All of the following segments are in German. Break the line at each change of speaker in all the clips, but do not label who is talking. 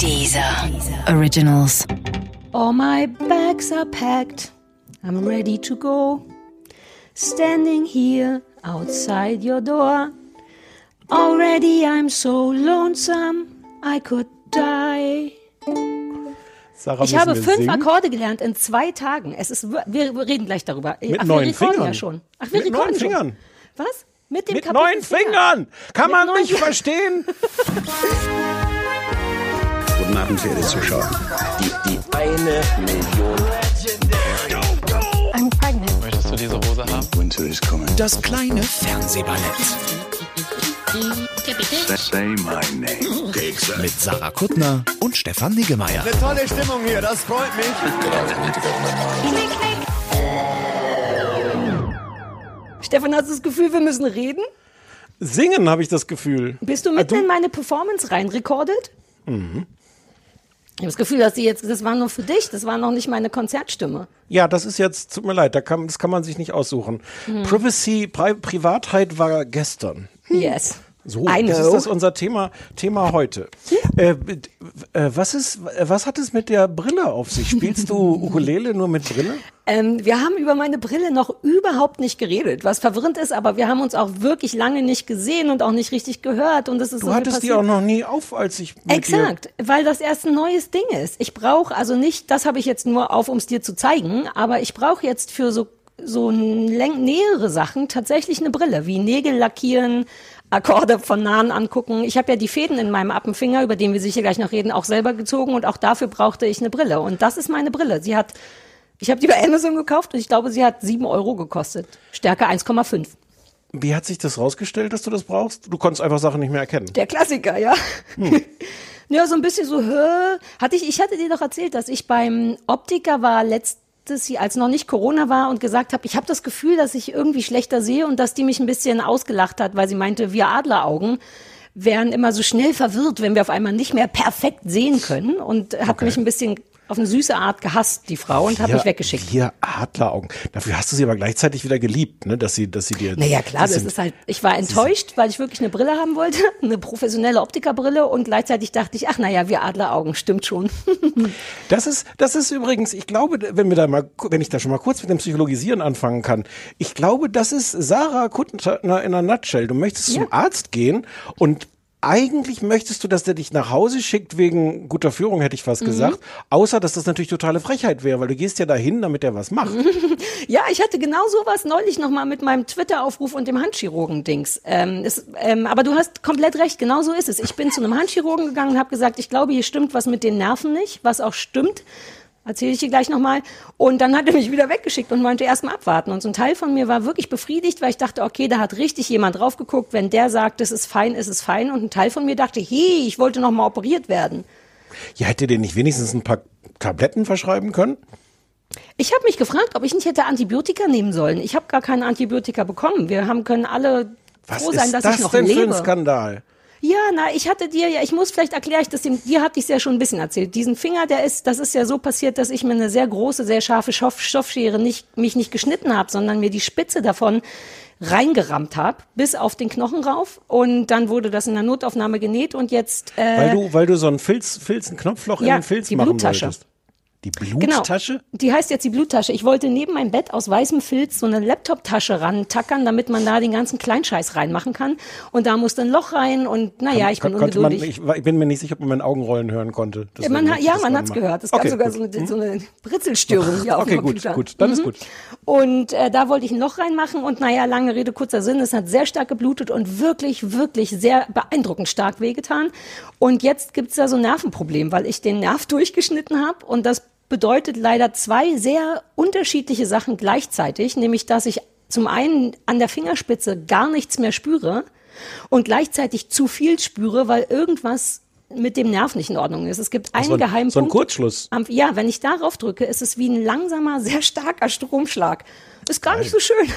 Dieser Originals.
All my bags are packed. I'm ready to go. Standing here outside your door. Already I'm so lonesome. I could die.
Sarah,
Ich habe fünf
singen?
Akkorde gelernt in zwei Tagen. Es ist, wir wir reden gleich darüber.
Mit
Ach,
neun
wir recorden
Fingern.
ja schon. Ach, wir
Mit neun
schon.
Fingern.
Was? Mit dem
Mit neun
Finger.
Fingern! Kann
Mit
man nicht
Fingern.
verstehen?
Guten Abend, verehrte Zuschauer.
Die, die eine Million.
I'm pregnant.
Möchtest du diese Hose haben?
Winter is coming.
Das kleine Fernsehballett
Say my name.
mit Sarah Kuttner und Stefan Niggemeier.
Tolle Stimmung hier, das freut mich.
Stefan, hast du das Gefühl, wir müssen reden?
Singen habe ich das Gefühl.
Bist du
Ah,
mitten in meine Performance reinrekordet?
Mhm.
Ich habe das Gefühl, dass die jetzt, das war nur für dich, das war noch nicht meine Konzertstimme.
Ja, das ist jetzt, tut mir leid, da kann, das kann man sich nicht aussuchen. Privacy, Pri Privatheit war gestern.
Yes.
So, das ist das unser Thema, Thema heute. Äh, äh, was ist, was hat es mit der Brille auf sich? Spielst du Ukulele nur mit Brille?
Ähm, wir haben über meine Brille noch überhaupt nicht geredet, was verwirrend ist, aber wir haben uns auch wirklich lange nicht gesehen und auch nicht richtig gehört. Und das ist
Du hattest die auch noch nie auf, als ich mit
Exakt, weil das erst ein neues Ding ist. Ich brauche also nicht, das habe ich jetzt nur auf, um es dir zu zeigen, aber ich brauche jetzt für so so nähere Sachen tatsächlich eine Brille, wie Nägel lackieren, Akkorde von nahen angucken. Ich habe ja die Fäden in meinem Appenfinger, über den wir sicher gleich noch reden, auch selber gezogen und auch dafür brauchte ich eine Brille. Und das ist meine Brille. Sie hat, ich habe die bei Amazon gekauft und ich glaube, sie hat sieben Euro gekostet. Stärke 1,5.
Dir, wie hat sich das rausgestellt, dass du das brauchst? Du konntest einfach Sachen nicht mehr erkennen.
Der Klassiker, ja. Ja, so ein bisschen so, hä? Hatte ich, ich hatte dir doch erzählt, dass ich beim Optiker war letztes Jahr, als noch nicht Corona war und gesagt habe, ich habe das Gefühl, dass ich irgendwie schlechter sehe und dass die mich ein bisschen ausgelacht hat, weil sie meinte, wir Adleraugen wären immer so schnell verwirrt, wenn wir auf einmal nicht mehr perfekt sehen können und hat mich ein bisschen auf eine süße Art gehasst, die Frau, und hat mich weggeschickt.
Vier Adleraugen. Dafür hast du sie aber gleichzeitig wieder geliebt, ne? dass sie, dass sie dir.
Naja, klar, das ist halt, ich war enttäuscht, weil ich wirklich eine Brille haben wollte, eine professionelle Optikerbrille und gleichzeitig dachte ich, ach naja, wir Adleraugen, stimmt schon.
Das ist, das ist übrigens, ich glaube, wenn wir da mal, wenn ich da schon mal kurz mit dem Psychologisieren anfangen kann, ich glaube, das ist Sarah Kuttner in einer Nutshell. Du möchtest
Ja.
zum Arzt gehen und eigentlich möchtest du, dass der dich nach Hause schickt wegen guter Führung, hätte ich fast
Mhm.
gesagt. Außer, dass das natürlich totale Frechheit wäre, weil du gehst ja dahin, damit er was macht.
Ja, ich hatte genau sowas neulich nochmal mit meinem Twitter-Aufruf und dem Handchirurgen-Dings. Ähm, ähm, aber du hast komplett recht, genau so ist es. Ich bin zu einem Handchirurgen gegangen und habe gesagt, ich glaube, hier stimmt was mit den Nerven nicht, was auch stimmt. Erzähle ich dir gleich nochmal. Und dann hat er mich wieder weggeschickt und meinte erst mal abwarten. Und so ein Teil von mir war wirklich befriedigt, weil ich dachte, okay, da hat richtig jemand drauf geguckt. Wenn der sagt, es ist fein, ist es fein. Und ein Teil von mir dachte, hey, ich wollte nochmal operiert werden.
Ja, hätte dir nicht wenigstens ein paar Tabletten verschreiben können?
Ich habe mich gefragt, ob ich nicht hätte Antibiotika nehmen sollen. Ich habe gar keine Antibiotika bekommen. Wir haben können alle
Was
froh
ist
sein, dass
das
ich noch
denn
lebe.
für ein Skandal?
Ja, na, ich hatte dir ja, ich muss vielleicht erkläre ich das dem, dir hatte ich es ja schon ein bisschen erzählt. Diesen Finger, der ist, das ist ja so passiert, dass ich mir eine sehr große, sehr scharfe Stoff, Stoffschere nicht, mich nicht geschnitten habe, sondern mir die Spitze davon reingerammt habe, bis auf den Knochen rauf. Und dann wurde das in der Notaufnahme genäht und jetzt, äh,
Weil du, weil du so ein Filz, Filz, ein Knopfloch
Ja,
in den Filz
die
machen
Bluttasche.
wolltest. Die
Genau.
Bluttasche?
Die heißt jetzt die Bluttasche. Ich wollte neben meinem Bett aus weißem Filz so eine Laptoptasche rantackern, damit man da den ganzen Kleinscheiß reinmachen kann. Und da musste ein Loch rein und naja, ich bin
Kon- konnte man,
ungeduldig.
ich, ich bin mir nicht sicher, ob man mein Augenrollen hören konnte. Deswegen
man hat, ja,
das
man hat's
machen.
gehört. Es gab
Okay,
sogar
gut.
so eine, so eine Britzelstörung hier auf
Okay,
dem
gut,
Computer.
gut, dann ist
Mhm.
gut.
Und äh, da wollte ich ein Loch reinmachen und naja, lange Rede, kurzer Sinn, es hat sehr stark geblutet und wirklich, wirklich sehr beeindruckend stark wehgetan. Und jetzt gibt's da so ein Nervenproblem, weil ich den Nerv durchgeschnitten habe und das bedeutet leider zwei sehr unterschiedliche Sachen gleichzeitig, nämlich dass ich zum einen an der Fingerspitze gar nichts mehr spüre und gleichzeitig zu viel spüre, weil irgendwas mit dem Nerv nicht in Ordnung ist. Es gibt einen
so ein-
Geheimpunkt.
so ein Kurzschluss.
Am, ja, wenn ich darauf drücke, ist es wie ein langsamer, sehr starker Stromschlag. Ist gar nicht so schön.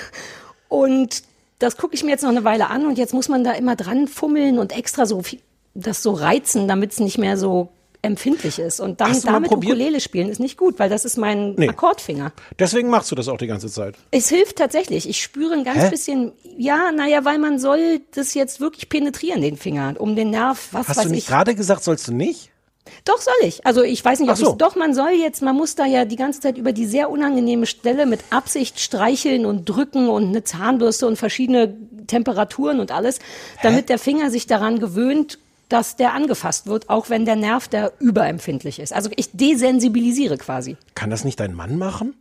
Und das gucke ich mir jetzt noch eine Weile an und jetzt muss man da immer dran fummeln und extra so viel, das so reizen, damit es nicht mehr so empfindlich ist. Und dann
Hast
damit Ukulele spielen ist nicht gut, weil das ist mein
Nee.
Akkordfinger.
Deswegen machst du das auch die ganze Zeit.
Es hilft tatsächlich. Ich spüre ein ganz
Hä?
bisschen, ja, naja, weil man soll das jetzt wirklich penetrieren, den Finger, um den Nerv, was
Hast
weiß
du nicht
ich.
gerade gesagt, sollst du nicht?
Doch soll ich. Also ich weiß nicht, ob
so.
ich doch, man soll jetzt, man muss da ja die ganze Zeit über die sehr unangenehme Stelle mit Absicht streicheln und drücken und eine Zahnbürste und verschiedene Temperaturen und alles, damit der Finger sich daran gewöhnt, dass der angefasst wird, auch wenn der Nerv da überempfindlich ist. Also ich desensibilisiere quasi.
Kann das nicht dein Mann machen?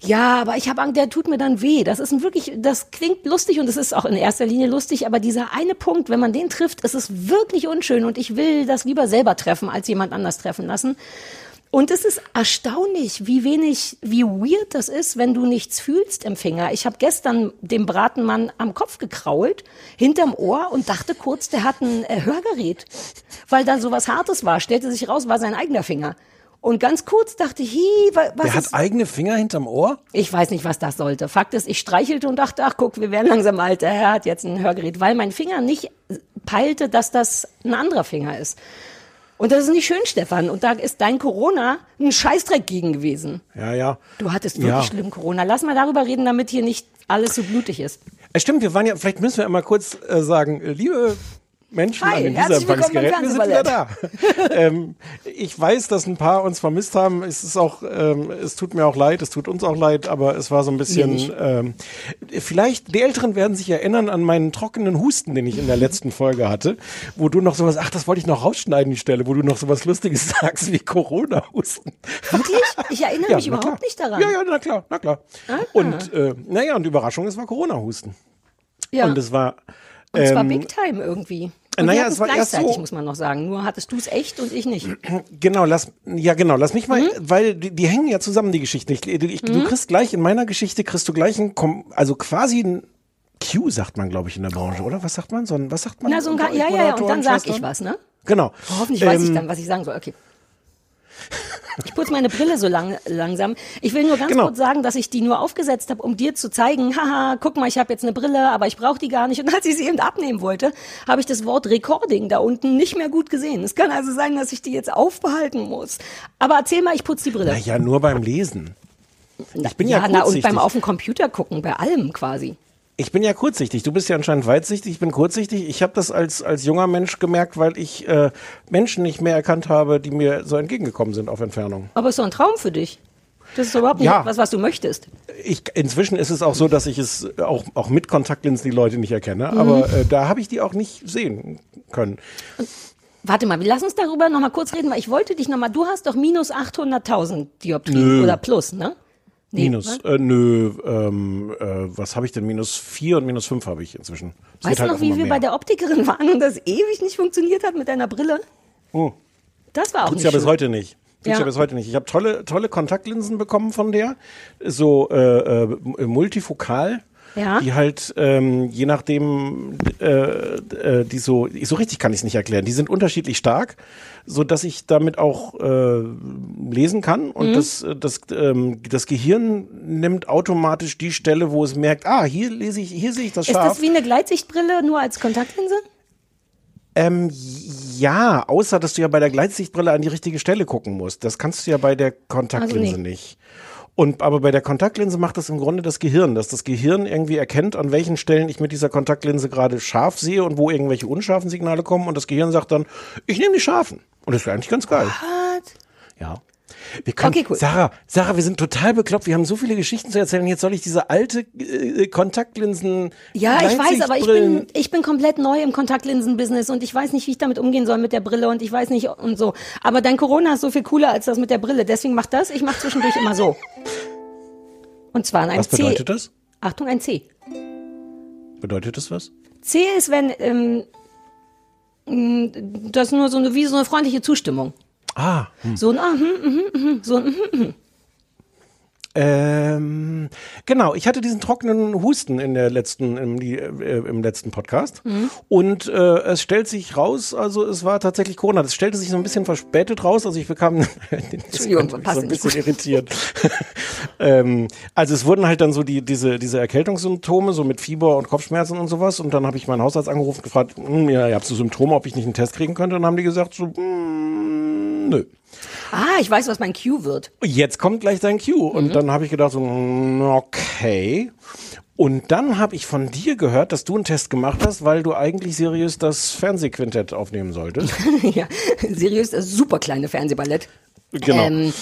Ja, aber ich habe Angst, der tut mir dann weh. Das ist ein wirklich, das klingt lustig und es ist auch in erster Linie lustig, aber dieser eine Punkt, wenn man den trifft, ist es wirklich unschön und ich will das lieber selber treffen, als jemand anders treffen lassen. Und es ist erstaunlich, wie wenig, wie weird das ist, wenn du nichts fühlst im Finger. Ich habe gestern dem Bratenmann am Kopf gekrault, hinterm Ohr und dachte kurz, der hat ein äh, Hörgerät, weil da so was Hartes war. Stellte sich raus, war sein eigener Finger. Und ganz kurz dachte ich, hi, wa- was
Der hat
ist
eigene Finger hinterm Ohr?
ich weiß nicht, was das sollte. Fakt ist, ich streichelte und dachte, ach guck, wir werden langsam alt. Er hat jetzt ein Hörgerät, weil mein Finger nicht peilte, dass das ein anderer Finger ist. Und das ist nicht schön, Stefan. Und da ist dein Corona ein Scheißdreck gegen gewesen.
Ja, ja.
Du hattest wirklich
Ja.
schlimm Corona. Lass mal darüber reden, damit hier nicht alles so blutig ist.
Es stimmt, wir waren ja, vielleicht müssen wir einmal kurz äh, sagen, äh, liebe Menschen
Hi,
an
beim
Empfangsgerät, wir sind wieder da. ähm, ich weiß, dass ein paar uns vermisst haben. Es ist auch, ähm, es tut mir auch leid, es tut uns auch leid, aber es war so ein bisschen. Ähm, vielleicht die Älteren werden sich erinnern an meinen trockenen Husten, den ich in der letzten Folge hatte, wo du noch sowas, ach, das wollte ich noch rausschneiden, die Stelle, wo du noch sowas Lustiges sagst wie Corona-Husten.
Wirklich? Ich erinnere mich
na
überhaupt
klar.
nicht daran.
Ja, ja, na klar, na klar. Und äh, naja, und Überraschung, es war Corona-Husten.
Ja.
Und es war.
Und zwar
ähm,
Big Time irgendwie. Und
naja, es war erst
gleichzeitig,
so-
muss man noch sagen. Nur hattest du es echt und ich nicht.
Genau, lass, ja genau, lass mich mal,
Mhm.
weil die, die hängen ja zusammen, die Geschichten. Ich, ich, Du kriegst gleich, in meiner Geschichte kriegst du gleich ein, also quasi ein Q, sagt man, glaube ich, in der Branche, oder? Was sagt man? So ein, was sagt man?
Na, so ein, ja, ja, ja, und dann sag ich was, ne?
Genau.
Hoffentlich weiß ich
Ähm,
dann, was ich sagen soll. Okay. Ich putze meine Brille so lang, langsam. Ich will nur ganz
Genau.
kurz sagen, dass ich die nur aufgesetzt habe, um dir zu zeigen, haha, guck mal, ich habe jetzt eine Brille, aber ich brauche die gar nicht. Und als ich sie eben abnehmen wollte, habe ich das Wort Recording da unten nicht mehr gut gesehen. Es kann also sein, dass ich die jetzt aufbehalten muss. Aber erzähl mal, ich putze die Brille.
Naja, nur beim Lesen. Ich bin ja,
na, und beim auf dem Computer gucken, bei allem quasi.
Ich bin ja kurzsichtig. Du bist ja anscheinend weitsichtig. Ich bin kurzsichtig. Ich habe das als, als junger Mensch gemerkt, weil ich äh, Menschen nicht mehr erkannt habe, die mir so entgegengekommen sind auf Entfernung.
Aber ist doch ein Traum für dich. Das ist überhaupt nicht
Ja.
etwas, was du möchtest.
Ich, inzwischen ist es auch so, dass ich es auch, auch mit Kontaktlinsen die Leute nicht erkenne.
Mhm.
Aber äh, da habe ich die auch nicht sehen können.
Warte mal, lass uns darüber noch mal kurz reden, weil ich wollte dich noch mal, du hast doch minus 800.000 Dioptrien oder plus, ne? Nee,
Minus, äh, nö, ähm, äh, was habe ich denn? Minus vier und minus fünf habe ich inzwischen. Es
Weißt du
halt
noch, wie wir
mehr.
bei der Optikerin waren und das ewig nicht funktioniert hat mit deiner Brille? Das war auch
Tut's
nicht
ja bis
schön.
heute nicht. Tut's ja.
Ja.
bis heute nicht. Ich habe tolle, tolle Kontaktlinsen bekommen von der, so äh, äh, multifokal.
Ja.
Die halt, ähm, je nachdem, äh, äh, die so, so richtig kann ich es nicht erklären. Die sind unterschiedlich stark, so dass ich damit auch äh, lesen kann
Mhm.
und das, äh, das, ähm, das Gehirn nimmt automatisch die Stelle, wo es merkt, ah, hier lese ich, hier sehe ich das
Ist
scharf.
das wie eine Gleitsichtbrille nur als Kontaktlinse?
Ähm, ja, außer dass du ja bei der Gleitsichtbrille an die richtige Stelle gucken musst. Das kannst du ja bei der Kontaktlinse
Also nee.
nicht. Und aber bei der Kontaktlinse macht das im Grunde das Gehirn, dass das Gehirn irgendwie erkennt, an welchen Stellen ich mit dieser Kontaktlinse gerade scharf sehe und wo irgendwelche unscharfen Signale kommen. Und das Gehirn sagt dann, ich nehme die scharfen. Und das ist eigentlich ganz geil.
What?
Ja. Wir können,
Okay, cool.
Sarah, Sarah, wir sind total bekloppt. Wir haben so viele Geschichten zu erzählen. Jetzt soll ich diese alte äh, Kontaktlinsen.
Ja, ich weiß, aber ich bin, ich bin komplett neu im Kontaktlinsen-Business und ich weiß nicht, wie ich damit umgehen soll mit der Brille und ich weiß nicht und so. Aber dein Corona ist so viel cooler als das mit der Brille. Deswegen mach das. Ich mach zwischendurch immer so. Und zwar in einem
Was
C.
bedeutet das?
Achtung, ein C.
Bedeutet das was?
C ist, wenn ähm, das nur so eine, wie so eine freundliche Zustimmung.
Ah,
So ein, ah, hm, mhm, mhm, so ein, mhm.
Ähm, genau, ich hatte diesen trockenen Husten in der letzten, im, die, äh, im letzten Podcast.
Mhm.
Und äh, es stellt sich raus, also es war tatsächlich Corona. Das stellte sich so ein bisschen verspätet raus. Also ich bekam
Entschuldigung,
so ein bisschen irritiert. ähm, also es wurden halt dann so die, diese, diese Erkältungssymptome, so mit Fieber und Kopfschmerzen und sowas. Und dann habe ich meinen Hausarzt angerufen und gefragt, hm, ja, ihr habt so Symptome, ob ich nicht einen Test kriegen könnte. Und dann haben die gesagt, so, hm, Nö.
Ah, ich weiß, was mein Q wird.
Jetzt kommt gleich dein Q. Und dann habe ich gedacht, so, mm, okay. Und dann habe ich von dir gehört, dass du einen Test gemacht hast, weil du eigentlich seriös das Fernsehquintett aufnehmen solltest.
ja, seriös, das super kleine Fernsehballett.
Genau.
Ähm,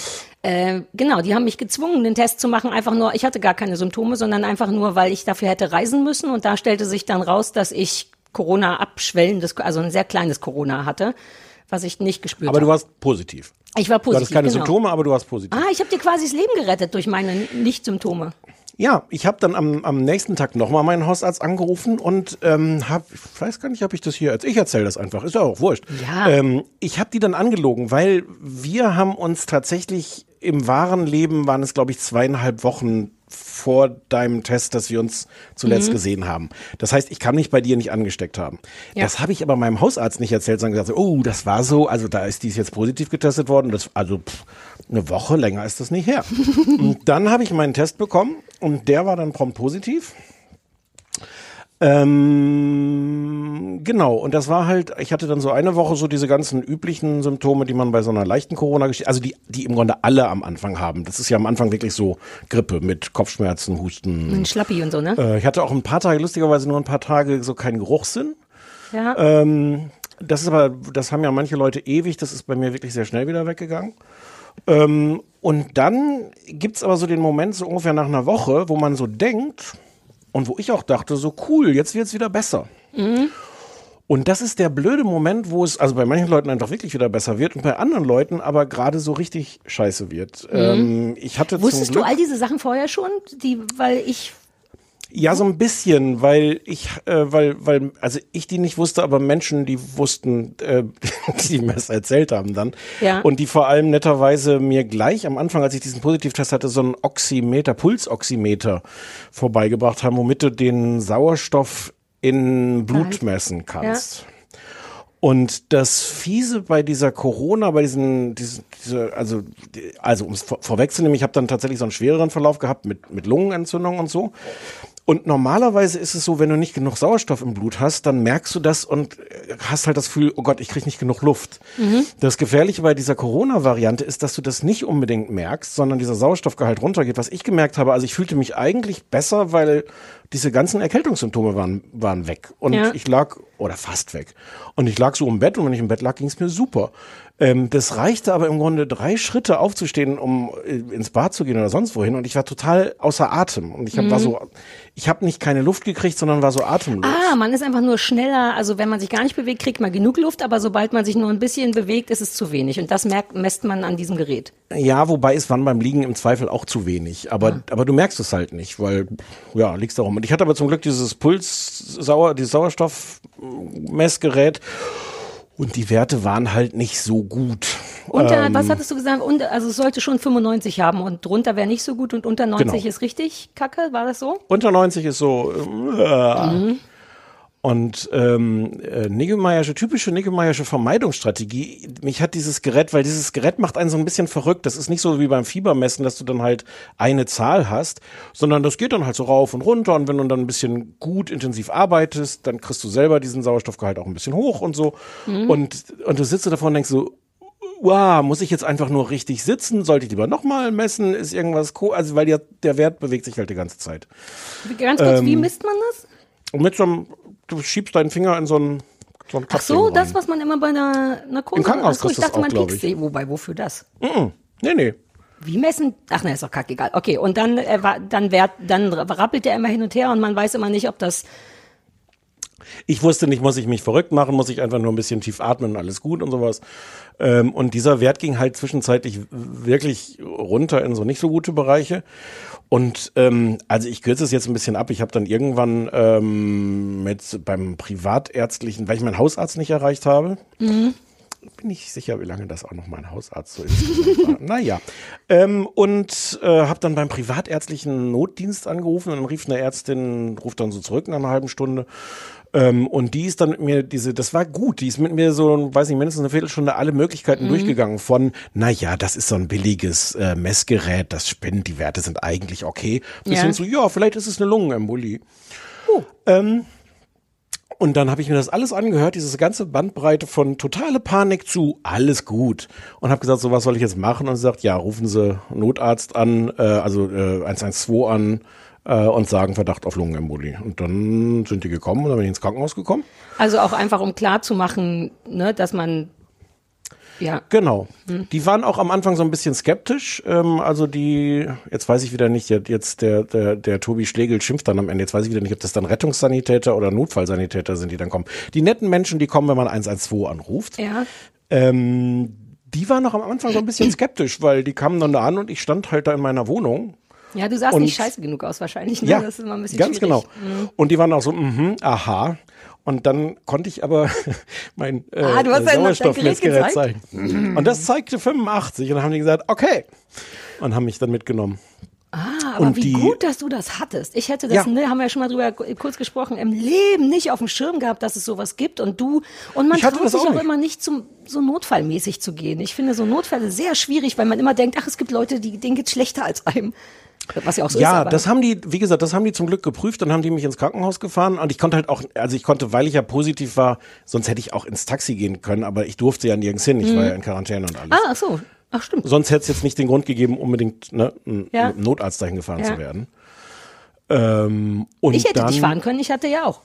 äh, genau, die haben mich gezwungen, den Test zu machen. Einfach nur, ich hatte gar keine Symptome, sondern einfach nur, weil ich dafür hätte reisen müssen. Und da stellte sich dann raus, dass ich Corona abschwellendes, also ein sehr kleines Corona hatte, was ich nicht gespürt
Aber
habe.
du warst positiv.
ich war
Du
positiv.
hattest keine
genau.
Symptome, aber du warst positiv.
Ah, ich habe dir quasi das Leben gerettet durch meine Nicht-Symptome.
Ja, ich habe dann am, am nächsten Tag nochmal meinen Hausarzt angerufen und ähm, hab, ich weiß gar nicht, ob ich das hier, als ich erzähle das einfach, ist ja auch wurscht.
Ja.
Ähm, ich habe die dann angelogen, weil wir haben uns tatsächlich im wahren Leben waren es, glaube ich, zweieinhalb Wochen vor deinem Test, dass wir uns zuletzt gesehen haben. Das heißt, ich kann mich bei dir nicht angesteckt haben.
Ja.
Das habe ich aber meinem Hausarzt nicht erzählt, sondern gesagt, oh, das war so, also da ist dies jetzt positiv getestet worden. Das, also pff, eine Woche länger ist das nicht her. und dann habe ich meinen Test bekommen und der war dann prompt positiv. Ähm, genau, und das war halt, ich hatte dann so eine Woche so diese ganzen üblichen Symptome, die man bei so einer leichten Corona-Geschichte, also die, die im Grunde alle am Anfang haben. Das ist ja am Anfang wirklich so Grippe mit Kopfschmerzen, Husten.
Ein Schlappi und so, ne?
Äh, ich hatte auch ein paar Tage, lustigerweise nur ein paar Tage so keinen Geruchssinn.
Ja.
Ähm, das ist aber, das haben ja manche Leute ewig, das ist bei mir wirklich sehr schnell wieder weggegangen. Ähm, und dann gibt's aber so den Moment, so ungefähr nach einer Woche, wo man so denkt und wo ich auch dachte, so cool, jetzt wird's wieder besser. Und das ist der blöde Moment, wo es also bei manchen Leuten einfach wirklich wieder besser wird und bei anderen Leuten aber gerade so richtig scheiße wird. Ähm, ich hatte zum
Wusstest
Glück,
du all diese Sachen vorher schon? Die, weil ich
Ja, so ein bisschen, weil ich, äh, weil, weil, also ich die nicht wusste, aber Menschen, die wussten, äh, die mir das erzählt haben dann.
Ja.
Und die vor allem netterweise mir gleich am Anfang, als ich diesen Positivtest hatte, so ein Oximeter, Pulsoximeter vorbeigebracht haben, womit du den Sauerstoff in Blut messen kannst. Und das Fiese bei dieser Corona, bei diesen, diesen diese, also, also um es vor, vorwegzunehmen, ich habe dann tatsächlich so einen schwereren Verlauf gehabt mit, mit Lungenentzündung und so. Und normalerweise ist es so, wenn du nicht genug Sauerstoff im Blut hast, dann merkst du das und äh, hast halt das Gefühl, oh Gott, ich krieg nicht genug Luft. Das Gefährliche bei dieser Corona-Variante ist, dass du das nicht unbedingt merkst, sondern dieser Sauerstoffgehalt runtergeht. Was ich gemerkt habe, also ich fühlte mich eigentlich besser, weil diese ganzen Erkältungssymptome waren, waren weg. Und
Ja.
ich lag, oder fast weg. Und ich lag so im Bett und wenn ich im Bett lag, ging es mir super. Ähm, das reichte aber im Grunde drei Schritte aufzustehen, um äh, ins Bad zu gehen oder sonst wohin. Und ich war total außer Atem. Und ich hab, war so, ich habe nicht keine Luft gekriegt, sondern war so atemlos.
Ah, man ist einfach nur schneller. Also wenn man sich gar nicht bewegt, kriegt man genug Luft, aber sobald man sich nur ein bisschen bewegt, ist es zu wenig. Und das merkt, messt man an diesem Gerät.
Ja, wobei es waren beim Liegen im Zweifel auch zu wenig. Aber,
Ah.
aber du merkst es halt nicht, weil, ja, liegst darum. Und ich hatte aber zum Glück dieses Puls, Sauer, dieses Sauerstoffmessgerät. Und die Werte waren halt nicht so gut.
Unter,
Ähm,
was hattest du gesagt? Unter, also es sollte schon 95 haben und drunter wäre nicht so gut und unter 90
Genau.
ist richtig kacke, war das so?
Unter 90 ist so. Äh,
Mhm.
Und ähm, äh, Niggemeiersche, typische Niggemeiersche Vermeidungsstrategie. Mich hat dieses Gerät, weil dieses Gerät macht einen so ein bisschen verrückt. Das ist nicht so wie beim Fiebermessen, dass du dann halt eine Zahl hast, sondern das geht dann halt so rauf und runter. Und wenn du dann ein bisschen gut intensiv arbeitest, dann kriegst du selber diesen Sauerstoffgehalt auch ein bisschen hoch und so. Und, und du sitzt da davor und denkst so, wow, muss ich jetzt einfach nur richtig sitzen? Sollte ich lieber nochmal messen? Ist irgendwas co Also, weil der, der Wert bewegt sich halt die ganze Zeit.
Wie- Ganz kurz,
Ähm,
wie misst man das?
Mit so einem, du schiebst deinen Finger in so ein, so ein
Ach so,
Kasten
das,
rein.
was man immer bei einer Narkose
Im Krankenhaus
Ach so, ich dachte,
auch,
man piekst sie. Wobei, wofür das?
Nee, nee.
Wie messen? Ach ne, ist doch kackegal. Okay, und dann, äh, dann, wert, dann rappelt der immer hin und her und man weiß immer nicht, ob das.
Ich wusste nicht, muss ich mich verrückt machen, muss ich einfach nur ein bisschen tief atmen und alles gut und sowas. Ähm, und dieser Wert ging halt zwischenzeitlich wirklich runter in so nicht so gute Bereiche. Und ähm, also ich kürze es jetzt ein bisschen ab. Ich habe dann irgendwann ähm, mit beim privatärztlichen, weil ich meinen Hausarzt nicht erreicht habe, bin ich sicher, wie lange das auch noch mein Hausarzt so ist. war. naja. Ähm, und äh, habe dann beim privatärztlichen Notdienst angerufen und dann rief eine Ärztin, ruft dann so zurück nach einer halben Stunde. Ähm, und die ist dann mit mir diese, das war gut, die ist mit mir so, weiß nicht, mindestens eine Viertelstunde alle Möglichkeiten durchgegangen von, na ja, das ist so ein billiges äh, Messgerät, das spinnt, die Werte sind eigentlich okay, bis
Ja.
hin zu, ja, vielleicht ist es eine Lungenembolie. Ähm, Und dann habe ich mir das alles angehört, diese ganze Bandbreite von totale Panik zu alles gut. Und habe gesagt, so was soll ich jetzt machen? Und sie sagt, ja, rufen Sie Notarzt an, äh, also äh, 112 an äh, und sagen Verdacht auf Lungenembolie. Und dann sind die gekommen und dann bin ich ins Krankenhaus gekommen.
Also auch einfach, um klarzumachen, ne, dass man ja.
Genau. Die waren auch am Anfang so ein bisschen skeptisch. Ähm, also die, jetzt weiß ich wieder nicht, jetzt der, der, der Tobi Schlegel schimpft dann am Ende, jetzt weiß ich wieder nicht, ob das dann Rettungssanitäter oder Notfallsanitäter sind, die dann kommen. Die netten Menschen, die kommen, wenn man 112 anruft.
Ja.
Ähm, die waren noch am Anfang so ein bisschen skeptisch, weil die kamen dann da an und ich stand halt da in meiner Wohnung.
Ja, du sahst
Und-
nicht scheiße genug aus wahrscheinlich. Ne?
Ja,
das ist immer ein bisschen
ganz
schwierig.
genau. Und die waren auch so, mhm, aha. Und dann konnte ich aber mein äh,
Ah,
Sauerstoffmessgerät zeigen. Und das zeigte 85 und dann haben die gesagt, okay. Und haben mich dann mitgenommen.
Ah, aber
Und
wie
die-
gut, dass du das hattest. Ich hätte das,
Ja.
ne, haben wir ja schon mal drüber kurz gesprochen, im Leben nicht auf dem Schirm gehabt, dass es sowas gibt. Und du, und man traut sich
auch
auch immer nicht zum, so notfallmäßig zu gehen. Ich finde so Notfälle sehr schwierig, weil man immer denkt, ach, es gibt Leute, die, denen geht's schlechter als einem. Was ja auch so ist.
Ja, das haben die, wie gesagt, das haben die zum Glück geprüft, dann haben die mich ins Krankenhaus gefahren und ich konnte halt auch, also ich konnte, weil ich ja positiv war, sonst hätte ich auch ins Taxi gehen können, aber ich durfte ja nirgends hin, ich war ja in Quarantäne und alles.
Ah, ach so. Ach, stimmt.
Sonst hätte es jetzt nicht den Grund gegeben, unbedingt ne, ein
Ja.
Notarzt dahin gefahren
Ja.
zu werden. Ähm, und
Ich hätte
dann,
dich fahren können, ich hatte ja auch.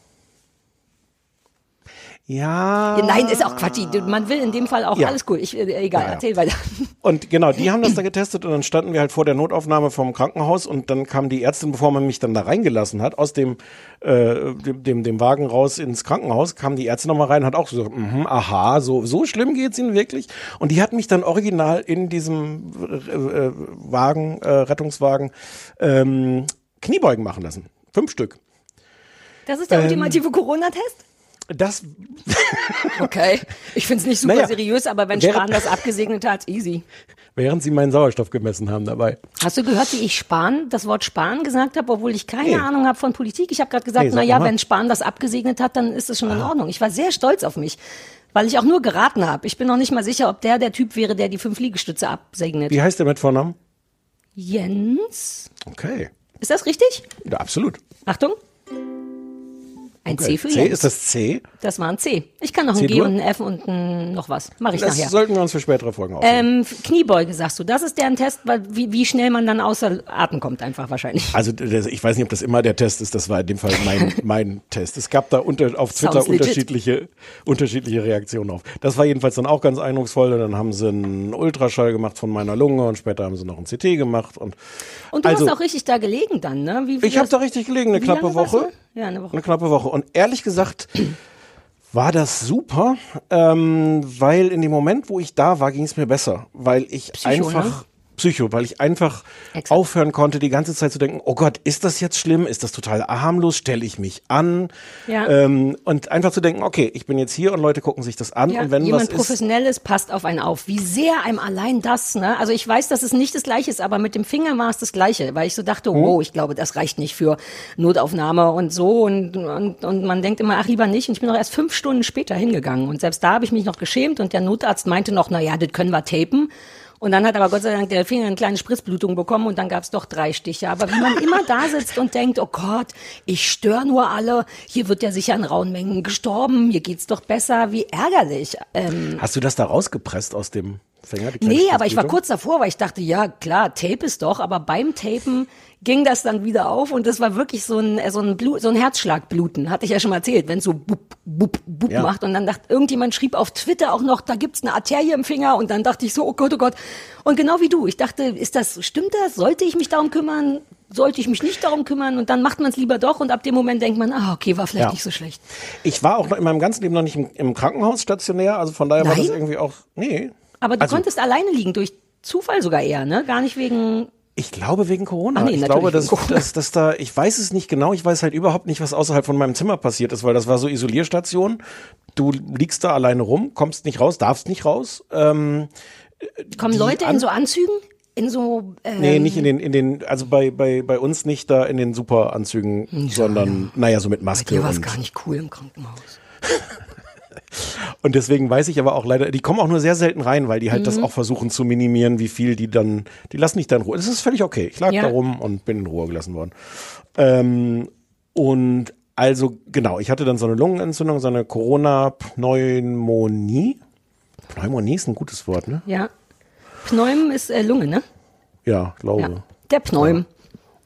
Ja.
Nein, ist auch Quatsch. Man will in dem Fall auch
Ja.
alles cool. Ich, äh, egal,
Ja, ja.
erzähl weiter.
Und genau, die haben das da getestet und dann standen wir halt vor der Notaufnahme vom Krankenhaus und dann kam die Ärztin, bevor man mich dann da reingelassen hat, aus dem, äh, dem, dem, dem Wagen raus ins Krankenhaus, kam die Ärztin nochmal rein und hat auch so gesagt, mhm, aha, so, so schlimm geht's Ihnen wirklich? Und die hat mich dann original in diesem äh, äh, Wagen, äh, Rettungswagen, ähm, Kniebeugen machen lassen. Fünf Stück.
Das ist
Ähm.
der ultimative Corona-Test?
Das,
Okay. Ich finde es nicht super
Naja,
seriös, aber wenn Spahn das abgesegnet hat, easy.
während sie meinen Sauerstoff gemessen haben dabei.
Hast du gehört, wie ich Spahn, das Wort Spahn gesagt habe, obwohl ich keine
Nee.
Ahnung habe von Politik? Ich habe gerade gesagt,
Nee, sag
na ja,
mal. Ah.
wenn Spahn das abgesegnet hat, dann ist es schon in Ordnung. Ich war sehr stolz auf mich, weil ich auch nur geraten habe. Ich bin noch nicht mal sicher, ob der der Typ wäre, der die fünf Liegestütze absegnet.
Wie heißt der mit Vornamen?
Jens?
Okay.
Ist das richtig?
Ja, absolut.
Achtung. Ein C für
C,
Jens.
ist das C?
das war ein C. Ich kann noch ein
C
G
dur?
und ein F und ein noch was. Mache ich
Das
nachher.
sollten wir uns für spätere Folgen aufnehmen.
Ähm, Kniebeuge, sagst du. Das ist deren Test, weil wie, wie schnell man dann außer Atem kommt, einfach wahrscheinlich.
Also das, ich weiß nicht, ob das immer der Test ist. Das war in dem Fall mein, mein Test. Es gab da unter, auf Twitter unterschiedliche, unterschiedliche Reaktionen auf. Das war jedenfalls dann auch ganz eindrucksvoll. Dann haben sie einen Ultraschall gemacht von meiner Lunge und später haben sie noch ein CT gemacht. Und,
Und du
also,
hast auch richtig da gelegen dann, ne? Wie, wie
ich habe
das-
da richtig gelegen, eine knappe Woche.
Ja, eine Woche.
Eine knappe Woche. Und ehrlich gesagt war das super, ähm, weil in dem Moment, wo ich da war, ging es mir besser, weil ich
Psycho,
einfach
ne?
Psycho, weil ich einfach
Exakt.
aufhören konnte, die ganze Zeit zu denken, oh Gott, ist das jetzt schlimm? Ist das total harmlos? Stelle ich mich an?
Ja.
Ähm, und einfach zu denken, okay, ich bin jetzt hier und Leute gucken sich das an
Ja,
und wenn
jemand
was ist,
Professionelles passt auf einen auf. Wie sehr einem allein das, ne? Also ich weiß, dass es nicht das Gleiche ist, aber mit dem Finger war es das Gleiche, weil ich so dachte,
Hm?
wow, ich glaube, das reicht nicht für Notaufnahme und so und, und, und man denkt immer, ach lieber nicht. Und ich bin noch erst fünf Stunden später hingegangen und selbst da habe ich mich noch geschämt und der Notarzt meinte noch, na ja, das können wir tapen. Und dann hat aber Gott sei Dank der Finger eine kleine Spritzblutung bekommen und dann gab es doch drei Stiche. Aber wie man immer da sitzt und denkt, oh Gott, ich störe nur alle, hier wird ja sicher in rauen Mengen gestorben, mir geht's doch besser, wie ärgerlich. Ähm,
hast du das da rausgepresst aus dem Finger?
nee, aber ich war kurz davor, weil ich dachte, ja klar, Tape ist doch, aber beim Tapen ging das dann wieder auf und das war wirklich so ein, äh, so ein, Blut, so ein Herzschlagbluten, hatte ich ja schon mal erzählt, wenn es so bup, bup, bup
Ja.
macht und dann dachte, irgendjemand schrieb auf Twitter auch noch, da gibt's eine Arterie im Finger und dann dachte ich so, oh Gott, oh Gott. Und genau wie du, ich dachte, ist das, stimmt das? Sollte ich mich darum kümmern? Sollte ich mich nicht darum kümmern? Und dann macht man es lieber doch und ab dem Moment denkt man, ah, okay, war vielleicht
Ja.
nicht so schlecht.
Ich war auch noch in meinem ganzen Leben noch nicht im, im Krankenhaus stationär, also von daher war das
Nein?
irgendwie auch, nee.
Aber du
Also-
konntest alleine liegen, durch Zufall sogar eher, ne? Gar nicht wegen
Ich glaube wegen Corona.
Ach nee,
ich glaube, dass, dass, dass da, ich weiß es nicht genau, ich weiß halt überhaupt nicht, was außerhalb von meinem Zimmer passiert ist, weil das war so Isolierstation. Du liegst da alleine rum, kommst nicht raus, darfst nicht raus. Ähm,
Kommen Leute in so Anzügen? In so. Ähm,
nee, nicht in den, in den, also bei, bei, bei uns nicht da in den Superanzügen, sondern, naja, so mit
Bei
Maske.
dir war es gar nicht cool im Krankenhaus.
und deswegen weiß ich aber auch leider, die kommen auch nur sehr selten rein, weil die halt
Mhm.
das auch versuchen zu minimieren, wie viel die dann, die lassen dich da in Ruhe. Das ist völlig okay. Ich lag
Ja.
da rum und bin in Ruhe gelassen worden. Ähm, und Also genau, ich hatte dann so eine Lungenentzündung, so eine Corona-Pneumonie. Pneumonie ist ein gutes Wort, ne?
Ja. Pneum ist äh, Lunge, ne?
Ja, glaube.
Ja. Der Pneum.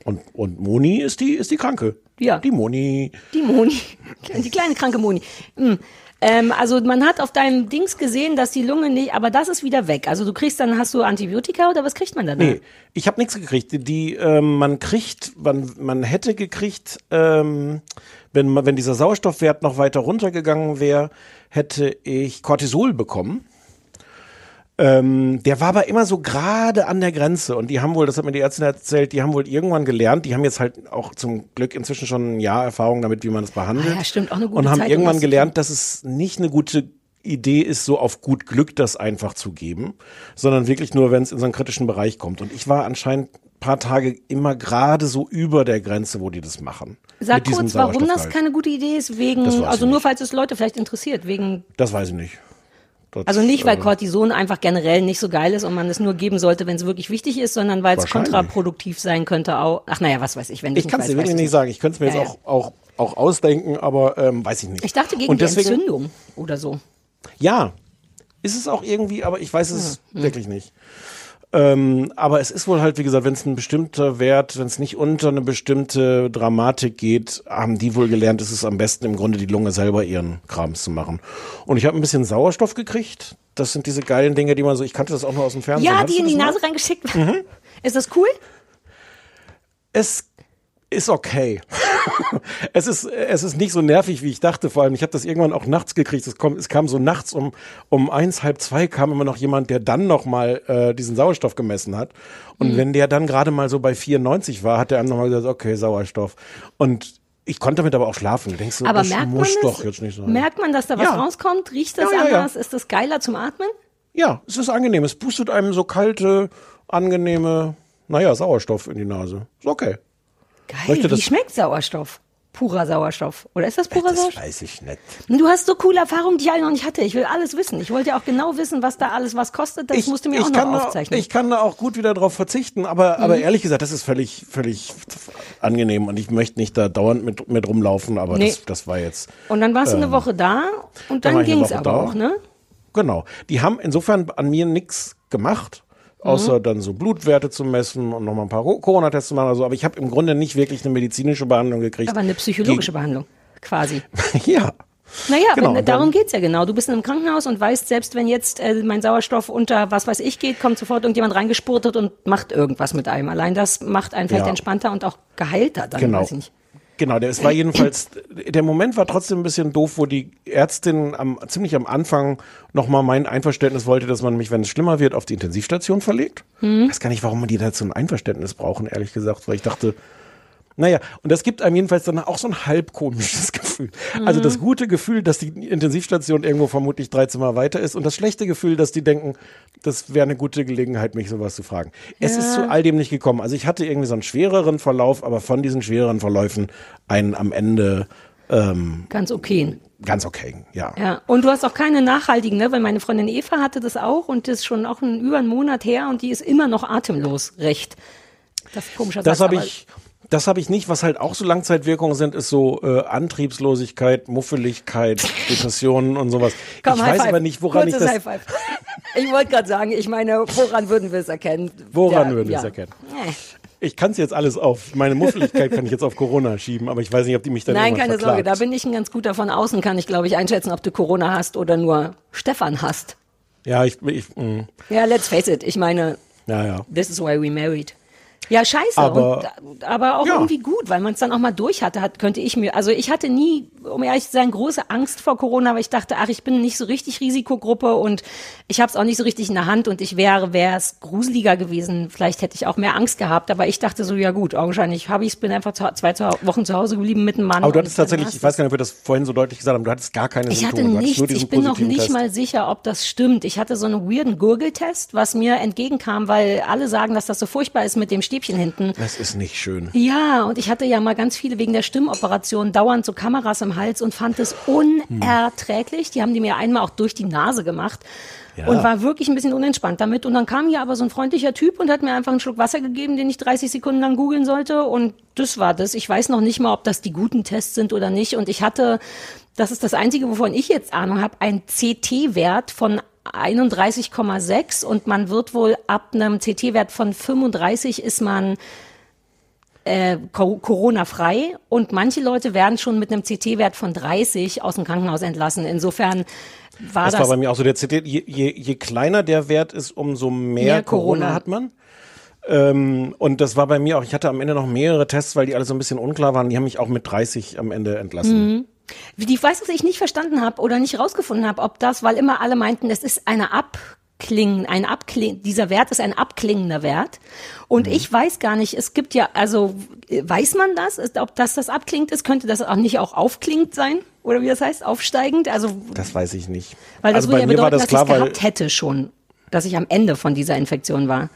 Und, und Moni ist die, ist die Kranke.
Ja.
Die Moni.
Die Moni. Die kleine kranke Moni. Hm. Ähm, also man hat auf deinem Dings gesehen, dass die Lunge nicht, aber das ist wieder weg. Also du kriegst dann, hast du Antibiotika oder was kriegt man dann?
Nee, ich habe nichts gekriegt. Die, ähm, man kriegt, man, man hätte gekriegt, ähm, wenn, wenn dieser Sauerstoffwert noch weiter runtergegangen wäre, hätte ich Cortisol bekommen. Ähm, der war aber immer so gerade an der Grenze und die haben wohl, das hat mir die Ärztin erzählt, die haben wohl irgendwann gelernt, die haben jetzt halt auch zum Glück inzwischen schon ein Jahr Erfahrung damit, wie man das behandelt.
Ah ja, stimmt, auch eine gute
Und haben
Zeit,
irgendwann gelernt, dass es nicht eine gute Idee ist, so auf gut Glück das einfach zu geben, sondern wirklich nur, wenn es in so einen kritischen Bereich kommt. Und ich war anscheinend ein paar Tage immer gerade so über der Grenze, wo die das machen.
Sag kurz, warum das keine gute Idee ist, wegen, also nur falls es Leute vielleicht interessiert, wegen,
Das weiß ich nicht. Das,
also nicht, weil Cortison einfach generell nicht so geil ist und man es nur geben sollte, wenn es wirklich wichtig ist, sondern weil es kontraproduktiv sein könnte auch. Ach naja, was weiß ich, wenn du
Ich kann es dir wirklich nicht sagen. Ich könnte es mir
Ja,
jetzt auch, auch, auch ausdenken, aber ähm, weiß ich nicht.
Ich dachte gegen
Und deswegen,
Entzündung oder so.
Ja, ist es auch irgendwie, aber ich weiß es
Hm.
wirklich nicht. Ähm, aber es ist wohl halt, wie gesagt, wenn es ein bestimmter Wert, wenn es nicht unter eine bestimmte Dramatik geht, haben die wohl gelernt, es ist am besten im Grunde die Lunge selber ihren Krams zu machen. Und ich habe ein bisschen Sauerstoff gekriegt. Das sind diese geilen Dinge, die man so, ich kannte das auch nur aus dem Fernsehen.
Ja,
Hattest
die in die
mal?
Nase reingeschickt.
Mhm.
Ist das cool?
Es ist okay. es ist es ist nicht so nervig, wie ich dachte. Vor allem, ich habe das irgendwann auch nachts gekriegt. Es, kommt, es kam so nachts um um eins halb zwei kam immer noch jemand, der dann noch mal äh, diesen Sauerstoff gemessen hat. Und
Mhm.
wenn der dann gerade mal so bei 94 war, hat der einem nochmal gesagt, okay, Sauerstoff. Und ich konnte damit aber auch schlafen. Du denkst so,
Aber
das
merkt man
muss
es?
doch jetzt nicht sein.
Merkt man, dass da was
Ja.
rauskommt? Riecht das
Ja, ja, ja.
anders? Ist das geiler zum Atmen?
ja, es ist angenehm. Es pustet einem so kalte, angenehme, naja, Sauerstoff in die Nase. Ist okay.
Geil. Wie
das-
schmeckt Sauerstoff? Purer Sauerstoff. Oder ist das purer
Das
Sauerstoff?
weiß ich nicht.
Du hast so coole Erfahrungen, die ich alle noch nicht hatte. Ich will alles wissen. Ich wollte ja auch genau wissen, was da alles was kostet. Das musst du mir auch noch
da-
aufzeichnen. Mhm.
Ich kann da auch gut wieder drauf verzichten, aber, aber ehrlich gesagt, das ist völlig, völlig angenehm und ich möchte nicht da dauernd mit, mit rumlaufen, aber
Nee.
das, das war jetzt,
und dann warst du eine Woche da und
Ähm, dann
dann
ich
ging es aber
da.
auch, ne?
genau. Die haben insofern an mir nichts gemacht,
Mhm.
außer dann so Blutwerte zu messen und nochmal ein paar Co- Corona-Tests zu machen, also, aber ich habe im Grunde nicht wirklich eine medizinische Behandlung gekriegt.
Aber eine psychologische Behandlung, quasi.
ja.
Naja,
Genau,
wenn, darum geht's ja genau. Du bist in einem Krankenhaus und weißt, selbst wenn jetzt äh, mein Sauerstoff unter was weiß ich geht, kommt sofort irgendjemand reingespurtet und macht irgendwas mit einem. Allein das macht einen vielleicht
Ja.
entspannter und auch geheilter dann,
Genau.
weiß ich nicht.
Genau, der, es war jedenfalls, der Moment war trotzdem ein bisschen doof, wo die Ärztin am, ziemlich am Anfang nochmal mein Einverständnis wollte, dass man mich, wenn es schlimmer wird, auf die Intensivstation verlegt.
Hm.
Ich weiß gar nicht, warum man die dazu ein Einverständnis brauchen, ehrlich gesagt, weil ich dachte, naja, und das gibt einem jedenfalls dann auch so ein halb komisches Gefühl. Also
Mhm.
das gute Gefühl, dass die Intensivstation irgendwo vermutlich drei Zimmer weiter ist und das schlechte Gefühl, dass die denken, das wäre eine gute Gelegenheit, mich sowas zu fragen. Es ist zu all dem nicht gekommen. Also ich hatte irgendwie so einen schwereren Verlauf, aber von diesen schwereren Verläufen einen am Ende ähm,
Ganz okay.
ganz okay, ja.
Ja, und du hast auch keine nachhaltigen, ne? Weil meine Freundin Eva hatte das auch und das ist schon auch ein, über einen Monat her und die ist immer noch atemlos, recht. Das ist komischer
Das habe ich, das habe ich nicht. Was halt auch so Langzeitwirkungen sind, ist so äh, Antriebslosigkeit, Muffeligkeit, Depressionen und sowas.
Komm,
ich weiß
Five.
aber nicht, woran
Kurzes
ich das.
High Five. Ich wollte gerade sagen, ich meine, woran würden wir es erkennen?
Woran
Ja,
würden wir es erkennen? Ich kann es jetzt alles auf. Meine Muffeligkeit kann ich jetzt auf Corona schieben, aber ich weiß nicht, ob die mich dann
Nein, keine Sorge,
verklagt.
da bin ich ein ganz guter von außen, kann ich glaube ich einschätzen, ob du Corona hast oder nur Stefan hast.
Ja, ich, ich mh,
Ja, let's face it, ich meine,
ja, ja.
this is why we married. Ja, scheiße,
Aber-
und, aber auch
Ja.
irgendwie gut, weil man es dann auch mal durch hatte, hat, könnte ich mir, also ich hatte nie, um ehrlich zu sein, große Angst vor Corona, weil ich dachte, ach, ich bin nicht so richtig Risikogruppe und ich habe es auch nicht so richtig in der Hand und ich wäre, wäre es gruseliger gewesen, vielleicht hätte ich auch mehr Angst gehabt, aber ich dachte so, ja gut, augenscheinlich habe ich es, bin einfach zu, zwei zu, Wochen zu Hause geblieben mit einem Mann.
Aber du hattest tatsächlich, ich weiß gar nicht, ob wir das vorhin so deutlich gesagt haben, du hattest gar keine
ich hatte
Symptome. du hattest
nichts, ich bin noch nicht
Test.
mal sicher, ob das stimmt. Ich hatte so einen weirden Gurgeltest, was mir entgegenkam, weil alle sagen, dass das so furchtbar ist mit dem Stäbchen hinten.
Das ist nicht schön.
Ja, und ich hatte ja mal ganz viele wegen der Stimmoperation dauernd so Kameras im Hals und fand es unerträglich. Die haben die mir einmal auch durch die Nase gemacht.
Ja.
Und war wirklich ein bisschen unentspannt damit. Und dann kam hier aber so ein freundlicher Typ und hat mir einfach einen Schluck Wasser gegeben, den ich 30 Sekunden lang googeln sollte. Und das war das. Ich weiß noch nicht mal, ob das die guten Tests sind oder nicht. Und ich hatte, das ist das Einzige, wovon ich jetzt Ahnung habe, ein CT-Wert von 31,6 und man wird wohl ab einem CT-Wert von 35 ist man äh, Co- Corona-frei und manche Leute werden schon mit einem CT-Wert von 30 aus dem Krankenhaus entlassen. Insofern war
Das
das,
war bei mir auch so der CT. Je, je, je kleiner der Wert ist, umso mehr,
Mehr
Corona.
Corona.
hat man. Ähm, und das war bei mir auch, ich hatte am Ende noch mehrere Tests, weil die alle so ein bisschen unklar waren. Die haben mich auch mit 30 am Ende entlassen.
Die ich weiß, was ich nicht verstanden habe oder nicht rausgefunden habe, ob das, weil immer alle meinten, es ist eine Abklingen, ein Abkling, dieser Wert ist ein abklingender Wert. Und ich weiß gar nicht, es gibt ja, also weiß man das, ist, ob das das abklingt ist, könnte das auch nicht auch aufklingend sein? Oder wie das heißt, aufsteigend? Also,
Das weiß ich nicht.
weil das
also
würde ja bedeuten,
das
dass ich es gehabt hätte schon, dass ich am Ende von dieser Infektion war.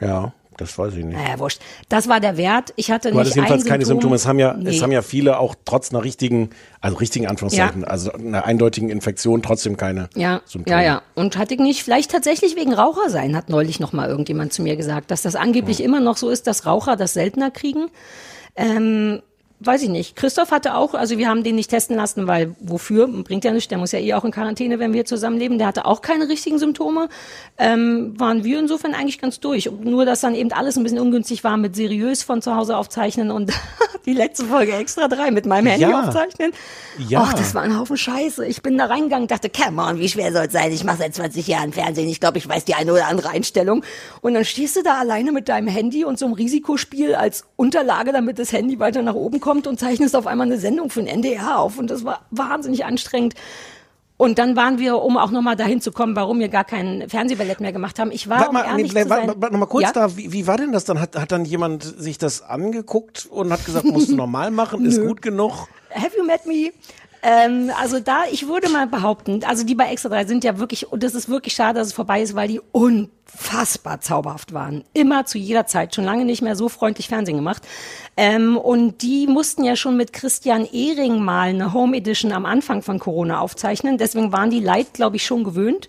ja, das weiß ich nicht.
Naja, wurscht. Das war der Wert. Ich hatte
Du
nicht
jedenfalls
ein
keine
Symptom.
Symptome. Es haben ja,
Nee.
es haben ja viele auch trotz einer richtigen, also richtigen Anführungszeichen,
Ja.
also einer eindeutigen Infektion trotzdem keine
Ja,
Symptome.
ja, ja. Und hatte ich nicht, vielleicht tatsächlich wegen Raucher sein, hat neulich noch mal irgendjemand zu mir gesagt, dass das angeblich
Hm.
immer noch so ist, dass Raucher das seltener kriegen. Ähm, weiß ich nicht. Christoph hatte auch, also wir haben den nicht testen lassen, weil wofür? Bringt ja nichts, der muss ja eh auch in Quarantäne, wenn wir zusammenleben. Der hatte auch keine richtigen Symptome. Ähm, waren wir insofern eigentlich ganz durch. Nur, dass dann eben alles ein bisschen ungünstig war mit seriös von zu Hause aufzeichnen und die letzte Folge extra drei mit meinem Handy
Ja.
aufzeichnen.
Ja.
Ach, das war ein Haufen Scheiße. Ich bin da reingegangen, dachte, come on, wie schwer soll es sein? Ich mache seit 20 Jahren Fernsehen. Ich glaube, ich weiß die eine oder andere Einstellung. Und dann stehst du da alleine mit deinem Handy und so einem Risikospiel als Unterlage, damit das Handy weiter nach oben kommt und zeichnest auf einmal eine Sendung für den NDR auf. Und das war wahnsinnig anstrengend. Und dann waren wir, um auch nochmal dahin zu kommen, warum wir gar kein Fernsehballett mehr gemacht haben. Ich war,
Warte
um
mal,
ehrlich
nee,
zu
warte, warte mal kurz
ja?
da, wie, wie war denn das dann? Hat, hat dann jemand sich das angeguckt und hat gesagt, musst du normal machen, ist gut genug?
Have you met me? Ähm, also da, ich würde mal behaupten, also die bei Extra 3 sind ja wirklich, und das ist wirklich schade, dass es vorbei ist, weil die unfassbar zauberhaft waren. Immer zu jeder Zeit, schon lange nicht mehr so freundlich Fernsehen gemacht. Ähm, und die mussten ja schon mit Christian Ehring mal eine Home Edition am Anfang von Corona aufzeichnen. Deswegen waren die Leid, glaube ich, schon gewöhnt.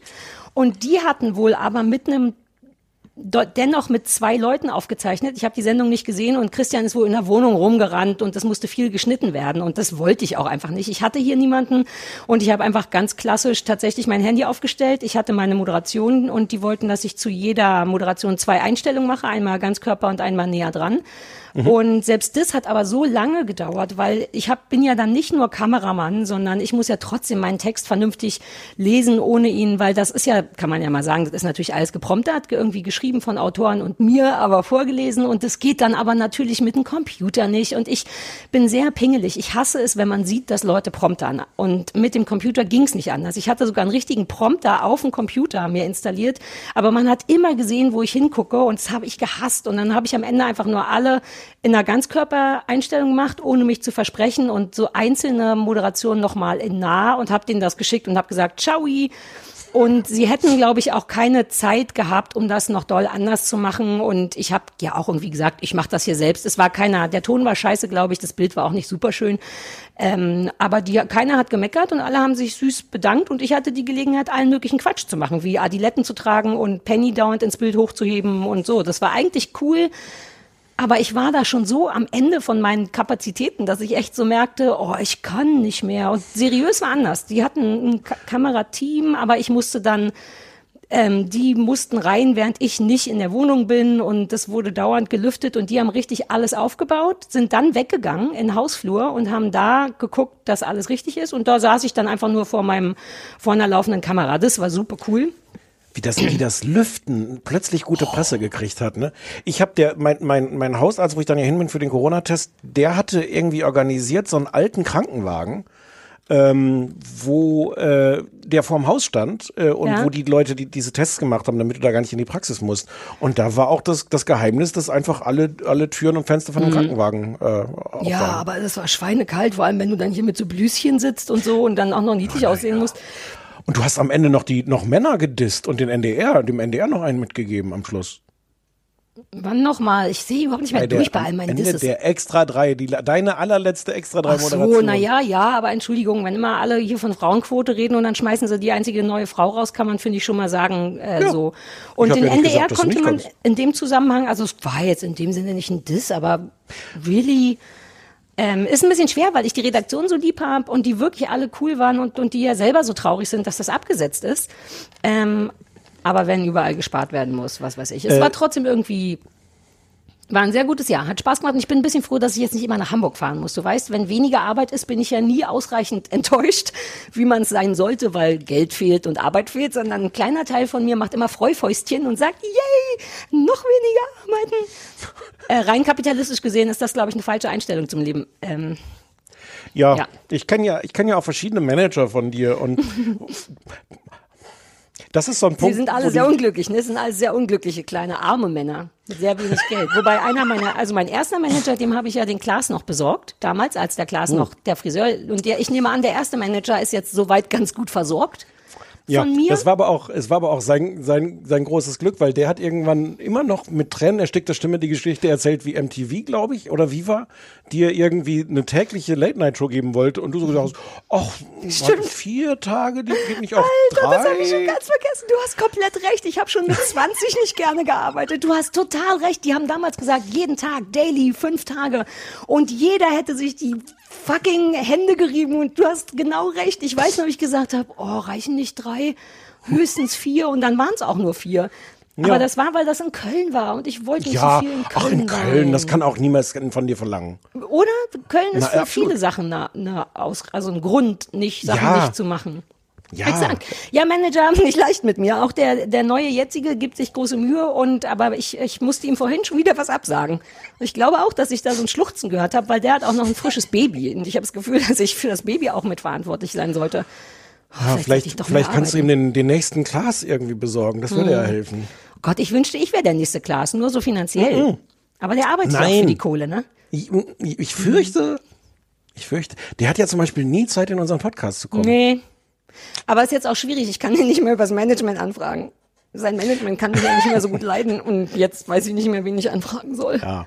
Und die hatten wohl aber mit einem dennoch mit zwei Leuten aufgezeichnet. Ich habe die Sendung nicht gesehen und Christian ist wohl in der Wohnung rumgerannt und das musste viel geschnitten werden und das wollte ich auch einfach nicht. Ich hatte hier niemanden und ich habe einfach ganz klassisch tatsächlich mein Handy aufgestellt. Ich hatte meine Moderation und die wollten, dass ich zu jeder Moderation zwei Einstellungen mache, einmal Ganzkörper und einmal näher dran. Und selbst das hat aber so lange gedauert, weil ich hab, bin ja dann nicht nur Kameramann, sondern ich muss ja trotzdem meinen Text vernünftig lesen ohne ihn, weil das ist ja, kann man ja mal sagen, das ist natürlich alles gepromptert, irgendwie geschrieben von Autoren und mir, aber vorgelesen. Und das geht dann aber natürlich mit dem Computer nicht. Und ich bin sehr pingelig. Ich hasse es, wenn man sieht, dass Leute promptern und mit dem Computer ging's nicht anders. Ich hatte sogar einen richtigen Prompter auf dem Computer mir installiert, aber man hat immer gesehen, wo ich hingucke und das habe ich gehasst. Und dann habe ich am Ende einfach nur alle in einer Ganzkörpereinstellung gemacht, ohne mich zu versprechen und so einzelne Moderationen nochmal in nah und habe denen das geschickt und habe gesagt, ciao. Und sie hätten, glaube ich, auch keine Zeit gehabt, um das noch doll anders zu machen. Und ich habe ja auch irgendwie gesagt, ich mache das hier selbst. Es war keiner, der Ton war scheiße, glaube ich, das Bild war auch nicht super schön. Ähm, aber die, keiner hat gemeckert und alle haben sich süß bedankt und ich hatte die Gelegenheit, allen möglichen Quatsch zu machen, wie Adiletten zu tragen und Penny dauernd ins Bild hochzuheben und so. Das war eigentlich cool. Aber ich war da schon so am Ende von meinen Kapazitäten, dass ich echt so merkte, oh, ich kann nicht mehr. Und seriös war anders. Die hatten ein Ka Kamerateam, aber ich musste dann, ähm, die mussten rein, während ich nicht in der Wohnung bin und das wurde dauernd gelüftet und die haben richtig alles aufgebaut, sind dann weggegangen in den Hausflur und haben da geguckt, dass alles richtig ist und da saß ich dann einfach nur vor meinem, vor einer laufenden Kamera. Das war super cool.
Wie das, wie das Lüften plötzlich gute Presse gekriegt hat, ne? Ich habe der, mein, mein, mein Hausarzt, wo ich dann ja hin bin für den Corona-Test, der hatte irgendwie organisiert so einen alten Krankenwagen, ähm, wo äh, der vorm Haus stand äh, und
Ja.
wo die Leute die, diese Tests gemacht haben, damit du da gar nicht in die Praxis musst. Und da war auch das, das Geheimnis, dass einfach alle, alle Türen und Fenster von dem Krankenwagen äh, auf
Ja, aber das war schweinekalt, vor allem wenn du dann hier mit so Blüschen sitzt und so und dann auch noch niedlich aussehen musst.
Und du hast am Ende noch die noch Männer gedisst und den NDR, dem NDR noch einen mitgegeben am Schluss.
Wann nochmal? Ich sehe überhaupt nicht mehr durch bei all meinen
Ende
Disses.
der Extra 3, die, deine allerletzte Extra 3
Ach so,
Moderation.
naja, ja, aber Entschuldigung, wenn immer alle hier von Frauenquote reden und dann schmeißen sie die einzige neue Frau raus, kann man, finde ich, schon mal sagen, äh,
Ja.
so. Und den
ja
NDR
gesagt,
konnte man
kannst.
in dem Zusammenhang, also es war jetzt in dem Sinne nicht ein Diss, aber really, ähm, ist ein bisschen schwer, weil ich die Redaktion so lieb habe und die wirklich alle cool waren und, und die ja selber so traurig sind, dass das abgesetzt ist. Ähm, aber wenn überall gespart werden muss, was weiß ich. Es
Äh,
war trotzdem irgendwie war ein sehr gutes Jahr, hat Spaß gemacht und ich bin ein bisschen froh, dass ich jetzt nicht immer nach Hamburg fahren muss. Du weißt, wenn weniger Arbeit ist, bin ich ja nie ausreichend enttäuscht, wie man es sein sollte, weil Geld fehlt und Arbeit fehlt, sondern ein kleiner Teil von mir macht immer Freufäustchen und sagt, yay, noch weniger arbeiten. Äh, rein kapitalistisch gesehen ist das, glaube ich, eine falsche Einstellung zum Leben. Ähm,
Ja,
Ja.
ich kenne ja, ich kenne ja auch verschiedene Manager von dir und das ist so ein
Sie
Punkt.
sind alle sehr unglücklich, ne? Das sind alles sehr unglückliche kleine arme Männer mit sehr wenig Geld. Wobei einer meiner, also mein erster Manager, dem habe ich ja den Klaas noch besorgt, damals, als der
Oh.
Klaas noch der Friseur und der, ich nehme an, der erste Manager ist jetzt soweit ganz gut versorgt.
Ja,
von mir.
das war aber auch, es war aber auch sein, sein, sein großes Glück, weil der hat irgendwann immer noch mit Tränen erstickter Stimme die Geschichte erzählt, wie MTV, glaube ich, oder Viva, dir irgendwie eine tägliche Late-Night-Show geben wollte und du so gesagt hast, ach, vier Tage, die geht nicht auf
Alter,
drei.
das habe ich schon ganz vergessen. Du hast komplett recht. Ich habe schon mit 20 nicht gerne gearbeitet. Du hast total recht. Die haben damals gesagt, jeden Tag, daily, fünf Tage. Und jeder hätte sich die fucking Hände gerieben. Und du hast genau recht. Ich weiß noch, ich gesagt habe, oh, reichen nicht drei, höchstens vier. Und dann waren es auch nur vier.
Ja.
Aber das war, weil das in Köln war und ich wollte nicht
ja,
so viel in Köln
ach in Köln,
sein.
das kann auch niemals von dir verlangen.
Oder? Köln ist
Na,
für
absolut.
viele Sachen eine, eine Aus, also ein Grund, nicht Sachen
Ja.
nicht zu machen.
Ja.
Exakt. Ja, Manager, nicht leicht mit mir. Auch der, der neue jetzige gibt sich große Mühe und aber ich, ich musste ihm vorhin schon wieder was absagen. Ich glaube auch, dass ich da so ein Schluchzen gehört habe, weil der hat auch noch ein frisches Baby. Und ich habe das Gefühl, dass ich für das Baby auch mitverantwortlich sein sollte. Oh,
Ja,
sollte ich
vielleicht vielleicht
mehr
kannst du ihm den, den nächsten Glas irgendwie besorgen, das würde ja helfen.
Oh Gott, ich wünschte, ich wäre der nächste Klaas, nur so finanziell. Aber der arbeitet ja auch für
Nein.
die Kohle, ne?
Ich, ich fürchte, ich fürchte, der hat ja zum Beispiel nie Zeit, in unseren Podcast zu kommen.
Nee. Aber ist jetzt auch schwierig. Ich kann ihn nicht mehr übers Management anfragen. Sein Management kann mich ja nicht mehr so gut leiden und jetzt weiß ich nicht mehr, wen ich anfragen soll.
Ja.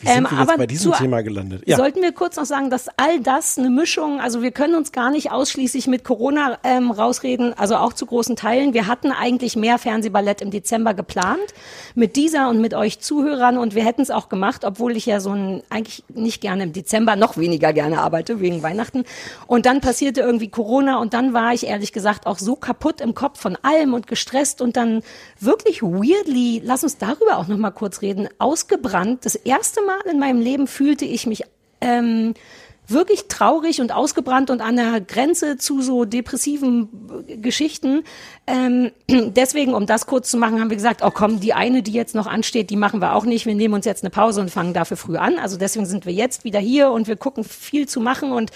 Wie sind
Ähm,
wir jetzt bei diesem
zu-
Thema gelandet? Ja.
Sollten wir kurz noch sagen, dass all das eine Mischung, also wir können uns gar nicht ausschließlich mit Corona ähm, rausreden, also auch zu großen Teilen. Wir hatten eigentlich mehr Fernsehballett im Dezember geplant mit dieser und mit euch Zuhörern und wir hätten es auch gemacht, obwohl ich ja so ein eigentlich nicht gerne im Dezember, noch weniger gerne arbeite wegen Weihnachten. Und dann passierte irgendwie Corona und dann war ich ehrlich gesagt auch so kaputt im Kopf von allem und gestresst und dann wirklich weirdly, lass uns darüber auch noch mal kurz reden, ausgebrannt. Das erste Mal in meinem Leben fühlte ich mich ähm, wirklich traurig und ausgebrannt und an der Grenze zu so depressiven äh, Geschichten. Ähm, deswegen, um das kurz zu machen, haben wir gesagt, oh komm, die eine, die jetzt noch ansteht, die machen wir auch nicht. Wir nehmen uns jetzt eine Pause und fangen dafür früh an. Also deswegen sind wir jetzt wieder hier und wir gucken viel zu machen und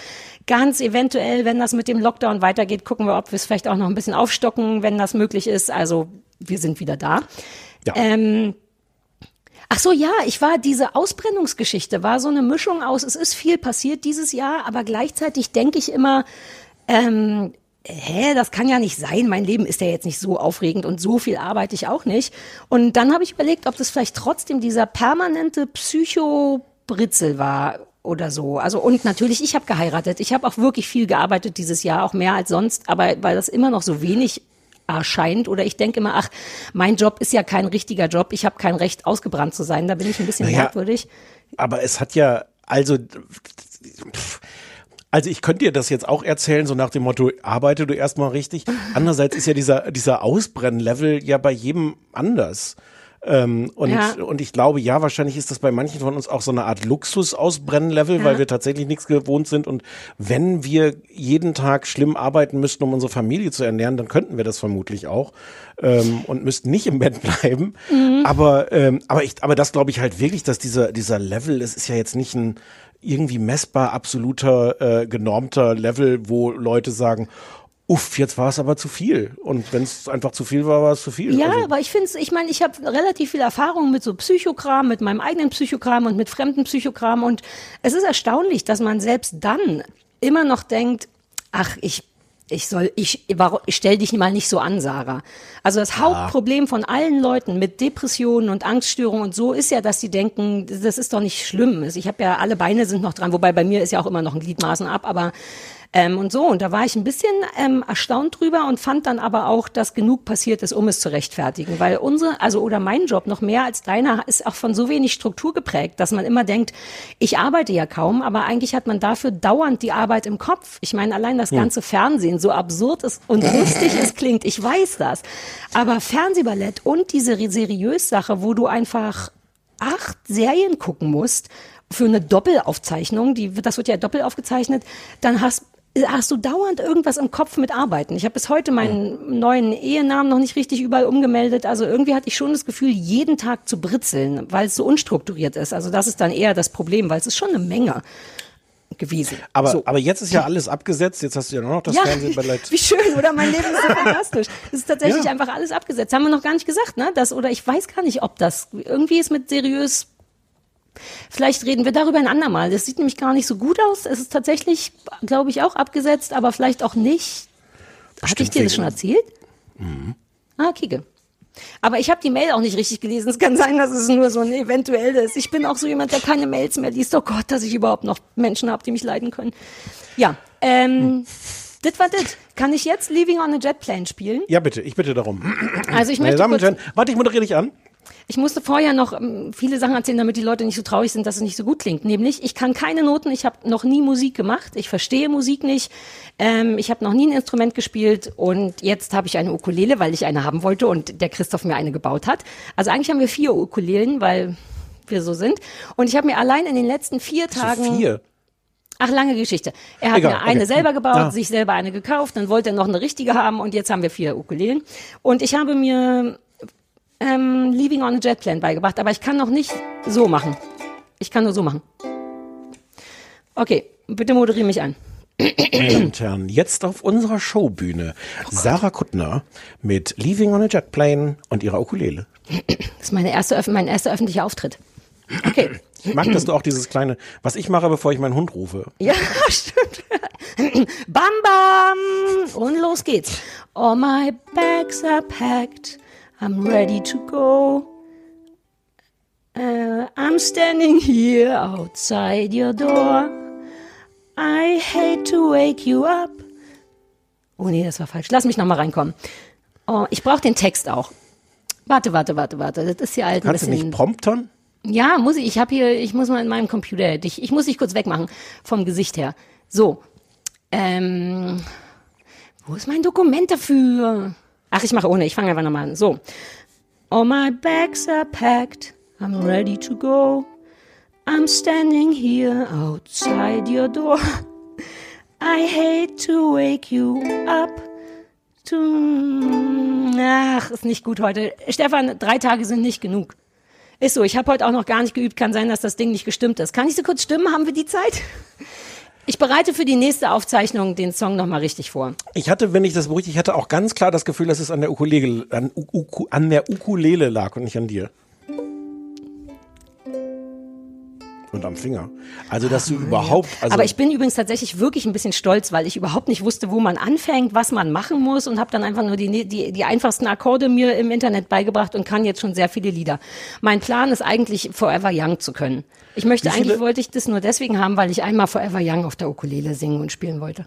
ganz eventuell, wenn das mit dem Lockdown weitergeht, gucken wir, ob wir es vielleicht auch noch ein bisschen aufstocken, wenn das möglich ist. Also wir sind wieder da.
Ja.
Ähm, Ach so, ja, ich war, diese Ausbrennungsgeschichte war so eine Mischung aus, es ist viel passiert dieses Jahr, aber gleichzeitig denke ich immer, ähm, hä, das kann ja nicht sein, mein Leben ist ja jetzt nicht so aufregend und so viel arbeite ich auch nicht. Und dann habe ich überlegt, ob das vielleicht trotzdem dieser permanente Psychobritzel war oder so. Also und natürlich, ich habe geheiratet. Ich habe auch wirklich viel gearbeitet dieses Jahr, auch mehr als sonst, aber weil das immer noch so wenig erscheint oder ich denke immer, ach, mein Job ist ja kein richtiger Job, ich habe kein Recht ausgebrannt zu sein, da bin ich ein bisschen
Naja,
merkwürdig.
Aber es hat ja, also, also ich könnte dir das jetzt auch erzählen, so nach dem Motto, arbeite du erstmal richtig. Andererseits ist ja dieser, dieser Ausbrennlevel ja bei jedem anders. Ähm, und,
Ja.
und ich glaube, ja, wahrscheinlich ist das bei manchen von uns auch so eine Art Luxus-Ausbrennlevel, weil wir tatsächlich nichts gewohnt sind. Und wenn wir jeden Tag schlimm arbeiten müssten, um unsere Familie zu ernähren, dann könnten wir das vermutlich auch ähm, und müssten nicht im Bett bleiben. Aber, ähm, aber, ich, aber das glaube ich halt wirklich, dass dieser, dieser Level, es ist ja jetzt nicht ein irgendwie messbar absoluter, äh, genormter Level, wo Leute sagen, uff, jetzt war es aber zu viel. Und wenn es einfach zu viel war, war es zu viel.
Ja,
Also-
aber ich finde es, ich meine, ich habe relativ viel Erfahrung mit so Psychokram, mit meinem eigenen Psychokram und mit fremden Psychokram. Und es ist erstaunlich, dass man selbst dann immer noch denkt, ach, ich ich soll, ich, warum, ich stell dich mal nicht so an, Sarah. Also das Hauptproblem von allen Leuten mit Depressionen und Angststörungen und so ist ja, dass sie denken, das ist doch nicht schlimm. Ich habe ja alle Beine sind noch dran, wobei bei mir ist ja auch immer noch ein Gliedmaßen ab, aber ähm, und so. Und da war ich ein bisschen ähm, erstaunt drüber und fand dann aber auch, dass genug passiert ist, um es zu rechtfertigen. Weil unsere, also oder mein Job noch mehr als deiner, ist auch von so wenig Struktur geprägt, dass man immer denkt, ich arbeite ja kaum, aber eigentlich hat man dafür dauernd die Arbeit im Kopf. Ich meine, allein das ganze Fernsehen, so absurd es und lustig es klingt, ich weiß das. Aber Fernsehballett und diese seriös Sache, wo du einfach acht Serien gucken musst für eine Doppelaufzeichnung, die, das wird ja doppelt aufgezeichnet, dann hast hast du dauernd irgendwas im Kopf mit Arbeiten. Ich habe bis heute meinen neuen Ehenamen noch nicht richtig überall umgemeldet. Also irgendwie hatte ich schon das Gefühl, jeden Tag zu britzeln, weil es so unstrukturiert ist. Also das ist dann eher das Problem, weil es ist schon eine Menge gewesen.
Aber,
so.
aber jetzt ist ja alles abgesetzt. Jetzt hast du ja nur noch das
Ja,
Fernsehballett.
wie schön, oder? Mein Leben ist so fantastisch. Es ist tatsächlich
Ja.
einfach alles abgesetzt. Haben wir noch gar nicht gesagt, ne? Das, oder ich weiß gar nicht, ob das irgendwie ist mit seriös. Vielleicht reden wir darüber ein andermal. Das sieht nämlich gar nicht so gut aus. Es ist tatsächlich, glaube ich, auch abgesetzt, aber vielleicht auch nicht. Hatte ich dir das schon erzählt? Ah, Kike. Aber ich habe die Mail auch nicht richtig gelesen. Es kann sein, dass es nur so ein eventuell ist. Ich bin auch so jemand, der keine Mails mehr liest. Oh Gott, dass ich überhaupt noch Menschen habe, die mich leiden können. Ja, ähm, das war das. Kann ich jetzt Leaving on a Jet Plane spielen?
Ja, bitte, ich bitte darum.
Also ich
Meine
möchte
Damen und Herren, warte, ich moderiere dich an.
Ich musste vorher noch ähm, viele Sachen erzählen, damit die Leute nicht so traurig sind, dass es nicht so gut klingt. Nämlich, ich kann keine Noten, ich habe noch nie Musik gemacht, ich verstehe Musik nicht, ähm, ich habe noch nie ein Instrument gespielt und jetzt habe ich eine Ukulele, weil ich eine haben wollte und der Christoph mir eine gebaut hat. Also eigentlich haben wir vier Ukulelen, weil wir so sind. Und ich habe mir allein in den letzten vier Tagen
So vier.
Ach, lange Geschichte. Er hat
Egal,
mir eine
okay.
selber gebaut,
Ja.
sich selber eine gekauft, dann wollte er noch eine richtige haben und jetzt haben wir vier Ukulelen. Und ich habe mir ähm, Leaving on a Jet Plane beigebracht, aber ich kann noch nicht so machen. Ich kann nur so machen. Okay, bitte moderiere mich an.
Meine Damen und Herren, jetzt auf unserer Showbühne Sarah Kuttner mit Leaving on a Jet Plane und ihrer Ukulele.
Das ist meine erste, mein erster öffentlicher Auftritt. Okay.
Ich mag, dass du auch dieses kleine, was ich mache, bevor ich meinen Hund rufe.
Ja, stimmt. bam, bam. Und los geht's. All my bags are packed. I'm ready to go. Uh, I'm standing here outside your door. I hate to wake you up. Oh nee, das war falsch. Lass mich nochmal reinkommen. Oh, ich brauche den Text auch. Warte, warte, warte, warte. Das ist hier alt ein
Kannst du
bisschen.
nicht promptern?
Ja, muss ich. Ich habe hier, ich muss mal in meinem Computer dich, ich muss dich kurz wegmachen vom Gesicht her. So, ähm, wo ist mein Dokument dafür? Ach, ich mache ohne. Ich fange einfach nochmal an. So, all my bags are packed. I'm ready to go. I'm standing here outside your door. I hate to wake you up. To... Ach, ist nicht gut heute. Stefan, drei Tage sind nicht genug. Ist so, ich habe heute auch noch gar nicht geübt. Kann sein, dass das Ding nicht gestimmt ist. Kann ich so kurz stimmen? Haben wir die Zeit? Ich bereite für die nächste Aufzeichnung den Song nochmal richtig vor.
Ich hatte, wenn ich das beruhigt, ich hatte auch ganz klar das Gefühl, dass es an der Ukulele, an, U an der Ukulele lag und nicht an dir. Und am Finger. Also, dass du überhaupt, also,
Aber ich bin übrigens tatsächlich wirklich ein bisschen stolz, weil ich überhaupt nicht wusste, wo man anfängt, was man machen muss und habe dann einfach nur die, die, die einfachsten Akkorde mir im Internet beigebracht und kann jetzt schon sehr viele Lieder. Mein Plan ist eigentlich, Forever Young zu können. Ich möchte eigentlich, wollte ich das nur deswegen haben, weil ich einmal Forever Young auf der Ukulele singen und spielen wollte.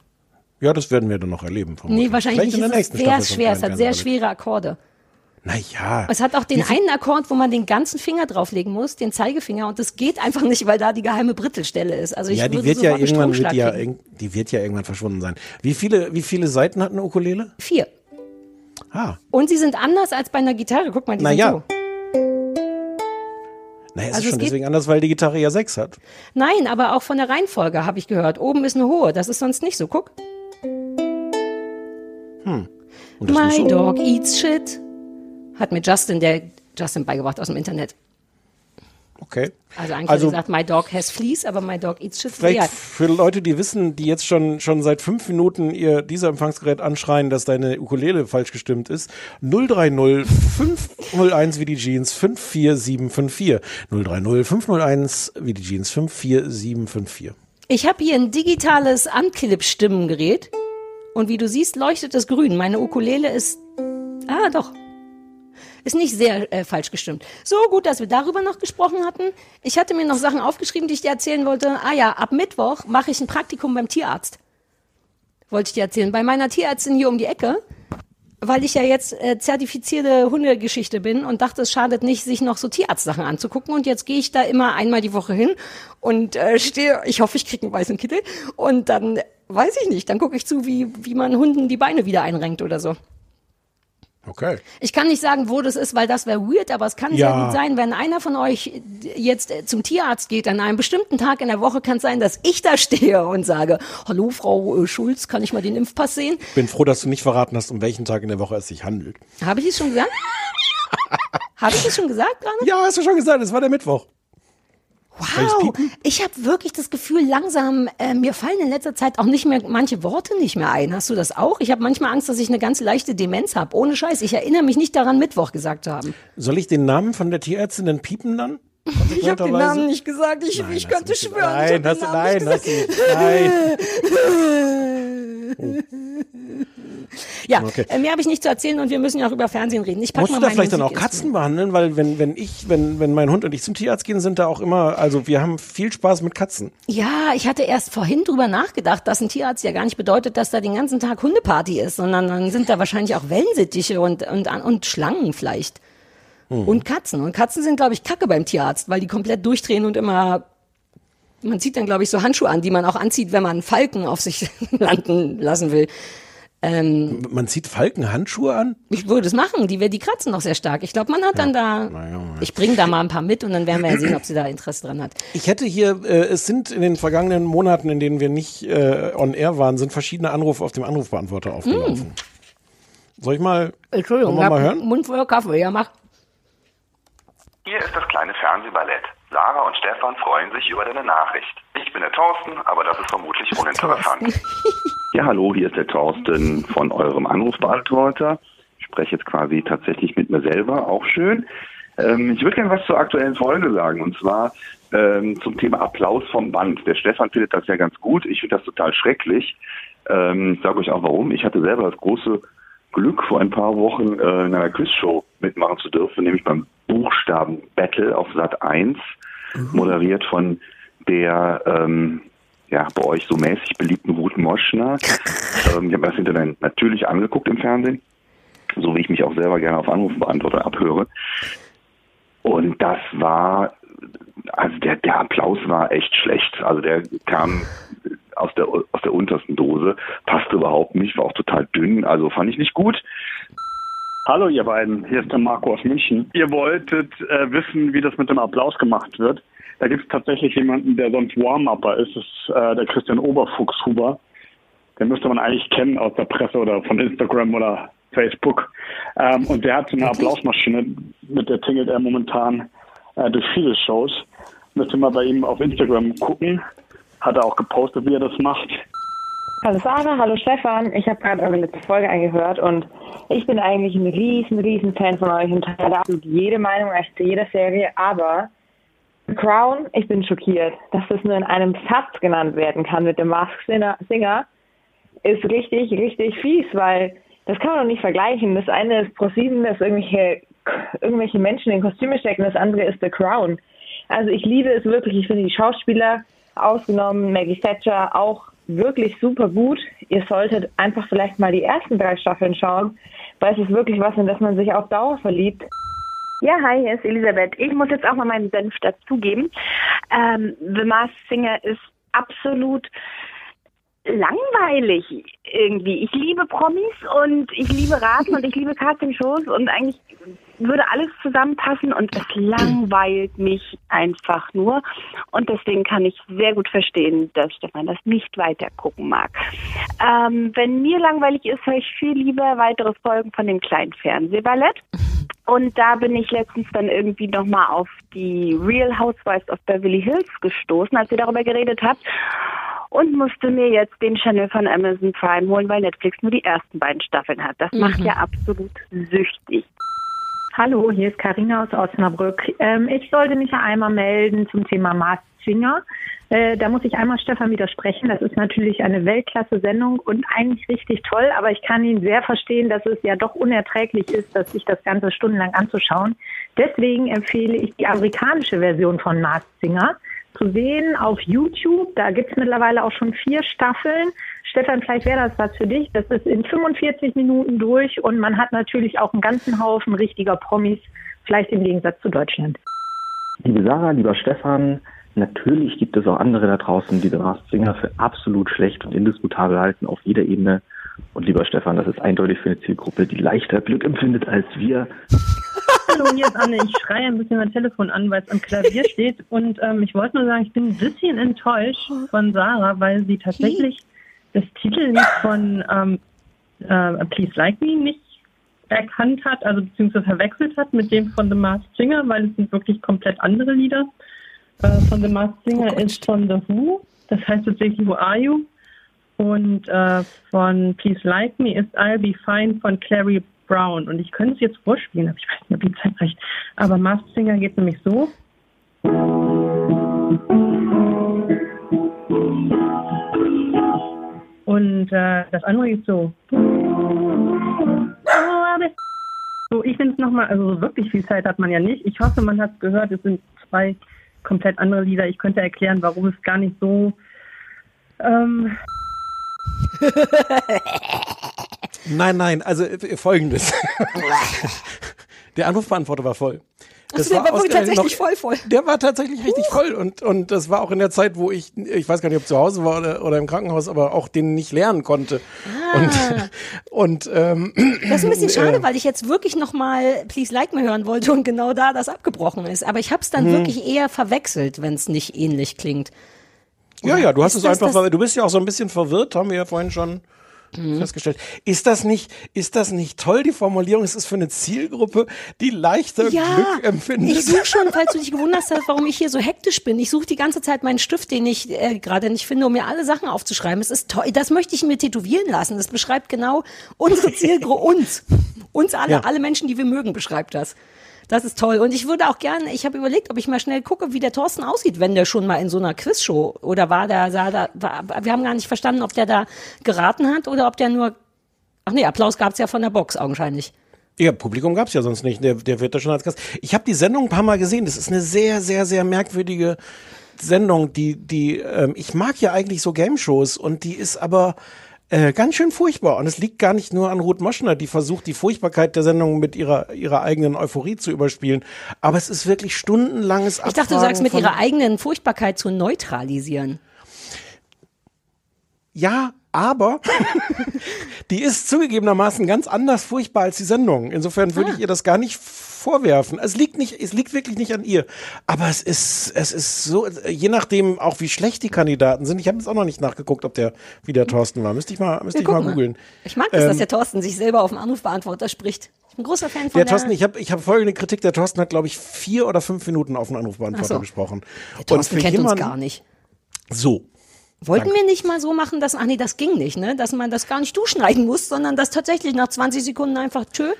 ja, das werden wir dann noch erleben.
Nee, wahrscheinlich
Vielleicht in der
nicht. Es
nächsten
ist sehr
Staffel
schwer. Es hat sehr schwere Akkorde.
Naja.
Es hat auch den einen Akkord, wo man den ganzen Finger drauflegen muss, den Zeigefinger, und das geht einfach nicht, weil da die geheime Brittelstelle ist. Also ich
Ja, die
würde
wird ja irgendwann, wird die ja, die wird ja irgendwann verschwunden sein. Wie viele, wie viele Seiten hat eine Ukulele?
Vier.
Ah,
Und sie sind anders als bei einer Gitarre. Guck mal, die
Na
sind
ja.
so.
naja, es
Also
ist
es
schon deswegen anders, weil die Gitarre ja sechs hat.
Nein, aber auch von der Reihenfolge habe ich gehört. Oben ist eine hohe. Das ist sonst nicht so. Guck.
Muss
My dog eats shit. Hat mir Justin, der Justin beigebracht aus dem Internet.
Okay.
Also eigentlich
Also-
hat er gesagt, my dog has fleas, aber my dog eats shit.
Vielleicht für Leute, die wissen, die jetzt schon, schon seit fünf Minuten ihr dieser Empfangsgerät anschreien, dass deine Ukulele falsch gestimmt ist. 030 501 wie die Jeans 54754. 030 501 wie die Jeans 54754.
Ich habe hier ein digitales Anklipp-Stimmengerät Und wie du siehst, leuchtet es grün. Meine Ukulele ist. Ah, doch. Ist nicht sehr äh, falsch gestimmt. So gut, dass wir darüber noch gesprochen hatten. Ich hatte mir noch Sachen aufgeschrieben, die ich dir erzählen wollte. Ah ja, ab Mittwoch mache ich ein Praktikum beim Tierarzt. Wollte ich dir erzählen. Bei meiner Tierärztin hier um die Ecke. Weil ich ja jetzt äh, zertifizierte Hundegeschichte bin und dachte, es schadet nicht, sich noch so Tierarztsachen anzugucken. Und jetzt gehe ich da immer einmal die Woche hin und äh, stehe, ich hoffe, ich kriege einen weißen Kittel. Und dann, weiß ich nicht, dann gucke ich zu, wie, wie man Hunden die Beine wieder einrenkt oder so.
Okay.
Ich kann nicht sagen, wo das ist, weil das wäre weird, aber es kann
Ja.
sehr gut sein, wenn einer von euch jetzt äh, zum Tierarzt geht, an einem bestimmten Tag in der Woche kann es sein, dass ich da stehe und sage, hallo Frau äh, Schulz, kann ich mal den Impfpass sehen?
Bin froh, dass du nicht verraten hast, um welchen Tag in der Woche es sich handelt.
Habe ich es schon gesagt? Habe ich es schon gesagt gerade?
Ja, hast du schon gesagt, es war der Mittwoch.
Wow, ich habe wirklich das Gefühl, langsam, äh, mir fallen in letzter Zeit auch nicht mehr manche Worte nicht mehr ein. Hast du das auch? Ich habe manchmal Angst, dass ich eine ganz leichte Demenz habe. Ohne Scheiß, ich erinnere mich nicht daran, Mittwoch gesagt zu haben.
Soll ich den Namen von der Tierärztin denn piepen dann?
Ich habe den Namen nicht gesagt. Ich, ich
Nein,
könnte
du nicht.
schwören.
Nein,
ich
hast du, nein, hast du nicht. Nein.
Ja,
Okay.
äh, mehr habe ich nicht zu erzählen und wir müssen ja auch über Fernsehen reden. Ich pack
Musst
mal
du da vielleicht dann auch Katzen behandeln? Weil wenn, wenn ich, wenn, wenn mein Hund und ich zum Tierarzt gehen, sind da auch immer, also wir haben viel Spaß mit Katzen.
Ja, ich hatte erst vorhin drüber nachgedacht, dass ein Tierarzt ja gar nicht bedeutet, dass da den ganzen Tag Hundeparty ist, sondern dann sind da wahrscheinlich auch Wellensittiche und, und, und Schlangen vielleicht. Und Katzen. Und Katzen sind, glaube ich, kacke beim Tierarzt, weil die komplett durchdrehen und immer, man zieht dann, glaube ich, so Handschuhe an, die man auch anzieht, wenn man einen Falken auf sich landen lassen will.
Man zieht Falkenhandschuhe an?
Ich würde es machen, die, die kratzen noch sehr stark. Ich glaube, man hat dann da, ich bringe da mal ein paar mit und dann werden wir ja sehen, ob sie da Interesse dran hat.
Ich hätte hier, äh, es sind in den vergangenen Monaten, in denen wir nicht äh, on air waren, sind verschiedene Anrufe auf dem Anrufbeantworter aufgelaufen. Soll ich mal,
Entschuldigung,
mal hören?
Mund voller Kaffee, ja, mach.
Hier ist das kleine Fernsehballett. Sarah und Stefan freuen sich über deine Nachricht. Ich bin der Thorsten, aber das ist vermutlich uninteressant.
Ja, hallo, hier ist der Thorsten von eurem Anrufbeantworter. Ich spreche jetzt quasi tatsächlich mit mir selber, auch schön. Ähm, ich würde gerne was zur aktuellen Folge sagen, und zwar ähm, zum Thema Applaus vom Band. Der Stefan findet das ja ganz gut, ich finde das total schrecklich. Ähm, ich sage euch auch warum. Ich hatte selber das große Glück, vor ein paar Wochen äh, in einer Quizshow mitmachen zu dürfen, nämlich beim Buchstaben Battle auf Sat 1, moderiert von der ähm, ja, bei euch so mäßig beliebten Ruth Moschner. ähm, ich habe mir das hinterher natürlich angeguckt im Fernsehen, so wie ich mich auch selber gerne auf Anrufbeantworter abhöre. Und das war, also der, der Applaus war echt schlecht. Also der kam aus der, aus der untersten Dose, passte überhaupt nicht, war auch total dünn, also fand ich nicht gut.
Hallo ihr beiden, hier ist der Marco aus München. Ihr wolltet äh, wissen, wie das mit dem Applaus gemacht wird. Da gibt es tatsächlich jemanden, der sonst Warm-Upper ist, das ist äh, der Christian Oberfuchshuber. Den müsste man eigentlich kennen aus der Presse oder von Instagram oder Facebook. Ähm, und der hat so eine Applausmaschine, mit der tingelt er momentan äh, durch viele Shows. Müsst ihr mal bei ihm auf Instagram gucken. Hat er auch gepostet, wie er das macht.
Hallo Sarah, hallo Stefan. Ich habe gerade eure letzte Folge angehört und ich bin eigentlich ein riesen, riesen Fan von euch und teile absolut jede Meinung echt zu jeder Serie, aber Crown, ich bin schockiert, dass das nur in einem Satz genannt werden kann mit dem Mask Singer, ist richtig, richtig fies, weil das kann man doch nicht vergleichen. Das eine ist ProSieben, das irgendwelche, irgendwelche Menschen in Kostüme stecken, das andere ist The Crown. Also ich liebe es wirklich, ich finde die Schauspieler, ausgenommen Maggie Thatcher, auch wirklich super gut. Ihr solltet einfach vielleicht mal die ersten drei Staffeln schauen, weil es ist wirklich was, in das man sich auf Dauer verliebt.
Ja, hi, hier ist Elisabeth. Ich muss jetzt auch mal meinen Senf dazugeben. Ähm, The Masked Singer ist absolut langweilig irgendwie. Ich liebe Promis und ich liebe Raten und ich liebe Castingshows und eigentlich würde alles zusammenpassen und es langweilt mich einfach nur. Und deswegen kann ich sehr gut verstehen, dass Stefan das nicht weiter gucken mag. Ähm, wenn mir langweilig ist, höre ich viel lieber weitere Folgen von dem kleinen Fernsehballett. Und da bin ich letztens dann irgendwie nochmal auf die Real Housewives of Beverly Hills gestoßen, als ihr darüber geredet habt. Und musste mir jetzt den Channel von Amazon Prime holen, weil Netflix nur die ersten beiden Staffeln hat. Das macht
Mhm.
ja absolut süchtig.
Hallo, hier ist Karina aus Osnabrück. Ähm, ich sollte mich ja einmal melden zum Thema Masked Singer. Äh, da muss ich einmal Stefan widersprechen. Das ist natürlich eine Weltklasse-Sendung und eigentlich richtig toll, aber ich kann ihn sehr verstehen, dass es ja doch unerträglich ist, dass sich das Ganze stundenlang anzuschauen. Deswegen empfehle ich die amerikanische Version von Mars Singer zu sehen auf YouTube. Da gibt's mittlerweile auch schon vier Staffeln. Stefan, vielleicht wäre das was für dich. Das ist in 45 Minuten durch und man hat natürlich auch einen ganzen Haufen richtiger Promis, vielleicht im Gegensatz zu Deutschland.
Liebe Sarah, lieber Stefan, natürlich gibt es auch andere da draußen, die Masked Singer für absolut schlecht und indiskutabel halten auf jeder Ebene. Und lieber Stefan, das ist eindeutig für eine Zielgruppe, die leichter Glück empfindet als wir.
Hallo, hier ist Anne. Ich schreie ein bisschen mein Telefon an, weil es am Klavier steht. Und ähm, ich wollte nur sagen, ich bin ein bisschen enttäuscht von Sarah, weil sie tatsächlich das Titellied von ähm, äh, Please Like Me nicht erkannt hat, also beziehungsweise verwechselt hat mit dem von The Masked Singer, weil es sind wirklich komplett andere Lieder. Äh, von The Masked Singer
Oh
ist von The Who, das heißt tatsächlich Who Are You? Und äh, von Please Like Me ist I'll Be Fine von Clary Brown. Und ich könnte es jetzt vorspielen, aber ich weiß nicht, ob die Zeit reicht. Aber Masked Singer geht nämlich so. Und äh, das andere geht so. So, ich finde es nochmal, also wirklich viel Zeit hat man ja nicht. Ich hoffe, man hat gehört. Es sind zwei komplett andere Lieder. Ich könnte erklären, warum es gar nicht so. Ähm,
Nein, nein, also äh, folgendes. der Anrufbeantworter war voll.
Achso, der war
ausgerechnet
tatsächlich voll voll.
Der war tatsächlich richtig voll und, und das war auch in der Zeit, wo ich, ich weiß gar nicht, ob zu Hause war oder, oder im Krankenhaus, aber auch den nicht lernen konnte. Und, und ähm,
Das ist ein bisschen schade,
äh,
weil ich jetzt wirklich nochmal Please Like Me hören wollte und genau da das abgebrochen ist. Aber ich habe es dann
Hm.
wirklich eher verwechselt, wenn es nicht ähnlich klingt.
Ja, ja, du hast es
das
einfach,
das-
du bist ja auch so ein bisschen verwirrt, haben wir ja vorhin schon
Mhm.
festgestellt. Ist das nicht, ist das nicht toll, die Formulierung? Es ist für eine Zielgruppe, die leichter
Ja,
Glück empfindet.
ich suche schon, falls du dich gewundert hast, warum ich hier so hektisch bin. Ich suche die ganze Zeit meinen Stift, den ich äh, gerade nicht finde, um mir alle Sachen aufzuschreiben. Es ist toll. Das möchte ich mir tätowieren lassen. Das beschreibt genau unsere Zielgruppe, uns. Uns alle,
Ja.
alle Menschen, die wir mögen, beschreibt das. Das ist toll. Und ich würde auch gerne, ich habe überlegt, ob ich mal schnell gucke, wie der Thorsten aussieht, wenn der schon mal in so einer Quizshow oder war der, sah da, war, wir haben gar nicht verstanden, ob der da geraten hat oder ob der nur, ach nee, Applaus gab's ja von der Box augenscheinlich.
Ja, Publikum gab's ja sonst nicht. Der, der wird da schon als Gast. Ich habe die Sendung ein paar Mal gesehen. Das ist eine sehr, sehr, sehr merkwürdige Sendung. Die, die, ähm, ich mag ja eigentlich so Game-Shows und die ist aber äh, ganz schön furchtbar. Und es liegt gar nicht nur an Ruth Moschner, die versucht, die Furchtbarkeit der Sendung mit ihrer, ihrer eigenen Euphorie zu überspielen. Aber es ist wirklich stundenlanges
Ich dachte, du
Abfragen
sagst mit ihrer eigenen Furchtbarkeit zu neutralisieren.
Ja, aber die ist zugegebenermaßen ganz anders furchtbar als die Sendung. Insofern würde ich ihr das gar nicht vorwerfen. Es liegt nicht, es liegt wirklich nicht an ihr. Aber es ist, es ist so, je nachdem auch wie schlecht die Kandidaten sind. Ich habe jetzt auch noch nicht nachgeguckt, ob der wie der Thorsten war. Müsste ich mal, müsste
Wir
ich mal googeln.
Ich mag das, dass
Ähm,
der Thorsten sich selber auf den Anrufbeantworter spricht. Ich bin ein großer Fan von
Der
der,
Thorsten, ich habe ich hab folgende Kritik. Der Thorsten hat, glaube ich, vier oder fünf Minuten auf den Anrufbeantworter
so.
gesprochen.
der Thorsten kennt uns
jemanden-
gar nicht.
So.
Wollten
Danke.
wir nicht mal so machen, dass, ach nee, das ging nicht, ne? Dass man das gar nicht durchschneiden muss, sondern dass tatsächlich nach 20 Sekunden einfach tschö.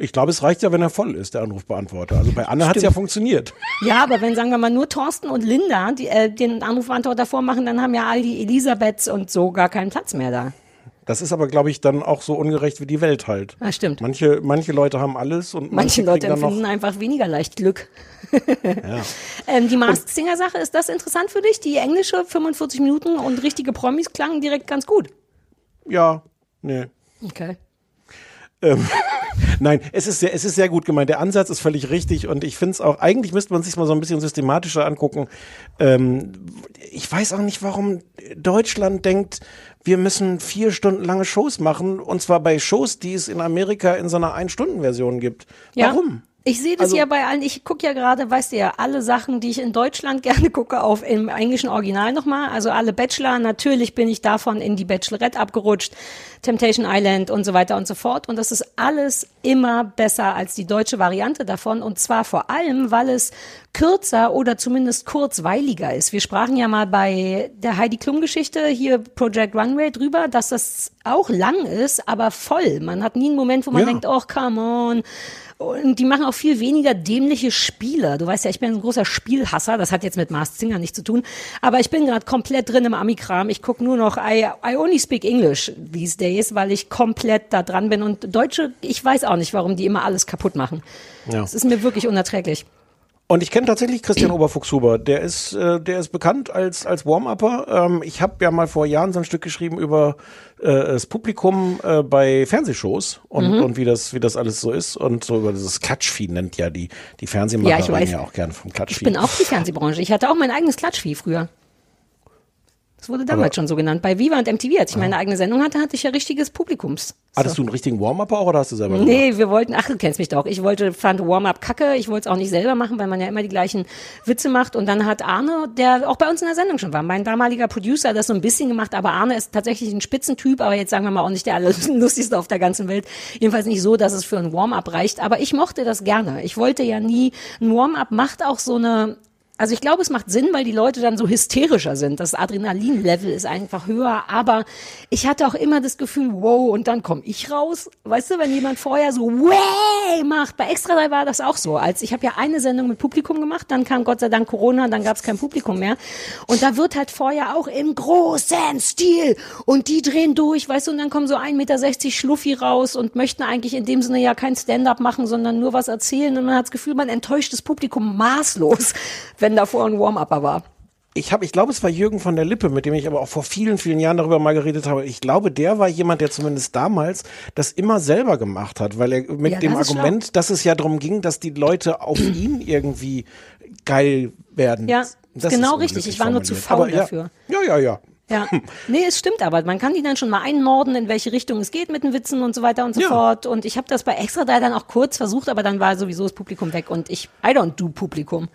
Ich glaube, es reicht ja, wenn er voll ist, der Anrufbeantworter. Also bei Anne hat es ja funktioniert.
Ja, aber wenn, sagen wir mal, nur Thorsten und Linda die, äh, den Anrufbeantworter vormachen, dann haben ja all die Elisabeths und so gar keinen Platz mehr da.
Das ist aber, glaube ich, dann auch so ungerecht wie die Welt halt.
Ah, stimmt.
Manche, manche Leute haben alles und
Manche
manche,
Leute empfinden einfach weniger leicht Glück.
Ja.
Ähm, die Masked Singer Sache, ist das interessant für dich? Die englische 45 Minuten und richtige Promis klangen direkt ganz gut.
ja, nee.
Okay.
Ähm, Nein, es ist, sehr, es ist sehr gut gemeint. Der Ansatz ist völlig richtig und ich finde es auch, eigentlich müsste man sich mal so ein bisschen systematischer angucken. Ähm, ich weiß auch nicht, warum Deutschland denkt, wir müssen vier Stunden lange Shows machen und zwar bei Shows, die es in Amerika in so einer Ein-Stunden-Version gibt.
Ja.
Warum?
Ich sehe das
Also-
ja bei allen, ich gucke ja gerade, weißt du ja, alle Sachen, die ich in Deutschland gerne gucke, auf im englischen Original nochmal. Also alle Bachelor, natürlich bin ich davon in die Bachelorette abgerutscht, Temptation Island und so weiter und so fort. Und das ist alles immer besser als die deutsche Variante davon. Und zwar vor allem, weil es kürzer oder zumindest kurzweiliger ist. Wir sprachen ja mal bei der Heidi Klum Geschichte hier Project Runway drüber, dass das auch lang ist, aber voll. Man hat nie einen Moment, wo man
Ja.
denkt, oh, come on. Und die machen auch viel weniger dämliche Spiele. Du weißt ja, ich bin ein großer Spielhasser. Das hat jetzt mit Mars Singer nichts zu tun. Aber ich bin gerade komplett drin im Ami-Kram. Ich gucke nur noch I, I only speak English these days, weil ich komplett da dran bin. Und Deutsche, ich weiß auch nicht, warum die immer alles kaputt machen.
Ja.
Das ist mir wirklich unerträglich.
Und ich kenne tatsächlich Christian Oberfuchshuber. Der ist, äh, der ist bekannt als als Warm-Upper. Ähm, ich habe ja mal vor Jahren so ein Stück geschrieben über äh, das Publikum äh, bei Fernsehshows und,
Mhm.
und wie das wie das alles so ist und so über dieses Klatschvieh nennt ja die die Fernsehmacher
Ja, ich weiß.
ja auch gern vom
Ich
Klatschvieh.
bin auch die Fernsehbranche. Ich hatte auch mein eigenes Klatschvieh früher. Das wurde damals
Aber-
schon so genannt. Bei Viva und MTV, als ich meine eigene Sendung hatte, hatte ich ja richtiges Publikums.
Hattest du einen richtigen Warm-Upper auch oder hast du selber gemacht?
Nee, wir wollten, ach, du kennst mich doch. Ich wollte, fand Warm-up kacke. Ich wollte es auch nicht selber machen, weil man ja immer die gleichen Witze macht. Und dann hat Arne, der auch bei uns in der Sendung schon war, mein damaliger Producer, das so ein bisschen gemacht. Aber Arne ist tatsächlich ein Spitzentyp, aber jetzt sagen wir mal auch nicht der allerlustigste auf der ganzen Welt. Jedenfalls nicht so, dass es für ein Warm-up reicht. Aber ich mochte das gerne. Ich wollte ja nie, ein Warm-up macht auch so eine, also ich glaube, es macht Sinn, weil die Leute dann so hysterischer sind. Das Adrenalinlevel ist einfach höher. Aber ich hatte auch immer das Gefühl, wow, und dann komme ich raus. Weißt du, wenn jemand vorher so way macht. Bei Extra 3 war das auch so. Als ich habe ja eine Sendung mit Publikum gemacht, dann kam Gott sei Dank Corona, dann gab es kein Publikum mehr. Und da wird halt vorher auch im großen Stil und die drehen durch, weißt du, und dann kommen so 1,60 Meter Schluffi raus und möchten eigentlich in dem Sinne ja kein Stand-up machen, sondern nur was erzählen. Und man hat das Gefühl, man enttäuscht das Publikum maßlos, wenn davor ein Warm-Upper war.
Ich habe, ich glaube, es war Jürgen von der Lippe, mit dem ich aber auch vor vielen, vielen Jahren darüber mal geredet habe. Ich glaube, der war jemand, der zumindest damals das immer selber gemacht hat, weil er mit
Ja,
dem Argument, dass es ja darum ging, dass die Leute auf ihn irgendwie geil werden.
Ja,
Das
genau richtig. Ich war nur zu faul
Aber
dafür.
Ja, ja, ja.
Ja, nee, es stimmt aber. Man kann die dann schon mal einnorden, in welche Richtung es geht mit den Witzen und so weiter und so
Ja.
fort. Und ich habe das bei Extra 3 dann auch kurz versucht, aber dann war sowieso das Publikum weg und ich, I don't do Publikum.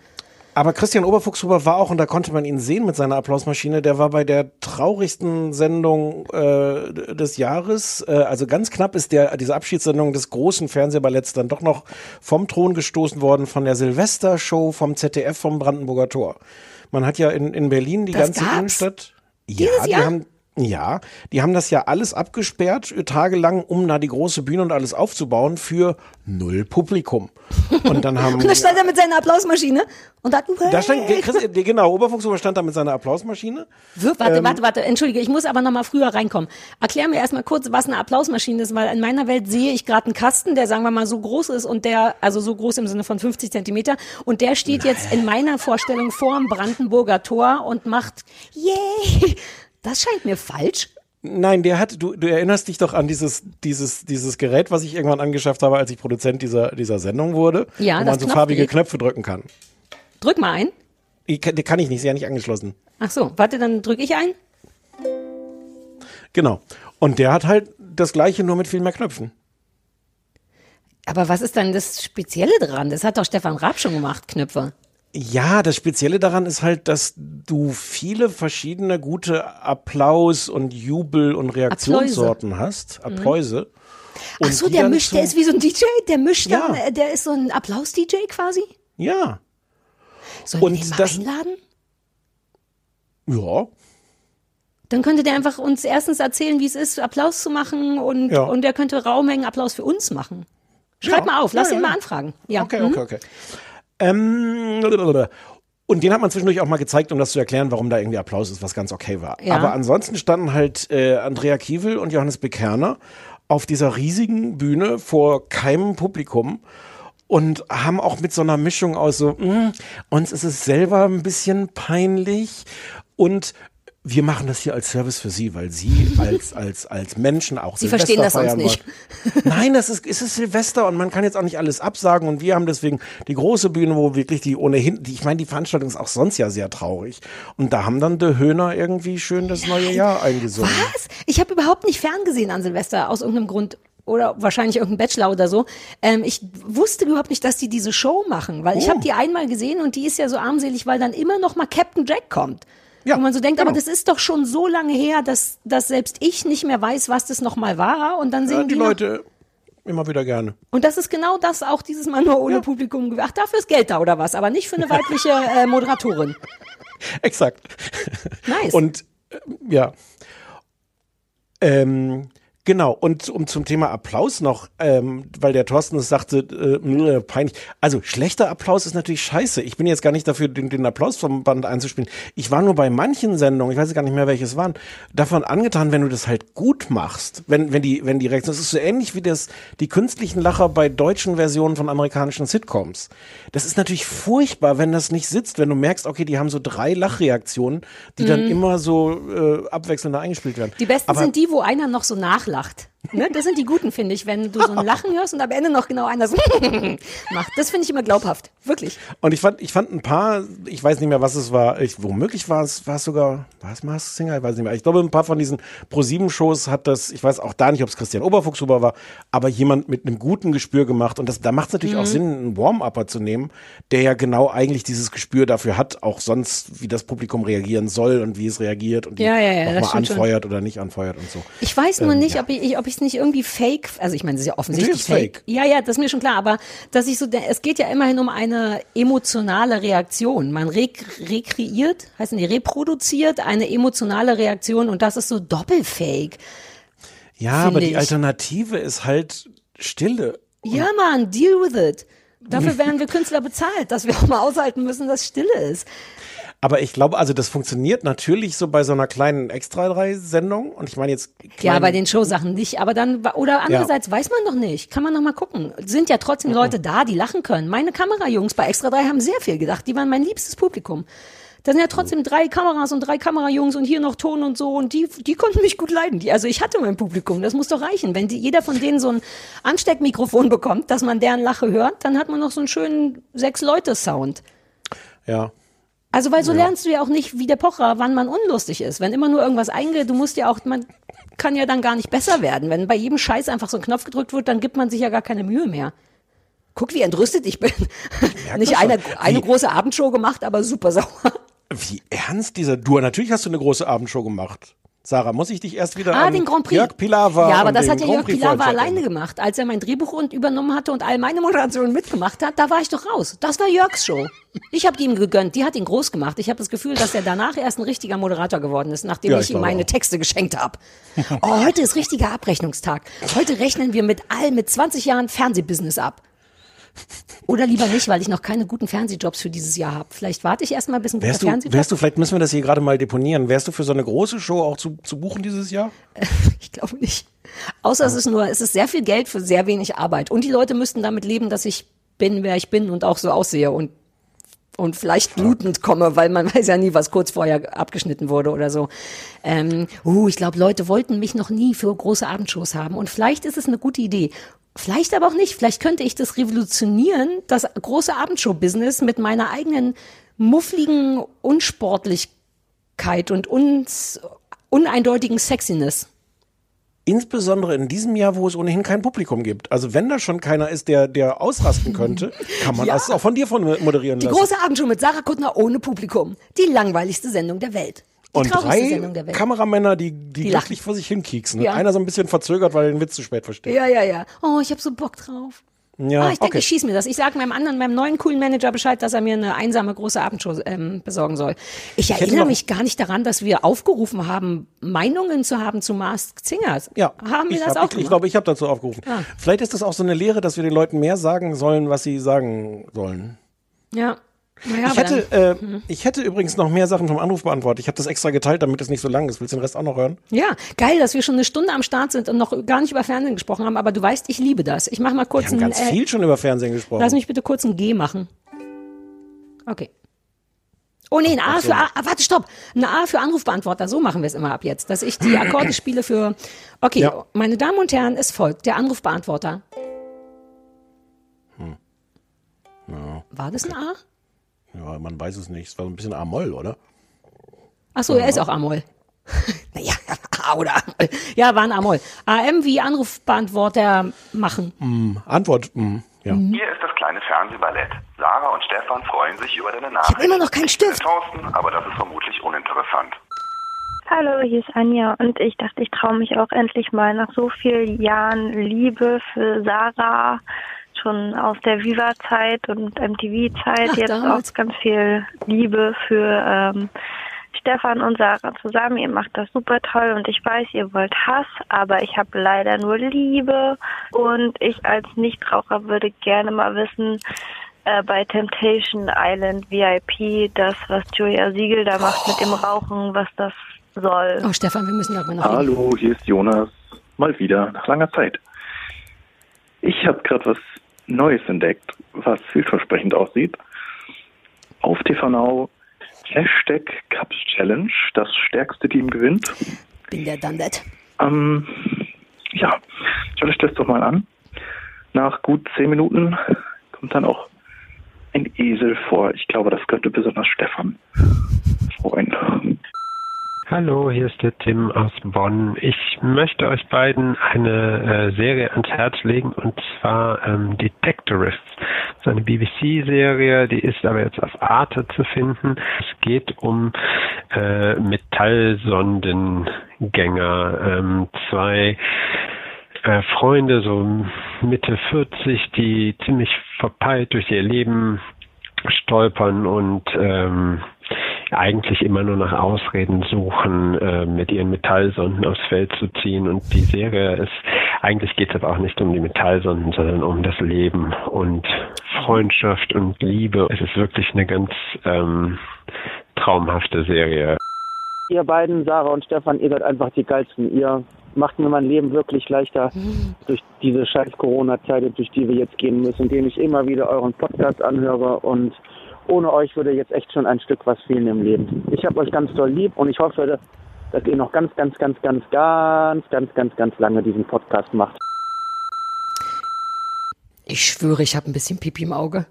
Aber Christian Oberfuchshuber war auch, und da konnte man ihn sehen mit seiner Applausmaschine, der war bei der traurigsten Sendung äh, des Jahres. Äh, also ganz knapp ist der diese Abschiedssendung des großen Fernsehballetts dann doch noch vom Thron gestoßen worden von der Silvestershow vom ZDF vom Brandenburger Tor. Man hat ja in, in Berlin die
Das
ganze
gab's?
Innenstadt. Ja,
Dieses
die
Jahr?
haben ja, die haben das ja alles abgesperrt, äh, tagelang, um da die große Bühne und alles aufzubauen für null Publikum. Und dann haben
Und da stand er mit seiner Applausmaschine und hat,
da stand, Chris, genau, Oberfuchshuber stand da mit seiner Applausmaschine.
Wir- Warte,
Ähm,
warte, warte, entschuldige, ich muss aber noch mal früher reinkommen. Erklär mir erstmal kurz, was eine Applausmaschine ist, weil in meiner Welt sehe ich gerade einen Kasten, der sagen wir mal so groß ist und der, also so groß im Sinne von 50 Zentimeter und der steht jetzt in meiner Vorstellung vorm Brandenburger Tor und macht, yay, das scheint mir falsch.
Nein, der hat, du, du erinnerst dich doch an dieses, dieses, dieses Gerät, was ich irgendwann angeschafft habe, als ich Produzent dieser, dieser Sendung wurde.
Ja,
wo
das
man so farbige Knöpfe drücken kann.
Drück mal ein.
Die, kann- die kann ich nicht, ist ja nicht angeschlossen.
Ach so, warte, dann drücke ich ein.
Genau. Und der hat halt das gleiche, nur mit viel mehr Knöpfen.
Aber was ist dann das Spezielle dran? Das hat doch Stefan Raab schon gemacht, Knöpfe.
Ja, das Spezielle daran ist halt, dass du viele verschiedene gute Applaus- und Jubel- und Reaktionssorten hast.
Mhm.
Appläuse.
Ach
Und
so, der mischt, der ist wie so ein DJ, der mischt
Ja.
dann, äh, der ist so ein Applaus-DJ quasi.
Ja.
Sollen wir
Und
den mal
das-
einladen?
Ja.
Dann könnte der einfach uns erstens erzählen, wie es ist, Applaus zu machen und,
Ja.
und der könnte Raumhängen Applaus für uns machen. Schreib
Ja.
mal auf, lass ihn mal anfragen. Ja.
Okay,
mhm.
okay, okay. Ähm, und den hat man zwischendurch auch mal gezeigt, um das zu erklären, warum da irgendwie Applaus ist, was ganz okay war.
Ja.
Aber ansonsten standen halt äh, Andrea Kiewel und Johannes Bekerner auf dieser riesigen Bühne vor keinem Publikum und haben auch mit so einer Mischung aus so, mh, uns ist es selber ein bisschen peinlich und wir machen das hier als Service für Sie, weil Sie als, als, als Menschen auch
Sie
Silvester
verstehen das sonst nicht.
Nein, das ist, es ist Silvester und man kann jetzt auch nicht alles absagen und wir haben deswegen die große Bühne, wo wirklich die ohnehin, die, ich meine, die Veranstaltung ist auch sonst ja sehr traurig. Und da haben dann der Höhner irgendwie schön das neue Jahr eingesungen.
Was? Ich habe überhaupt nicht ferngesehen an Silvester aus irgendeinem Grund. Oder wahrscheinlich irgendein Bachelor oder so. Ähm, ich wusste überhaupt nicht, dass die diese Show machen, weil ich
Oh.
habe die einmal gesehen und die ist ja so armselig, weil dann immer noch mal Captain Jack kommt. Wo man so denkt, aber
genau.
das ist doch schon so lange her, dass, dass selbst ich nicht mehr weiß, was das nochmal war. Und dann singen
Ja, die
die
Leute immer wieder gerne.
Und das ist genau das auch dieses Mal nur ohne Publikum. gewesen. Ach, dafür ist Geld da oder was, aber nicht für eine weibliche äh, Moderatorin.
Exakt.
Nice.
Und äh, ja. Ähm, Genau, und um zum Thema Applaus noch, ähm, weil der Thorsten es sagte, äh, peinlich. Also schlechter Applaus ist natürlich scheiße. Ich bin jetzt gar nicht dafür, den, den Applaus vom Band einzuspielen. Ich war nur bei manchen Sendungen, ich weiß gar nicht mehr, welches waren, davon angetan, wenn du das halt gut machst. Wenn, wenn die, wenn die Reaktion, das ist so ähnlich wie das, die künstlichen Lacher bei deutschen Versionen von amerikanischen Sitcoms. Das ist natürlich furchtbar, wenn das nicht sitzt, wenn du merkst, okay, die haben so drei Lachreaktionen, die dann
Mhm.
immer so äh, abwechselnd eingespielt werden.
Die besten
Aber-
sind die, wo einer noch so nachlacht gelacht. Ne? Das sind die guten, finde ich, wenn du so ein Lachen hörst und am Ende noch genau einer so macht. Das finde ich immer glaubhaft. Wirklich.
Und ich fand, ich fand ein paar, ich weiß nicht mehr, was es war, ich, womöglich war es, war es sogar, war es Mars Singer? Ich weiß nicht mehr. Ich glaube, ein paar von diesen Pro-7-Shows hat das, ich weiß auch da nicht, ob es Christian Oberfuchshuber war, aber jemand mit einem guten Gespür gemacht. Und das, da macht es natürlich
Mhm.
auch Sinn, einen Warm-Upper zu nehmen, der ja genau eigentlich dieses Gespür dafür hat, auch sonst, wie das Publikum reagieren soll und wie es reagiert und die
Ja, ja, ja,
nochmal
stimmt schon.
anfeuert oder nicht anfeuert und so.
Ich weiß nur
Ähm,
nicht, ob ich, ob ich es nicht irgendwie fake, also ich meine, es ist ja offensichtlich
ist
fake. Ja, ja, das ist mir schon klar, aber dass ich so, es geht ja immerhin um eine emotionale Reaktion. Man re rekreiert, heißt die reproduziert eine emotionale Reaktion und das ist so doppelfake.
Ja, aber die
ich.
Alternative ist halt Stille.
Ja, Mann, deal with it. Dafür werden wir Künstler bezahlt, dass wir auch mal aushalten müssen, dass Stille ist.
Aber ich glaube, also das funktioniert natürlich so bei so einer kleinen Extra-3-Sendung. Und ich meine jetzt.
Ja, bei den Showsachen nicht. Aber dann, oder andererseits weiß man doch nicht. Kann man noch mal gucken. Sind ja trotzdem Leute da, die lachen können. Meine Kamerajungs bei Extra 3 haben sehr viel gedacht. Die waren mein liebstes Publikum. Da sind ja trotzdem drei Kameras und drei Kamerajungs und hier noch Ton und so und die, die konnten mich gut leiden. Die, also ich hatte mein Publikum, das muss doch reichen. Wenn die, jeder von denen so ein Ansteckmikrofon bekommt, dass man deren Lache hört, dann hat man noch so einen schönen Sechs-Leute-Sound.
Ja.
Also, weil so
Ja.
lernst du ja auch nicht wie der Pocher, wann man unlustig ist. Wenn immer nur irgendwas eingeht, du musst ja auch, man kann ja dann gar nicht besser werden. Wenn bei jedem Scheiß einfach so ein Knopf gedrückt wird, dann gibt man sich ja gar keine Mühe mehr. Guck, wie entrüstet ich bin. Nicht
das
eine, eine große Abendshow gemacht, aber super sauer.
Wie ernst dieser Du? Natürlich hast du eine große Abendshow gemacht. Sarah, muss ich dich erst wieder
Ah, den Grand Prix.
Jörg Pilawa
Ja, aber das hat ja Jörg Pilawa alleine gemacht. Als er mein Drehbuch und übernommen hatte und all meine Moderationen mitgemacht hat, da war ich doch raus. Das war Jörgs Show. Ich habe die ihm gegönnt. Die hat ihn groß gemacht. Ich habe das Gefühl, dass er danach erst ein richtiger Moderator geworden ist, nachdem
Ja,
ich,
ich
ihm meine
auch.
Texte geschenkt habe. Oh, heute ist richtiger Abrechnungstag. Heute rechnen wir mit all mit 20 Jahren Fernsehbusiness ab. Oder lieber nicht, weil ich noch keine guten Fernsehjobs für dieses Jahr habe. Vielleicht warte ich erst mal, bis ein guter
Wärst du,
Fernsehjob
wärst du, vielleicht müssen wir das hier gerade mal deponieren. Wärst du für so eine große Show auch zu, zu buchen dieses Jahr?
Ich glaube nicht. Außer es ist nur, es ist sehr viel Geld für sehr wenig Arbeit. Und die Leute müssten damit leben, dass ich bin, wer ich bin und auch so aussehe und, und vielleicht blutend komme, weil man weiß ja nie, was kurz vorher abgeschnitten wurde oder so. Ähm, uh, ich glaube, Leute wollten mich noch nie für große Abendshows haben. Und vielleicht ist es eine gute Idee. Vielleicht aber auch nicht. Vielleicht könnte ich das revolutionieren, das große Abendshow-Business mit meiner eigenen muffligen Unsportlichkeit und uns uneindeutigen Sexiness.
Insbesondere in diesem Jahr, wo es ohnehin kein Publikum gibt. Also wenn da schon keiner ist, der, der ausrasten könnte, kann man
Ja.
das auch von dir von moderieren
Die
lassen.
große Abendshow mit Sarah Kuttner ohne Publikum. Die langweiligste Sendung der Welt.
Und drei. Kameramänner, die, die,
Die
glücklich vor sich hinkieksen.
Ja.
Einer so ein bisschen verzögert, weil er den Witz zu spät versteht.
Ja, ja, ja. Oh, ich habe so Bock drauf.
Ja,
ah, ich denke,
okay.
ich schieß mir das. Ich sage meinem anderen, meinem neuen coolen Manager Bescheid, dass er mir eine einsame große Abendshow ähm, besorgen soll. Ich
hätte
erinnere mich gar nicht daran, dass wir aufgerufen haben, Meinungen zu haben zu Masked Singers.
Ja,
Haben wir
ich
das
hab,
auch
ich, ich glaube, ich habe dazu aufgerufen.
Ah.
Vielleicht ist das auch so eine Lehre, dass wir den Leuten mehr sagen sollen, was sie sagen sollen.
Ja. Naja,
ich, hätte, äh,
hm.
ich hätte übrigens noch mehr Sachen vom Anruf beantwortet. Ich habe das extra geteilt, damit es nicht so lang ist. Willst du den Rest auch noch hören?
Ja, geil, dass wir schon eine Stunde am Start sind und noch gar nicht über Fernsehen gesprochen haben, aber du weißt, ich liebe das. Ich mache mal kurz
Wir haben
ein,
ganz
äh,
viel schon über Fernsehen gesprochen.
Lass mich bitte kurz ein G machen. Okay. Oh nee, ein A für A, warte, stopp. Ein A für Anrufbeantworter, so machen wir es immer ab jetzt, dass ich die Akkorde spiele für, okay,
Ja.
meine Damen und Herren, es folgt der Anrufbeantworter.
Ja,
War das ein A?
Ja, man weiß es nicht. Es war so ein bisschen A-Moll, oder?
Ach so, er ist auch A-Moll. naja, A oder A-Moll. Ja, war ein A-Moll. AM wie Anrufbeantworter machen.
Mm, Antwort, mm, ja.
Hier ist das kleine Fernsehballett. Sarah und Stefan freuen sich über deine Nachricht.
hab immer noch keinen Stift.
Thorsten, aber das ist vermutlich uninteressant.
Hallo, hier ist Anja und ich dachte, ich traue mich auch endlich mal nach so vielen Jahren Liebe für Sarah, schon aus der Viva-Zeit und MTV-Zeit, jetzt
damals.
auch ganz viel Liebe für ähm, Stefan und Sarah zusammen. Ihr macht das super toll und ich weiß, ihr wollt Hass, aber ich habe leider nur Liebe. Und ich als Nichtraucher würde gerne mal wissen, äh, bei Temptation Island VIP, das, was Julia Siegel da macht mit dem Rauchen, was das soll.
Oh, Stefan, wir müssen darüber noch.
Hallo, hier ist Jonas. Mal wieder, nach langer Zeit. Ich habe gerade was Neues entdeckt, was vielversprechend aussieht. Auf TV Now Hashtag Cups Challenge, das stärkste Team gewinnt.
Bin der dann that.
Ähm, ja, schaut euch das doch mal an. Nach gut zehn Minuten kommt dann auch ein Esel vor. Ich glaube, das könnte besonders Stefan freuen.
Hallo, hier ist der Tim aus Bonn. Ich möchte euch beiden eine äh, Serie ans Herz legen und zwar ähm, Detectorists. Das ist eine BBC-Serie, die ist aber jetzt auf Arte zu finden. Es geht um äh, Metallsondengänger. Ähm, zwei äh, Freunde, so Mitte 40, die ziemlich verpeilt durch ihr Leben stolpern und ähm, eigentlich immer nur nach Ausreden suchen, äh, mit ihren Metallsonden aufs Feld zu ziehen. Und die Serie ist, eigentlich geht es aber auch nicht um die Metallsonden, sondern um das Leben und Freundschaft und Liebe. Es ist wirklich eine ganz ähm, traumhafte Serie.
Ihr beiden, Sarah und Stefan, ihr seid einfach die geilsten. Ihr macht mir mein Leben wirklich leichter durch diese scheiß Corona-Zeit, durch die wir jetzt gehen müssen, indem ich immer wieder euren Podcast anhöre und ohne euch würde jetzt echt schon ein Stück was fehlen im Leben. Ich habe euch ganz doll lieb und ich hoffe, dass ihr noch ganz, ganz, ganz, ganz, ganz, ganz, ganz, ganz lange diesen Podcast macht.
Ich schwöre, ich habe ein bisschen Pipi im Auge.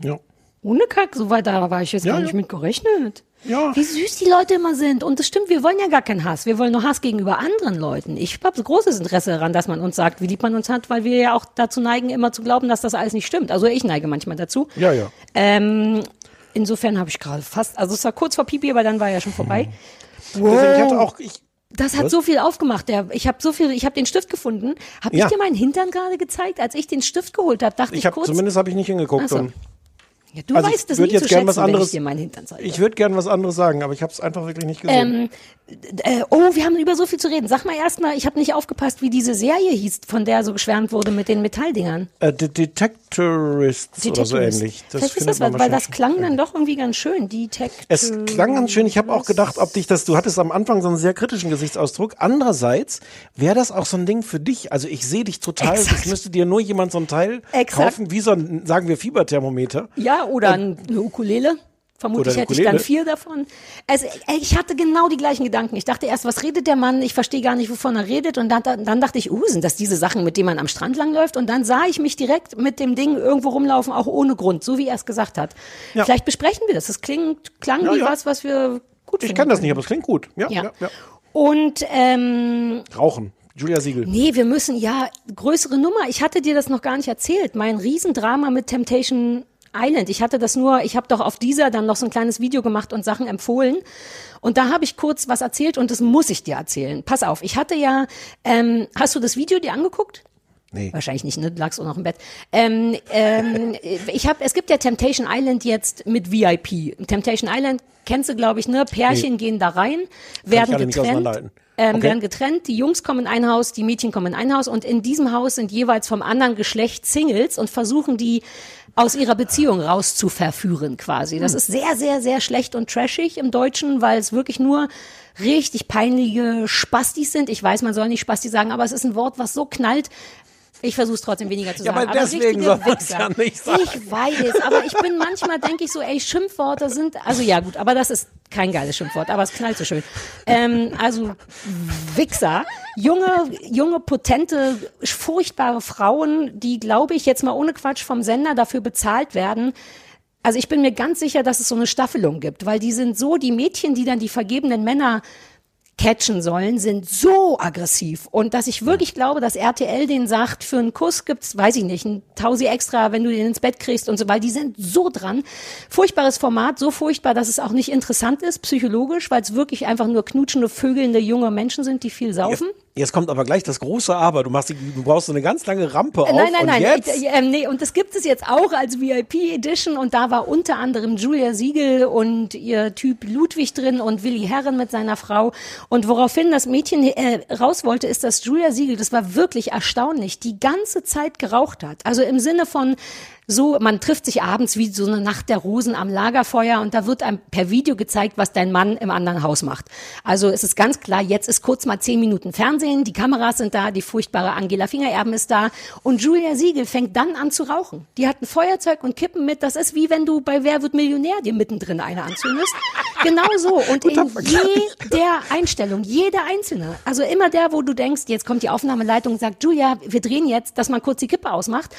Ja.
Ohne Kack, so weit da war ich jetzt
Ja,
gar
ja.
nicht mit gerechnet.
Ja.
Wie süß die Leute immer sind. Und das stimmt, wir wollen ja gar keinen Hass. Wir wollen nur Hass gegenüber anderen Leuten. Ich habe großes Interesse daran, dass man uns sagt, wie lieb man uns hat, weil wir ja auch dazu neigen, immer zu glauben, dass das alles nicht stimmt. Also ich neige manchmal dazu.
Ja, ja.
Ähm, insofern habe ich gerade fast, also es war kurz vor Pipi, aber dann war ja schon vorbei.
Deswegen, ich hatte auch, ich,
Das hat
Was?
so viel aufgemacht. Der, ich habe so viel, ich habe den Stift gefunden. Habe
Ja.
ich dir meinen Hintern gerade gezeigt, als ich den Stift geholt habe? Dachte ich,
ich habe
kurz.
zumindest habe ich nicht hingeguckt.
Ach so. Ja, du
also
weißt
würd
nie
jetzt
zu schätzen,
was
wenn
anderes-
ich dir meinen Hintern zeige.
ich würde gern was anderes sagen, aber ich habe es einfach wirklich nicht gesehen.
Ähm, äh, oh, wir haben über so viel zu reden. Sag mal erstmal, ich habe nicht aufgepasst, wie diese Serie hieß, von der so geschwärmt wurde mit den Metalldingern.
Äh, The Detectorists oder so ähnlich.
Vielleicht ist das, weil, weil das klang dann doch irgendwie ganz schön. Detect.
Es klang ganz schön. Ich habe auch gedacht, ob dich das, du hattest am Anfang so einen sehr kritischen Gesichtsausdruck. Andererseits wäre das auch so ein Ding für dich. Also ich sehe dich total,
Exakt.
es müsste dir nur jemand so ein Teil
Exakt.
kaufen, wie so ein, sagen wir, Fieberthermometer.
Ja, oder ein- eine Ukulele. Vermutlich hätte ich dann vier davon. Also, ey, ich hatte genau die gleichen Gedanken. Ich dachte erst, was redet der Mann? Ich verstehe gar nicht, wovon er redet. Und dann, dann dachte ich, uh, sind das diese Sachen, mit denen man am Strand langläuft? Und dann sah ich mich direkt mit dem Ding irgendwo rumlaufen, auch ohne Grund, so wie er es gesagt hat.
Ja.
Vielleicht besprechen wir das. Das klingt, klang
Ja,
wie
ja.
was, was wir gut
Ich
finden
kann das nicht, aber es klingt gut. Ja,
Ja.
ja. ja,
Und ähm,
Rauchen. Julia Siegel.
Nee, wir müssen ja größere Nummer. Ich hatte dir das noch gar nicht erzählt. Mein Riesendrama mit Temptation Island. Ich hatte das nur, ich habe doch auf dieser dann noch so ein kleines Video gemacht und Sachen empfohlen. Und da habe ich kurz was erzählt und das muss ich dir erzählen. Pass auf, ich hatte ja, ähm, hast du das Video dir angeguckt?
Nee.
Wahrscheinlich nicht, ne? Du lagst auch noch im Bett. Ähm, ähm, ich habe, es gibt ja Temptation Island jetzt mit VIP. Temptation Island kennst du, glaube ich, ne? Pärchen
Nee.
gehen da rein, werden getrennt, ähm,
Okay.
werden getrennt. Die Jungs kommen in ein Haus, die Mädchen kommen in ein Haus und in diesem Haus sind jeweils vom anderen Geschlecht Singles und versuchen die aus ihrer Beziehung rauszuverführen quasi. Das
Hm.
ist sehr, sehr, sehr schlecht und trashig im Deutschen, weil es wirklich nur richtig peinliche Spastis sind. Ich weiß, man soll nicht Spasti sagen, aber es ist ein Wort, was so knallt. Ich versuche es trotzdem weniger zu
Ja,
sagen.
aber deswegen soll
Wichser.
ja nicht sagen.
Ich weiß, aber ich bin manchmal denke ich so, ey, Schimpfworte sind, also ja gut, aber das ist kein geiles Schimpfwort, aber es knallt so schön. Ähm, also Wichser, junge, junge, potente, furchtbare Frauen, die, glaube ich, jetzt mal ohne Quatsch vom Sender dafür bezahlt werden. Also ich bin mir ganz sicher, dass es so eine Staffelung gibt, weil die sind so, die Mädchen, die dann die vergebenen Männer catchen sollen, sind so aggressiv. Und dass ich wirklich glaube, dass RTL den sagt, für einen Kuss gibt's, weiß ich nicht, ein Tausi extra, wenn du den ins Bett kriegst und so, weil die sind so dran. Furchtbares Format, so furchtbar, dass es auch nicht interessant ist, psychologisch, weil es wirklich einfach nur knutschende, vögelnde junge Menschen sind, die viel saufen.
Jetzt kommt aber gleich das große Aber. Du, machst, die- du brauchst so eine ganz lange Rampe auf.
Äh, Nein, nein,
und
nein.
Jetzt?
Äh, äh, nee, und das gibt es jetzt auch als VIP Edition und da war unter anderem Julia Siegel und ihr Typ Ludwig drin und Willi Herren mit seiner Frau. Und woraufhin das Mädchen äh, raus wollte, ist, dass Julia Siegel, das war wirklich erstaunlich, die ganze Zeit geraucht hat. Also im Sinne von so, man trifft sich abends wie so eine Nacht der Rosen am Lagerfeuer und da wird einem per Video gezeigt, was dein Mann im anderen Haus macht. Also es ist ganz klar, jetzt ist kurz mal zehn Minuten Fernsehen, die Kameras sind da, die furchtbare Angela Fingererben ist da und Julia Siegel fängt dann an zu rauchen. Die hat ein Feuerzeug und Kippen mit, das ist wie wenn du bei Wer wird Millionär dir mittendrin eine anzündest. Genau so und in jeder Einstellung, jeder einzelne, also immer der, wo du denkst, jetzt kommt die Aufnahmeleitung und sagt, Julia, wir drehen jetzt, dass man kurz die Kippe ausmacht.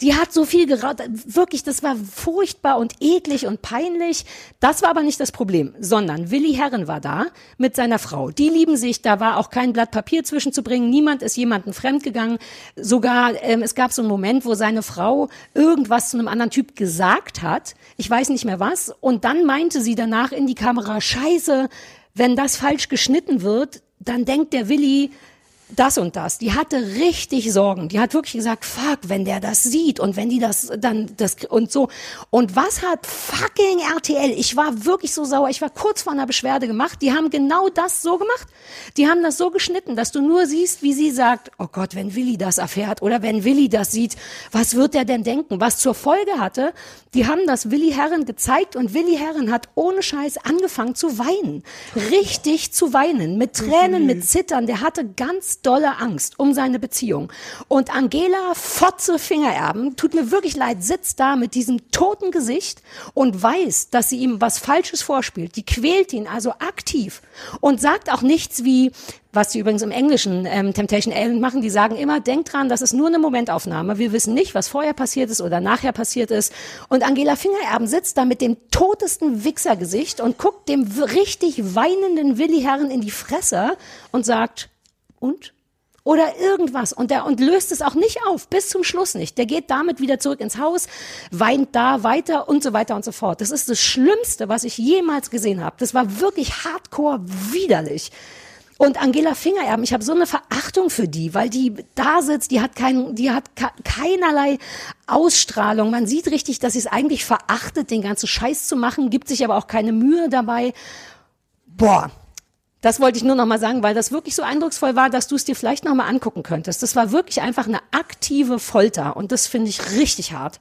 Die hat so viel geraucht, wirklich, das war furchtbar und eklig und peinlich. Das war aber nicht das Problem, sondern Willi Herren war da mit seiner Frau. Die lieben sich, da war auch kein Blatt Papier zwischenzubringen, niemand ist jemandem fremdgegangen. Sogar, ähm, es gab so einen Moment, wo seine Frau irgendwas zu einem anderen Typ gesagt hat, ich weiß nicht mehr was, und dann meinte sie danach in die Kamera, scheiße, wenn das falsch geschnitten wird, dann denkt der Willi, das und das. Die hatte richtig Sorgen. Die hat wirklich gesagt, fuck, wenn der das sieht und wenn die das dann das und so. Und was hat fucking RTL? Ich war wirklich so sauer. Ich war kurz vor einer Beschwerde gemacht. Die haben genau das so gemacht. Die haben das so geschnitten, dass du nur siehst, wie sie sagt, oh Gott, wenn Willi das erfährt oder wenn Willi das sieht, was wird er denn denken? Was zur Folge hatte, die haben das Willi Herren gezeigt und Willi Herren hat ohne Scheiß angefangen zu weinen. Richtig zu weinen. Mit Tränen, mit Zittern. Der hatte ganz dolle Angst um seine Beziehung. Und Angela Fotze Fingererben, tut mir wirklich leid, sitzt da mit diesem toten Gesicht und weiß, dass sie ihm was Falsches vorspielt. Die quält ihn also aktiv und sagt auch nichts wie, was sie übrigens im Englischen ähm, Temptation Island machen, die sagen immer, denkt dran, das ist nur eine Momentaufnahme. Wir wissen nicht, was vorher passiert ist oder nachher passiert ist. Und Angela Fingererben sitzt da mit dem totesten Wichsergesicht und guckt dem richtig weinenden Willi Herren in die Fresse und sagt, und? Oder irgendwas. Und der, und löst es auch nicht auf, bis zum Schluss nicht. Der geht damit wieder zurück ins Haus, weint da weiter und so weiter und so fort. Das ist das Schlimmste, was ich jemals gesehen habe. Das war wirklich hardcore widerlich. Und Angela Fingererben, ich habe so eine Verachtung für die, weil die da sitzt, die hat kein, die hat keinerlei Ausstrahlung. Man sieht richtig, dass sie es eigentlich verachtet, den ganzen Scheiß zu machen, gibt sich aber auch keine Mühe dabei. Boah, das wollte ich nur noch mal sagen, weil das wirklich so eindrucksvoll war, dass du es dir vielleicht noch mal angucken könntest. Das war wirklich einfach eine aktive Folter und das finde ich richtig hart.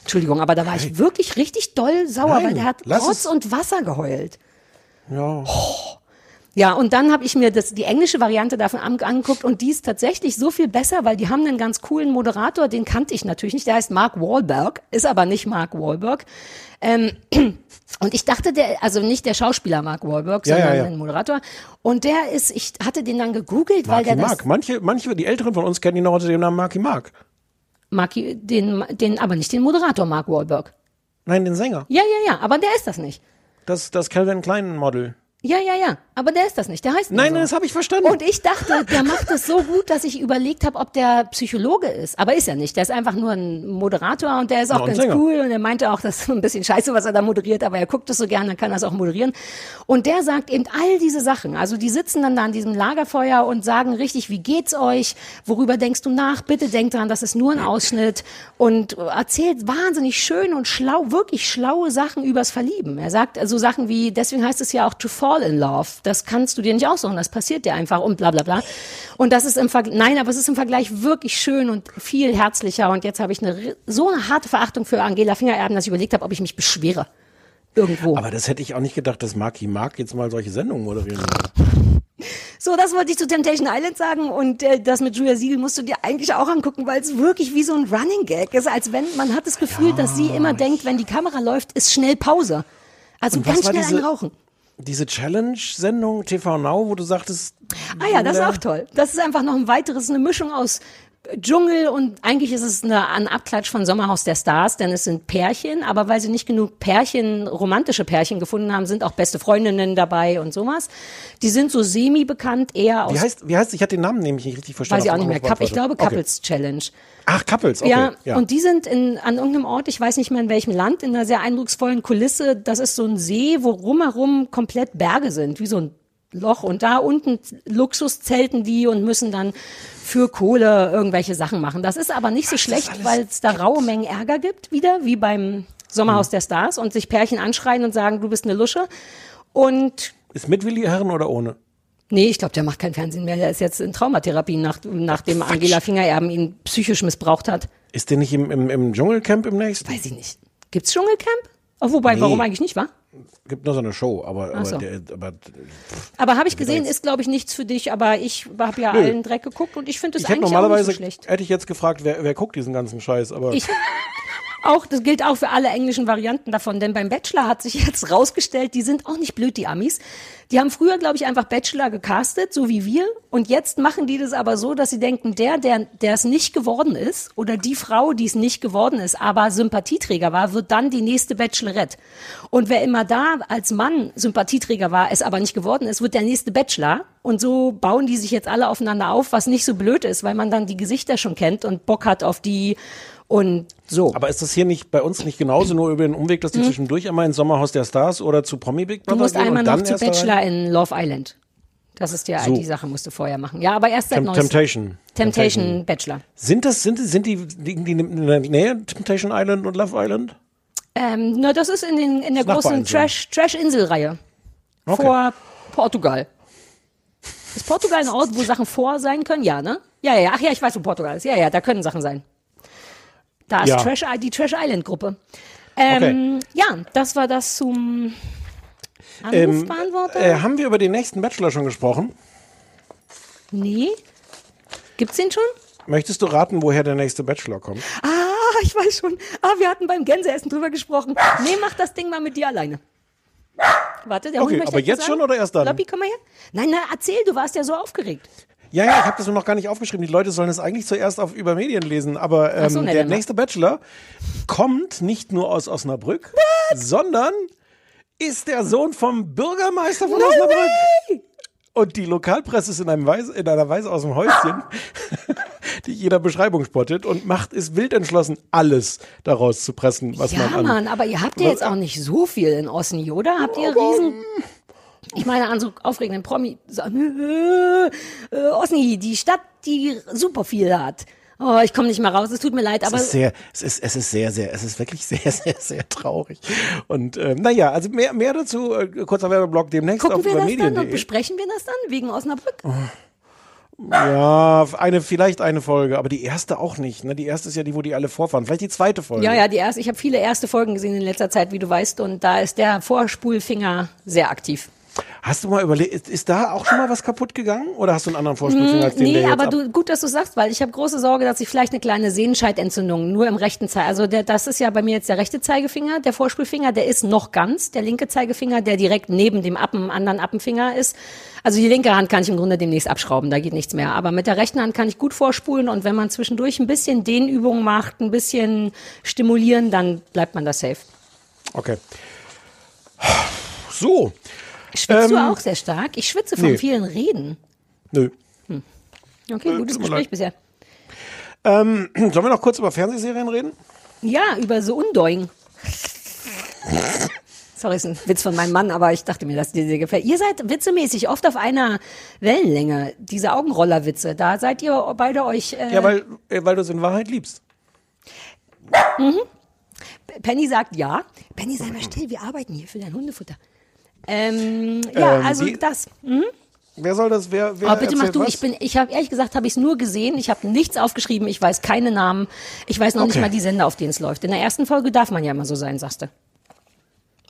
Entschuldigung, aber da war ich wirklich richtig doll sauer,
Nein,
weil der hat Rotz und Wasser geheult.
Ja.
Ja, und dann habe ich mir das, die englische Variante davon an, angeguckt und die ist tatsächlich so viel besser, weil die haben einen ganz coolen Moderator, den kannte ich natürlich nicht, der heißt Mark Wahlberg, ist aber nicht Mark Wahlberg. Ähm, und ich dachte, der, also nicht der Schauspieler Mark Wahlberg,
Ja, ja,
sondern
ja.
ein Moderator. Und der ist, ich hatte den dann gegoogelt, weil
Marky
der das,
Mark. Manche, manche, die Älteren von uns kennen ihn noch unter dem Namen Marky Mark.
Marky, den, den, aber nicht den Moderator Mark Wahlberg.
Nein, den Sänger.
Ja, ja, ja, aber der ist das nicht.
Das, das Calvin Klein Model.
Ja, ja, ja, aber der ist das nicht. Der heißt nur
Nein,
so.
das habe ich verstanden.
Und ich dachte, der macht das so gut, dass ich überlegt habe, ob der Psychologe ist. Aber ist er nicht. Der ist einfach nur ein Moderator und der ist
Ja,
auch
und
ganz
Sänger.
cool. Und er meinte auch, das ist ein bisschen scheiße, was er da moderiert, aber er guckt es so gern, dann kann er es auch moderieren. Und der sagt eben all diese Sachen. Also die sitzen dann da an diesem Lagerfeuer und sagen richtig, wie geht's euch? Worüber denkst du nach? Bitte denk dran, das ist nur ein Ausschnitt. Und erzählt wahnsinnig schön und schlau, wirklich schlaue Sachen übers Verlieben. Er sagt also Sachen wie, deswegen heißt es ja auch to fall in love. Das kannst du dir nicht aussuchen, das passiert dir einfach und bla bla bla. Und das ist im Vergleich, nein, aber es ist im Vergleich wirklich schön und viel herzlicher. Und jetzt habe ich eine, so eine harte Verachtung für Angela Fingererben, dass ich überlegt habe, ob ich mich beschwere. Irgendwo.
Aber das hätte ich auch nicht gedacht, dass Marky Mark jetzt mal solche Sendungen moderieren würde.
So, das wollte ich zu Temptation Island sagen und äh, das mit Julia Siegel musst du dir eigentlich auch angucken, weil es wirklich wie so ein Running Gag ist, als wenn man hat das Gefühl, dass sie immer denkt, wenn die Kamera läuft, ist schnell Pause. Also ganz schnell
diese-
Rauchen.
Diese Challenge-Sendung TV Now, wo du sagtest.
Ah ja, das ist auch toll. Das ist einfach noch ein weiteres, eine Mischung aus Dschungel und eigentlich ist es eine, ein Abklatsch von Sommerhaus der Stars, denn es sind Pärchen, aber weil sie nicht genug Pärchen, romantische Pärchen gefunden haben, sind auch beste Freundinnen dabei und sowas. Die sind so semi-bekannt, eher aus,
Wie heißt, wie heißt, ich hatte den Namen nämlich nicht richtig verstanden.
weiß ich auch nicht mehr, Cup, ich glaube. Couples Challenge.
Ach, Couples, okay.
Ja,
Ja,
und die sind in, an irgendeinem Ort, ich weiß nicht mehr in welchem Land, in einer sehr eindrucksvollen Kulisse. Das ist so ein See, wo rumherum komplett Berge sind, wie so ein Loch und da unten Luxus zelten die und müssen dann für Kohle irgendwelche Sachen machen. Das ist aber nicht so schlecht, weil es da raue Mengen Ärger gibt, wieder, wie beim Sommerhaus der Stars und sich Pärchen anschreien und sagen, du bist eine Lusche. Und
Ist mit Willi Herren oder ohne?
Nee, ich glaube, der macht kein Fernsehen mehr. Der ist jetzt in Traumatherapie, nach, nachdem Angela Fingererben ihn psychisch missbraucht hat.
Ist der nicht im, im, im Dschungelcamp im nächsten?
Weiß ich nicht. Gibt's Dschungelcamp? Oh, wobei,
Nee.
warum eigentlich nicht, wa?
Gibt nur so eine Show, aber,
Ach so.
aber, der, aber
Aber habe ich gesehen, ist glaube ich nichts für dich, aber ich habe ja
Nö.
allen Dreck geguckt und ich finde es eigentlich auch nicht
normalerweise
so schlecht.
hätte ich jetzt gefragt, wer, wer guckt diesen ganzen Scheiß, aber
Ich auch, das gilt auch für alle englischen Varianten davon, denn beim Bachelor hat sich jetzt rausgestellt, die sind auch nicht blöd, die Amis. Die haben früher, glaube ich, einfach Bachelor gecastet, so wie wir. Und jetzt machen die das aber so, dass sie denken, der, der, der es nicht geworden ist, oder die Frau, die es nicht geworden ist, aber Sympathieträger war, wird dann die nächste Bachelorette. Und wer immer da als Mann Sympathieträger war, es aber nicht geworden ist, wird der nächste Bachelor. Und so bauen die sich jetzt alle aufeinander auf, was nicht so blöd ist, weil man dann die Gesichter schon kennt und Bock hat auf die und so.
Aber ist das hier nicht bei uns nicht genauso nur über den Umweg, dass die
Hm.
zwischendurch einmal ins Sommerhaus der Stars oder zu Promi Big
Du
Brother
musst
gehen
einmal
und
noch zu Bachelor in Love Island. Das ist ja
So.
die Sache, musst du vorher machen. Ja, aber erst seit
Tem
neuestem.
Temptation.
Temptation Bachelor.
Sind das sind sind die liegen die in der Nähe Temptation Island und Love Island?
Ähm, na, das ist in, den, in der
Das
großen
Nachbarinsel.
Trash, Trash-Insel-Reihe.
Okay.
Vor Portugal. Ist Portugal ein Ort, wo Sachen vor sein können? Ja, ne? Ja, ja, ja. Ach ja, ich weiß, wo Portugal ist. Ja, ja, da können Sachen sein. Da ist
Ja.
Trash, die Trash Island Gruppe. Ähm, Ja, das war das zum
Ähm,
Anrufbeantworter.
äh, haben wir über den nächsten Bachelor schon gesprochen?
nee. Gibt's den schon?
Möchtest du raten, woher der nächste Bachelor kommt?
Ah, ich weiß schon. Ah, wir hatten beim Gänseessen drüber gesprochen. Nee, mach das Ding mal mit dir alleine. Warte, der
Okay,
Hund möchte
aber jetzt
sagen.
schon oder erst dann?
Loppi, komm mal her. Nein, nein, erzähl, du warst ja so aufgeregt.
Ja, ja, ich habe das nur noch gar nicht aufgeschrieben. Die Leute sollen es eigentlich zuerst auf über Medien lesen, aber ähm,
so, ne,
der nächste Bachelor kommt nicht nur aus Osnabrück, sondern ist der Sohn vom Bürgermeister von Osnabrück. Und die Lokalpresse ist in, einem Weise, in einer Weise aus dem Häuschen, die jeder Beschreibung spottet und macht ist wild entschlossen, alles daraus zu pressen, was
ja,
man an.
Mann, aber ihr habt ja jetzt auch nicht so viel in Osni, oder? Habt ihr riesen... Ich meine, an so aufregenden Promi... So, äh, äh, Osni, die Stadt, die super viel hat. Oh, ich komme nicht mal raus, es tut mir leid,
Es
aber...
ist sehr, es ist, es ist sehr, sehr, es ist wirklich sehr, sehr, sehr traurig. Und ähm, naja, also mehr, mehr dazu, äh, kurzer Werbeblock demnächst
Gucken
auf
wir das dann und besprechen wir das dann wegen Osnabrück?
Ja, eine, vielleicht eine Folge, aber die erste auch nicht. Ne? Die erste ist ja die, wo die alle vorfahren. Vielleicht die zweite Folge.
Ja, ja, die erste. Ich habe viele erste Folgen gesehen in letzter Zeit, wie du weißt, und da ist der Vorspulfinger sehr aktiv.
Hast du mal überlegt, ist, ist da auch schon mal was kaputt gegangen? Oder hast du einen anderen Vorspulfinger als den,
nee, aber
ab-
du, gut, dass du sagst, weil ich habe große Sorge, dass ich vielleicht eine kleine Sehenscheidentzündung nur im rechten Zeige, also der, das ist ja bei mir jetzt der rechte Zeigefinger, der Vorspulfinger, der ist noch ganz, der linke Zeigefinger, der direkt neben dem Appen, anderen Appenfinger ist. Also die linke Hand kann ich im Grunde demnächst abschrauben, da geht nichts mehr. Aber mit der rechten Hand kann ich gut vorspulen und wenn man zwischendurch ein bisschen Dehnübungen macht, ein bisschen stimulieren, dann bleibt man da safe.
Okay. So.
Schwitzt du
Ähm,
auch sehr stark? Ich schwitze von
nee.
vielen Reden.
Nö.
Okay, gutes
tut mir
Gespräch
leid.
bisher.
Ähm, sollen wir noch kurz über Fernsehserien reden?
Ja, über so Undoing. Sorry, ist ein Witz von meinem Mann, aber ich dachte mir, dass dir sehr gefällt. Ihr seid witzemäßig oft auf einer Wellenlänge. Diese Augenrollerwitze, da seid ihr beide euch. Äh,
Ja, weil, äh, weil du es in Wahrheit liebst.
Mhm. Penny sagt ja. Penny, sei mal still, wir arbeiten hier für dein Hundefutter. Ähm, ja,
Ähm,
also
die-
das. Mhm.
Wer soll das? Wer, wer
Aber bitte mach du,
was?
ich bin, ich habe ehrlich gesagt, habe ich es nur gesehen, ich habe nichts aufgeschrieben, ich weiß keine Namen, ich weiß noch nicht
Okay.
mal die Sender, auf denen es läuft. In der ersten Folge darf man ja immer so sein, sagst du.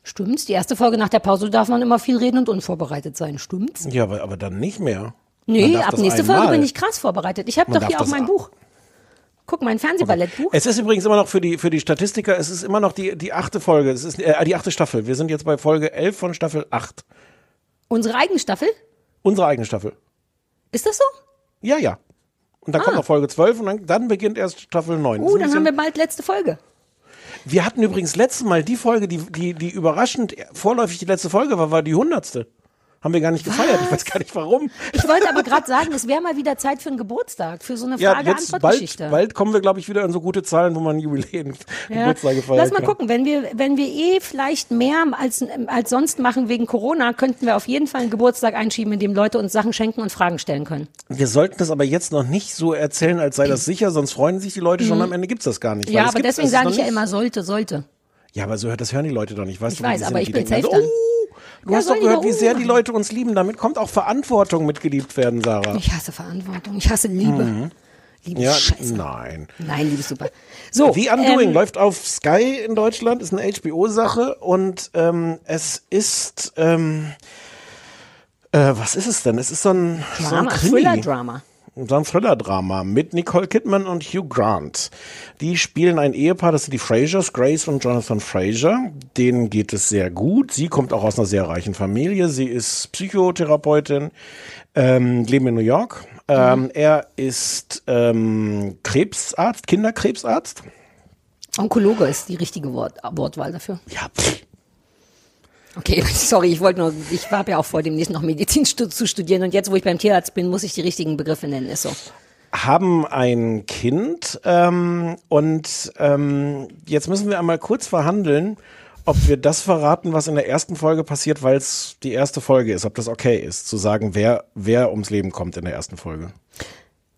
Stimmt's? Die erste Folge nach der Pause darf man immer viel reden und unvorbereitet sein, stimmt's?
Ja, aber, aber dann nicht mehr.
Nee, ab nächste
einmal.
Folge bin ich krass vorbereitet. Ich habe doch hier auch mein Buch. Guck, mein Fernsehballettbuch.
Es ist übrigens immer noch für die, für die Statistiker, es ist immer noch die, die achte Folge, es ist äh, die achte Staffel. Wir sind jetzt bei Folge 11 von Staffel 8.
Unsere eigene Staffel?
Unsere eigene Staffel.
Ist das so?
Ja, ja. Und dann kommt noch Folge 12 und dann, dann beginnt erst Staffel 9. Das
Uh, dann haben wir bald letzte Folge.
wir hatten übrigens letztes Mal die Folge, die, die, die überraschend vorläufig die letzte Folge war, war die hundertste. Haben wir gar nicht gefeiert. Ich weiß gar nicht warum.
Ich wollte aber gerade sagen, es wäre mal wieder Zeit für einen Geburtstag, für so eine
Ja, jetzt bald,
Frage-Antwort-Geschichte.
bald kommen wir, glaube ich, wieder an so gute Zahlen, wo man Jubiläen,
Ja.
Geburtstage feiern
Lass mal
kann.
gucken, wenn wir, wenn wir eh vielleicht mehr als, als sonst machen wegen Corona, könnten wir auf jeden Fall einen Geburtstag einschieben, in dem Leute uns Sachen schenken und Fragen stellen können.
Wir sollten das aber jetzt noch nicht so erzählen, als sei das sicher, sonst freuen sich die Leute schon.
Mhm.
Am Ende gibt's das gar nicht.
ja,
es
aber
gibt-
deswegen
es
sage ich ja immer sollte, sollte.
Ja, aber so hört das hören die Leute doch nicht. Weißt
Ich
du,
weiß, aber ich bin
denken
safe
dann,
dann.
Oh, du
Ja,
hast doch gehört, wie sehr die. Leute uns lieben. Damit kommt auch Verantwortung mit geliebt werden, Sarah.
Ich hasse Verantwortung, ich hasse Liebe.
Mhm.
Liebe
Ja,
scheiße.
nein.
Nein, Liebe super. So,
The Undoing
ähm,
läuft auf Sky in Deutschland, ist eine HBO-Sache und ähm, es ist, ähm, äh, was ist es denn? Es ist so ein, so ein
Drama,
Krimi.
Thriller-Drama.
So ein Thriller-Drama mit Nicole Kidman und Hugh Grant. Die spielen ein Ehepaar, das sind die Frasers, Grace und Jonathan Fraser. Denen geht es sehr gut. Sie kommt auch aus einer sehr reichen Familie. Sie ist Psychotherapeutin, ähm, leben in New York. Ähm, Er ist ähm, Krebsarzt, Kinderkrebsarzt.
Onkologe ist die richtige Wort, Wortwahl dafür.
Ja.
Okay, sorry, ich wollte nur, ich habe ja auch vor, demnächst noch Medizin zu studieren und jetzt, wo ich beim Tierarzt bin, muss ich die richtigen Begriffe nennen, ist so.
haben ein Kind ähm, und ähm, jetzt müssen wir einmal kurz verhandeln, ob wir das verraten, was in der ersten Folge passiert, weil es die erste Folge ist, ob das okay ist, zu sagen, wer, wer ums Leben kommt in der ersten Folge.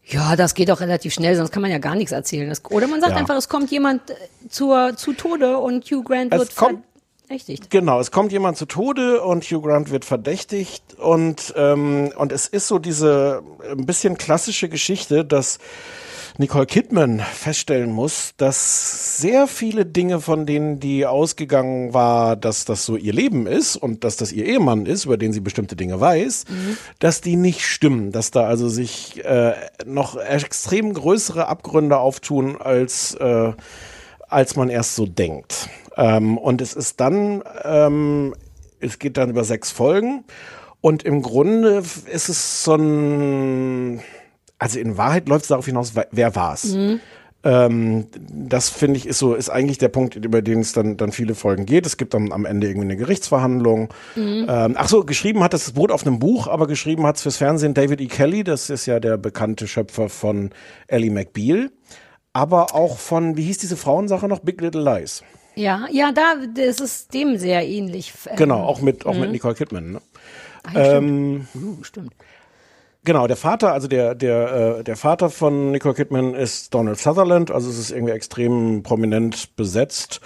Ja, das geht auch relativ schnell, sonst kann man ja gar nichts erzählen. Das, oder man sagt
Ja.
einfach, es kommt jemand äh, zur, zu Tode und Hugh Grant
Es
wird
kommt-
verdächtigt.
Genau, es kommt jemand zu Tode und Hugh Grant wird verdächtigt und, ähm, und es ist so diese ein bisschen klassische Geschichte, dass Nicole Kidman feststellen muss, dass sehr viele Dinge, von denen die ausgegangen war, dass das so ihr Leben ist und dass das ihr Ehemann ist, über den sie bestimmte Dinge weiß, dass die nicht stimmen, dass da also sich äh, noch extrem größere Abgründe auftun, als, äh, als man erst so denkt. Ähm, und es ist dann, ähm, es geht dann über sechs Folgen und im Grunde ist es so ein, also in Wahrheit läuft es darauf hinaus, wer- war's?
Mhm.
Ähm, das finde ich ist so, ist eigentlich der Punkt, über den es dann, dann viele Folgen geht. Es gibt dann am Ende irgendwie eine Gerichtsverhandlung.
Mhm.
Ähm, ach so, geschrieben hat es, es beruht auf einem Buch, aber geschrieben hat es fürs Fernsehen David E. Kelly. Das ist ja der bekannte Schöpfer von Ellie McBeal. Aber auch von, wie hieß diese Frauensache noch? Big Little Lies.
Ja, ja, da, das ist dem sehr ähnlich.
Genau, auch mit, auch
mhm.
mit Nicole Kidman. Ne?
Ah, ja, stimmt.
Ähm,
Uh, stimmt.
Genau, der Vater, also der, der, äh, der Vater von Nicole Kidman ist Donald Sutherland, also es ist irgendwie extrem prominent besetzt.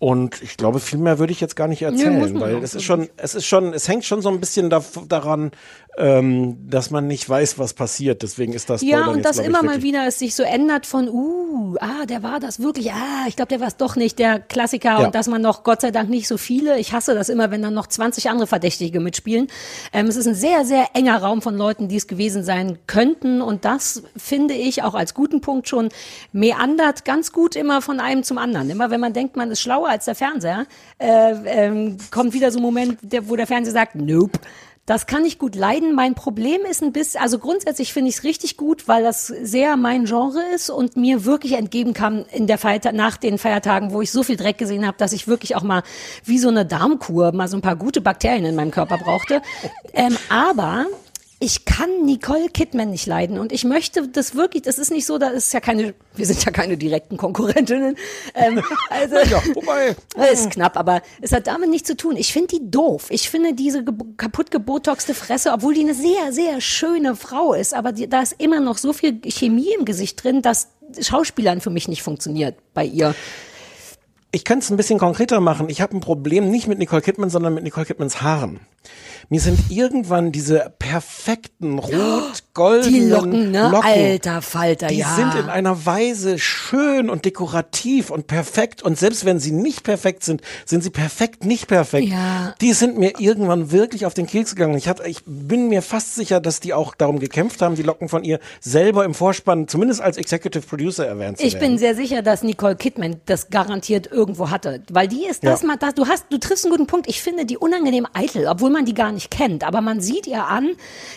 Und ich glaube, viel mehr würde ich jetzt gar nicht erzählen,
man
weil es ist schon, es ist schon, es hängt schon so ein bisschen da, daran, ähm, dass man nicht weiß, was passiert. Deswegen ist das
Ja,
Spoilern
und
jetzt,
dass immer mal wieder es sich so ändert von, uh, ah, der war das wirklich, ah, ich glaube, der war es doch nicht, der Klassiker
Ja.
und dass man noch, Gott sei Dank, nicht so viele, ich hasse das immer, wenn dann noch 20 andere Verdächtige mitspielen. Ähm, es ist ein sehr, sehr enger Raum von Leuten, die es gewesen sein könnten und das finde ich auch als guten Punkt schon meandert ganz gut immer von einem zum anderen. Immer wenn man denkt, man ist schlauer als der Fernseher, äh, ähm, kommt wieder so ein Moment, der, wo der Fernseher sagt, nope. Das kann ich gut leiden. Mein Problem ist ein bisschen, also grundsätzlich finde ich es richtig gut, weil das sehr mein Genre ist und mir wirklich entgegen kam in der Feiertag, nach den Feiertagen, wo ich so viel Dreck gesehen habe, dass ich wirklich auch mal wie so eine Darmkur mal so ein paar gute Bakterien in meinem Körper brauchte. Ähm, aber ich kann Nicole Kidman nicht leiden und ich möchte das wirklich, das ist nicht so, da ist ja keine, wir sind ja keine direkten Konkurrentinnen. Ähm, also,
Ja, wobei.
ist knapp, aber es hat damit nichts zu tun. Ich finde die doof. Ich finde diese kaputt gebotoxte Fresse, obwohl die eine sehr, sehr schöne Frau ist, aber die, da ist immer noch so viel Chemie im Gesicht drin, dass Schauspielern für mich nicht funktioniert bei ihr.
Ich kann es ein bisschen konkreter machen. Ich habe ein Problem nicht mit Nicole Kidman, sondern mit Nicole Kidmans Haaren. Mir sind irgendwann diese perfekten rot-goldenen
Die Locken, ne?
Locken,
Alter Falter,
die
ja.
sind in einer Weise schön und dekorativ und perfekt. Und selbst wenn sie nicht perfekt sind, sind sie perfekt nicht perfekt.
Ja.
Die sind mir irgendwann wirklich auf den Keks gegangen. Ich, hatte, ich bin mir fast sicher, dass die auch darum gekämpft haben, die Locken von ihr selber im Vorspann, zumindest als Executive Producer erwähnt zu
Ich
werden.
bin sehr sicher, dass Nicole Kidman das garantiert irgendwo hatte, weil die ist das
Ja.
mal, das, du hast, du triffst einen guten Punkt. Ich finde die unangenehm eitel, obwohl man die gar nicht kennt. Aber man sieht ihr an,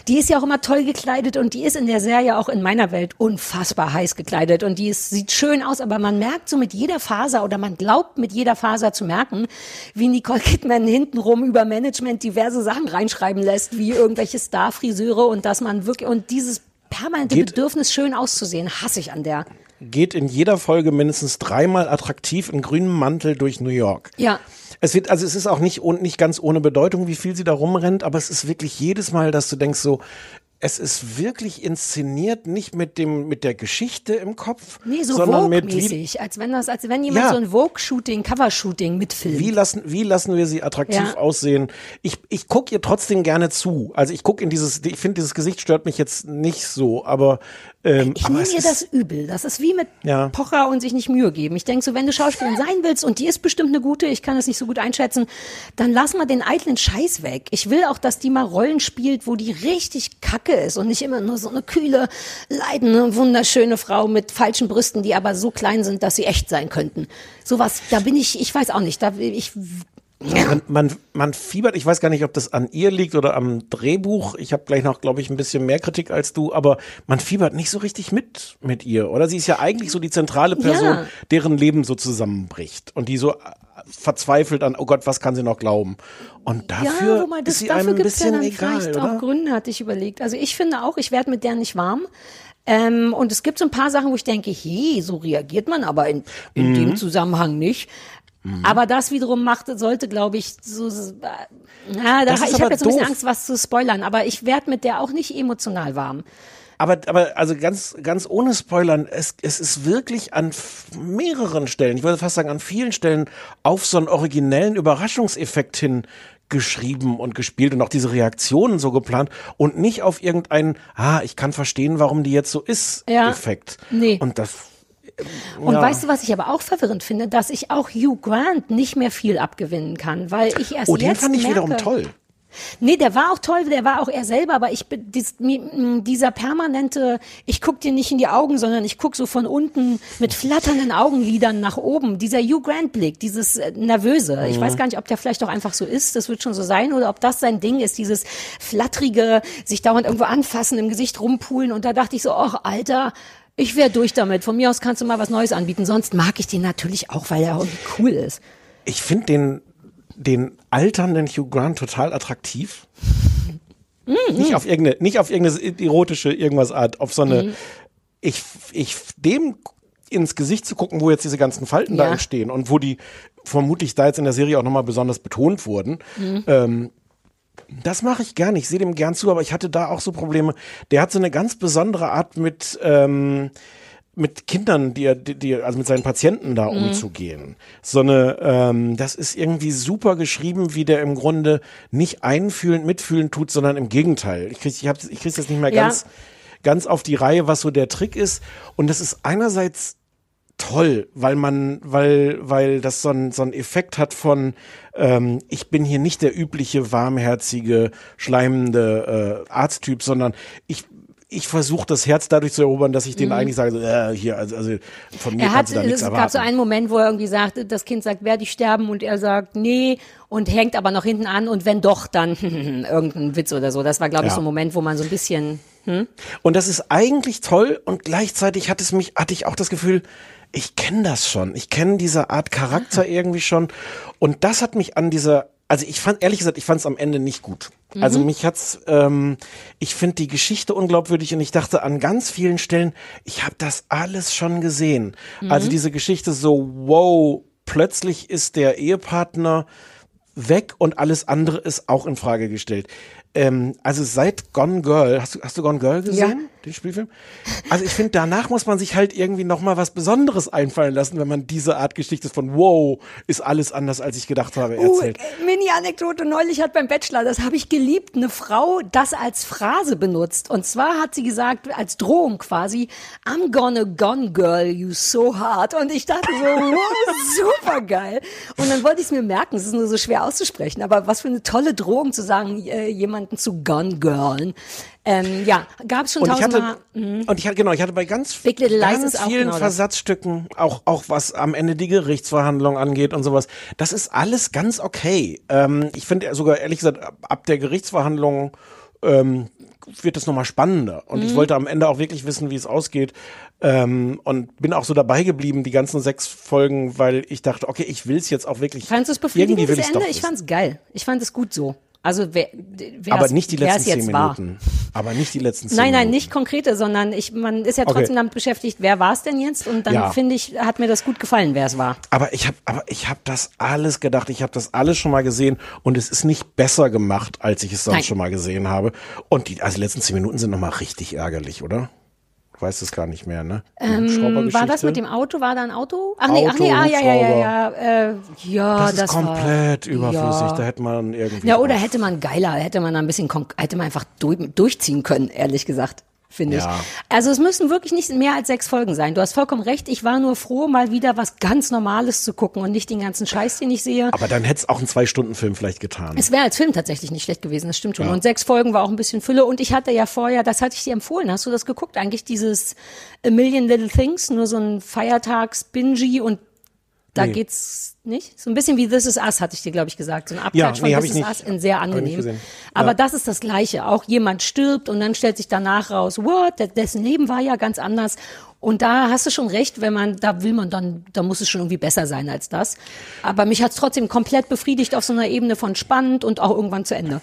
die ist ja auch immer toll gekleidet und die ist in der Serie auch in meiner Welt unfassbar heiß gekleidet und die ist, sieht schön aus, aber man merkt so mit jeder Faser oder man glaubt mit jeder Faser zu merken, wie Nicole Kidman hintenrum über Management diverse Sachen reinschreiben lässt, wie irgendwelche Starfriseure und dass man wirklich, und dieses permanente
Geht-
Bedürfnis, schön auszusehen, hasse ich an der.
Geht in jeder Folge mindestens dreimal attraktiv in grünem Mantel durch New York.
Ja.
Es wird, also es ist auch nicht, und nicht ganz ohne Bedeutung, wie viel sie da rumrennt, aber es ist wirklich jedes Mal, dass du denkst so, es ist wirklich inszeniert, nicht mit dem, mit der Geschichte im Kopf,
Nee, so
sondern mit wie,
als wenn das, als wenn jemand
Ja.
so ein Vogue-Shooting, Cover-Shooting mitfilmt.
wie lassen, wie lassen wir sie attraktiv
Ja.
aussehen? Ich, ich gucke ihr trotzdem gerne zu. Also ich gucke in dieses, ich finde, dieses Gesicht stört mich jetzt nicht so, aber, ähm,
Ich nehme
ist,
das übel. Das ist wie mit
Ja.
Pocher und sich nicht Mühe geben. Ich denke so, wenn du Schauspielerin sein willst und die ist bestimmt eine gute, ich kann das nicht so gut einschätzen, dann lass mal den eitlen Scheiß weg. Ich will auch, dass die mal Rollen spielt, wo die richtig kacke ist und nicht immer nur so eine kühle, leidende, wunderschöne Frau mit falschen Brüsten, die aber so klein sind, dass sie echt sein könnten. Sowas, da bin ich, ich weiß auch nicht, da ich
Man, man, man fiebert, ich weiß gar nicht, ob das an ihr liegt oder am Drehbuch. Ich habe gleich noch, glaube ich, ein bisschen mehr Kritik als du, aber man fiebert nicht so richtig mit mit ihr, oder? Sie ist ja eigentlich so die zentrale Person,
Ja.
deren Leben so zusammenbricht und die so äh, verzweifelt an, oh Gott, was kann sie noch glauben? Und dafür
ja, das,
ist sie einem ein
ja
bisschen
dann
egal,
vielleicht
oder?
auch Gründe, hatte ich überlegt. Also ich finde auch, ich werde mit der nicht warm. Ähm, und es gibt so ein paar Sachen, wo ich denke, hey, so reagiert man aber in, in
Mhm.
dem Zusammenhang nicht. Aber das wiederum macht, sollte, glaube ich, so, so äh, na, da, ich habe jetzt ein bisschen. Angst, was zu spoilern, aber ich werde mit der auch nicht emotional warm.
Aber, aber also ganz, ganz ohne Spoilern, es, es ist wirklich an mehreren Stellen, ich würde fast sagen an vielen Stellen, auf so einen originellen Überraschungseffekt hin geschrieben und gespielt und auch diese Reaktionen so geplant und nicht auf irgendeinen, ah, ich kann verstehen, warum die jetzt so ist,
Ja.
Effekt.
Nee.
Und das.
Und
ja.
weißt du, was ich aber auch verwirrend finde, dass ich auch Hugh Grant nicht mehr viel abgewinnen kann, weil ich erst
Oh, den
jetzt
fand ich
merke,
wiederum toll.
Nee, der war auch toll, der war auch er selber, aber ich bin dies, dieser permanente, ich guck dir nicht in die Augen, sondern ich guck so von unten mit flatternden Augenlidern nach oben. Dieser Hugh Grant Blick, dieses äh, nervöse. Ich
Mhm.
weiß gar nicht, ob der vielleicht auch einfach so ist, das wird schon so sein oder ob das sein Ding ist, dieses flatterige, sich dauernd irgendwo anfassen, im Gesicht rumpulen und da dachte ich so, ach Alter, ich wäre durch damit. Von mir aus kannst du mal was Neues anbieten. Sonst mag ich den natürlich auch, weil er irgendwie cool ist.
Ich finde den, den alternden Hugh Grant total attraktiv.
Mhm.
Nicht auf irgendeine, nicht auf irgendeine erotische irgendwas Art, auf so eine,
Mhm.
ich, ich, dem ins Gesicht zu gucken, wo jetzt diese ganzen Falten da
Ja.
entstehen und wo die vermutlich da jetzt in der Serie auch nochmal besonders betont wurden.
Mhm.
Ähm, das mache ich gern. Ich sehe dem gern zu, aber ich hatte da auch so Probleme. Der hat so eine ganz besondere Art mit, ähm, mit Kindern, die er, die, die, also mit seinen Patienten da
Mhm.
umzugehen. So eine, ähm, das ist irgendwie super geschrieben, wie der im Grunde nicht einfühlend, mitfühlend tut, sondern im Gegenteil. Ich krieg, ich hab, ich krieg's jetzt nicht mehr
Ja.
ganz, ganz auf die Reihe, was so der Trick ist. Und das ist einerseits toll, weil man, weil, weil das so ein, so ein Effekt hat von, ähm, ich bin hier nicht der übliche warmherzige, schleimende äh, Arzttyp, sondern ich ich versuche das Herz dadurch zu erobern, dass ich denen
Mhm.
eigentlich sage, so, äh, hier, also, also von mir
Er hat,
kannst du da nichts
es
erwarten.
gab so einen Moment, wo er irgendwie sagt, das Kind sagt, werde ich sterben? Und er sagt, nee, und hängt aber noch hinten an und wenn doch, dann irgendein Witz oder so. Das war, glaube ich,
Ja.
so ein Moment, wo man so ein bisschen, hm?
Und das ist eigentlich toll und gleichzeitig hat es mich, hatte ich auch das Gefühl, ich kenne das schon. Ich kenne diese Art Charakter
Ah.
irgendwie schon. Und das hat mich an dieser, also ich fand, ehrlich gesagt, ich fand es am Ende nicht gut. Also
Mhm.
mich hat's, ähm, ich finde die Geschichte unglaubwürdig und ich dachte an ganz vielen Stellen, ich habe das alles schon gesehen. Also
Mhm.
diese Geschichte so, wow, plötzlich ist der Ehepartner weg und alles andere ist auch in Frage gestellt. Ähm, also seit Gone Girl, hast du, hast du Gone Girl gesehen, den Spielfilm? Also ich finde, danach muss man sich halt irgendwie noch mal was Besonderes einfallen lassen, wenn man diese Art Geschichte von wow, ist alles anders, als ich gedacht habe,
Uh,
erzählt.
Mini-Anekdote, neulich hat beim Bachelor, das habe ich geliebt, eine Frau das als Phrase benutzt. Und zwar hat sie gesagt, als Drohung quasi, I'm gonna gone girl you so hard. Und ich dachte so, wow, super geil. Und dann wollte ich es mir merken, es ist nur so schwer auszusprechen, aber was für eine tolle Drohung zu sagen, äh, jemand Freunden zu Gun Girlen. Ähm, ja, gab es schon
ich
tausendmal.
hatte, und ich hatte, genau, ich hatte bei ganz, ganz vielen
genau.
Versatzstücken, auch, auch was am Ende die Gerichtsverhandlung angeht und sowas, das ist alles ganz okay. Ähm, ich finde sogar, ehrlich gesagt, ab, der Gerichtsverhandlung ähm, wird es nochmal spannender. Und ich
Mhm.
wollte am Ende auch wirklich wissen, wie es ausgeht. Ähm, und bin auch so dabei geblieben, die ganzen sechs Folgen, weil ich dachte, okay, ich will es jetzt auch wirklich.
Fandest du es befriedigend, das Ende? Ich
wissen.
fand's geil. Ich fand es gut so. Also wer, wer
Aber nicht die letzten zehn
war.
Minuten. Aber nicht die letzten zehn
Nein, nein,
Minuten.
nicht konkrete, sondern ich, man ist ja
Okay.
trotzdem damit beschäftigt, wer war es denn jetzt? Und dann
Ja.
finde ich, hat mir das gut gefallen, wer es war.
Aber ich habe, aber ich habe das alles gedacht. Ich habe das alles schon mal gesehen und es ist nicht besser gemacht, als ich es sonst
Nein.
schon mal gesehen habe. Und die, also die letzten zehn Minuten sind noch mal richtig ärgerlich, oder? Du weißt es gar nicht mehr, ne?
Ähm, war das mit dem Auto? War da ein Auto? Ach nee, ach nee,
Auto,
ah, ja, ja, ja, ja. Äh, ja,
Das ist
das
komplett
war,
überflüssig.
Ja.
Da hätte man irgendwie.
Ja, oder hätte man geiler, hätte man da ein bisschen, hätte man einfach durch, durchziehen können, ehrlich gesagt, finde
Ja.
ich. Also es müssen wirklich nicht mehr als sechs Folgen sein. Du hast vollkommen recht. Ich war nur froh, mal wieder was ganz Normales zu gucken und nicht den ganzen Scheiß, den ich sehe.
Aber dann hätte es auch einen Zwei-Stunden-Film vielleicht getan.
Es wäre als Film tatsächlich nicht schlecht gewesen, das stimmt schon.
Ja.
Und sechs Folgen war auch ein bisschen Fülle. Und ich hatte ja vorher, das hatte ich dir empfohlen, hast du das geguckt? Eigentlich dieses A Million Little Things, nur so ein Feiertags-Bingy und da
Nee.
geht's nicht. So ein bisschen wie This Is Us, hatte ich dir, glaube ich, gesagt. So ein
Ja,
Abklatsch
nee,
von This Is
nicht.
Us in sehr angenehm.
gesehen.
Aber
Ja.
das ist das Gleiche. Auch jemand stirbt und dann stellt sich danach raus, what, dessen Leben war ja ganz anders. Und da hast du schon recht, wenn man, da will man dann, da muss es schon irgendwie besser sein als das. Aber mich hat's trotzdem komplett befriedigt auf so einer Ebene von spannend und auch irgendwann zu Ende.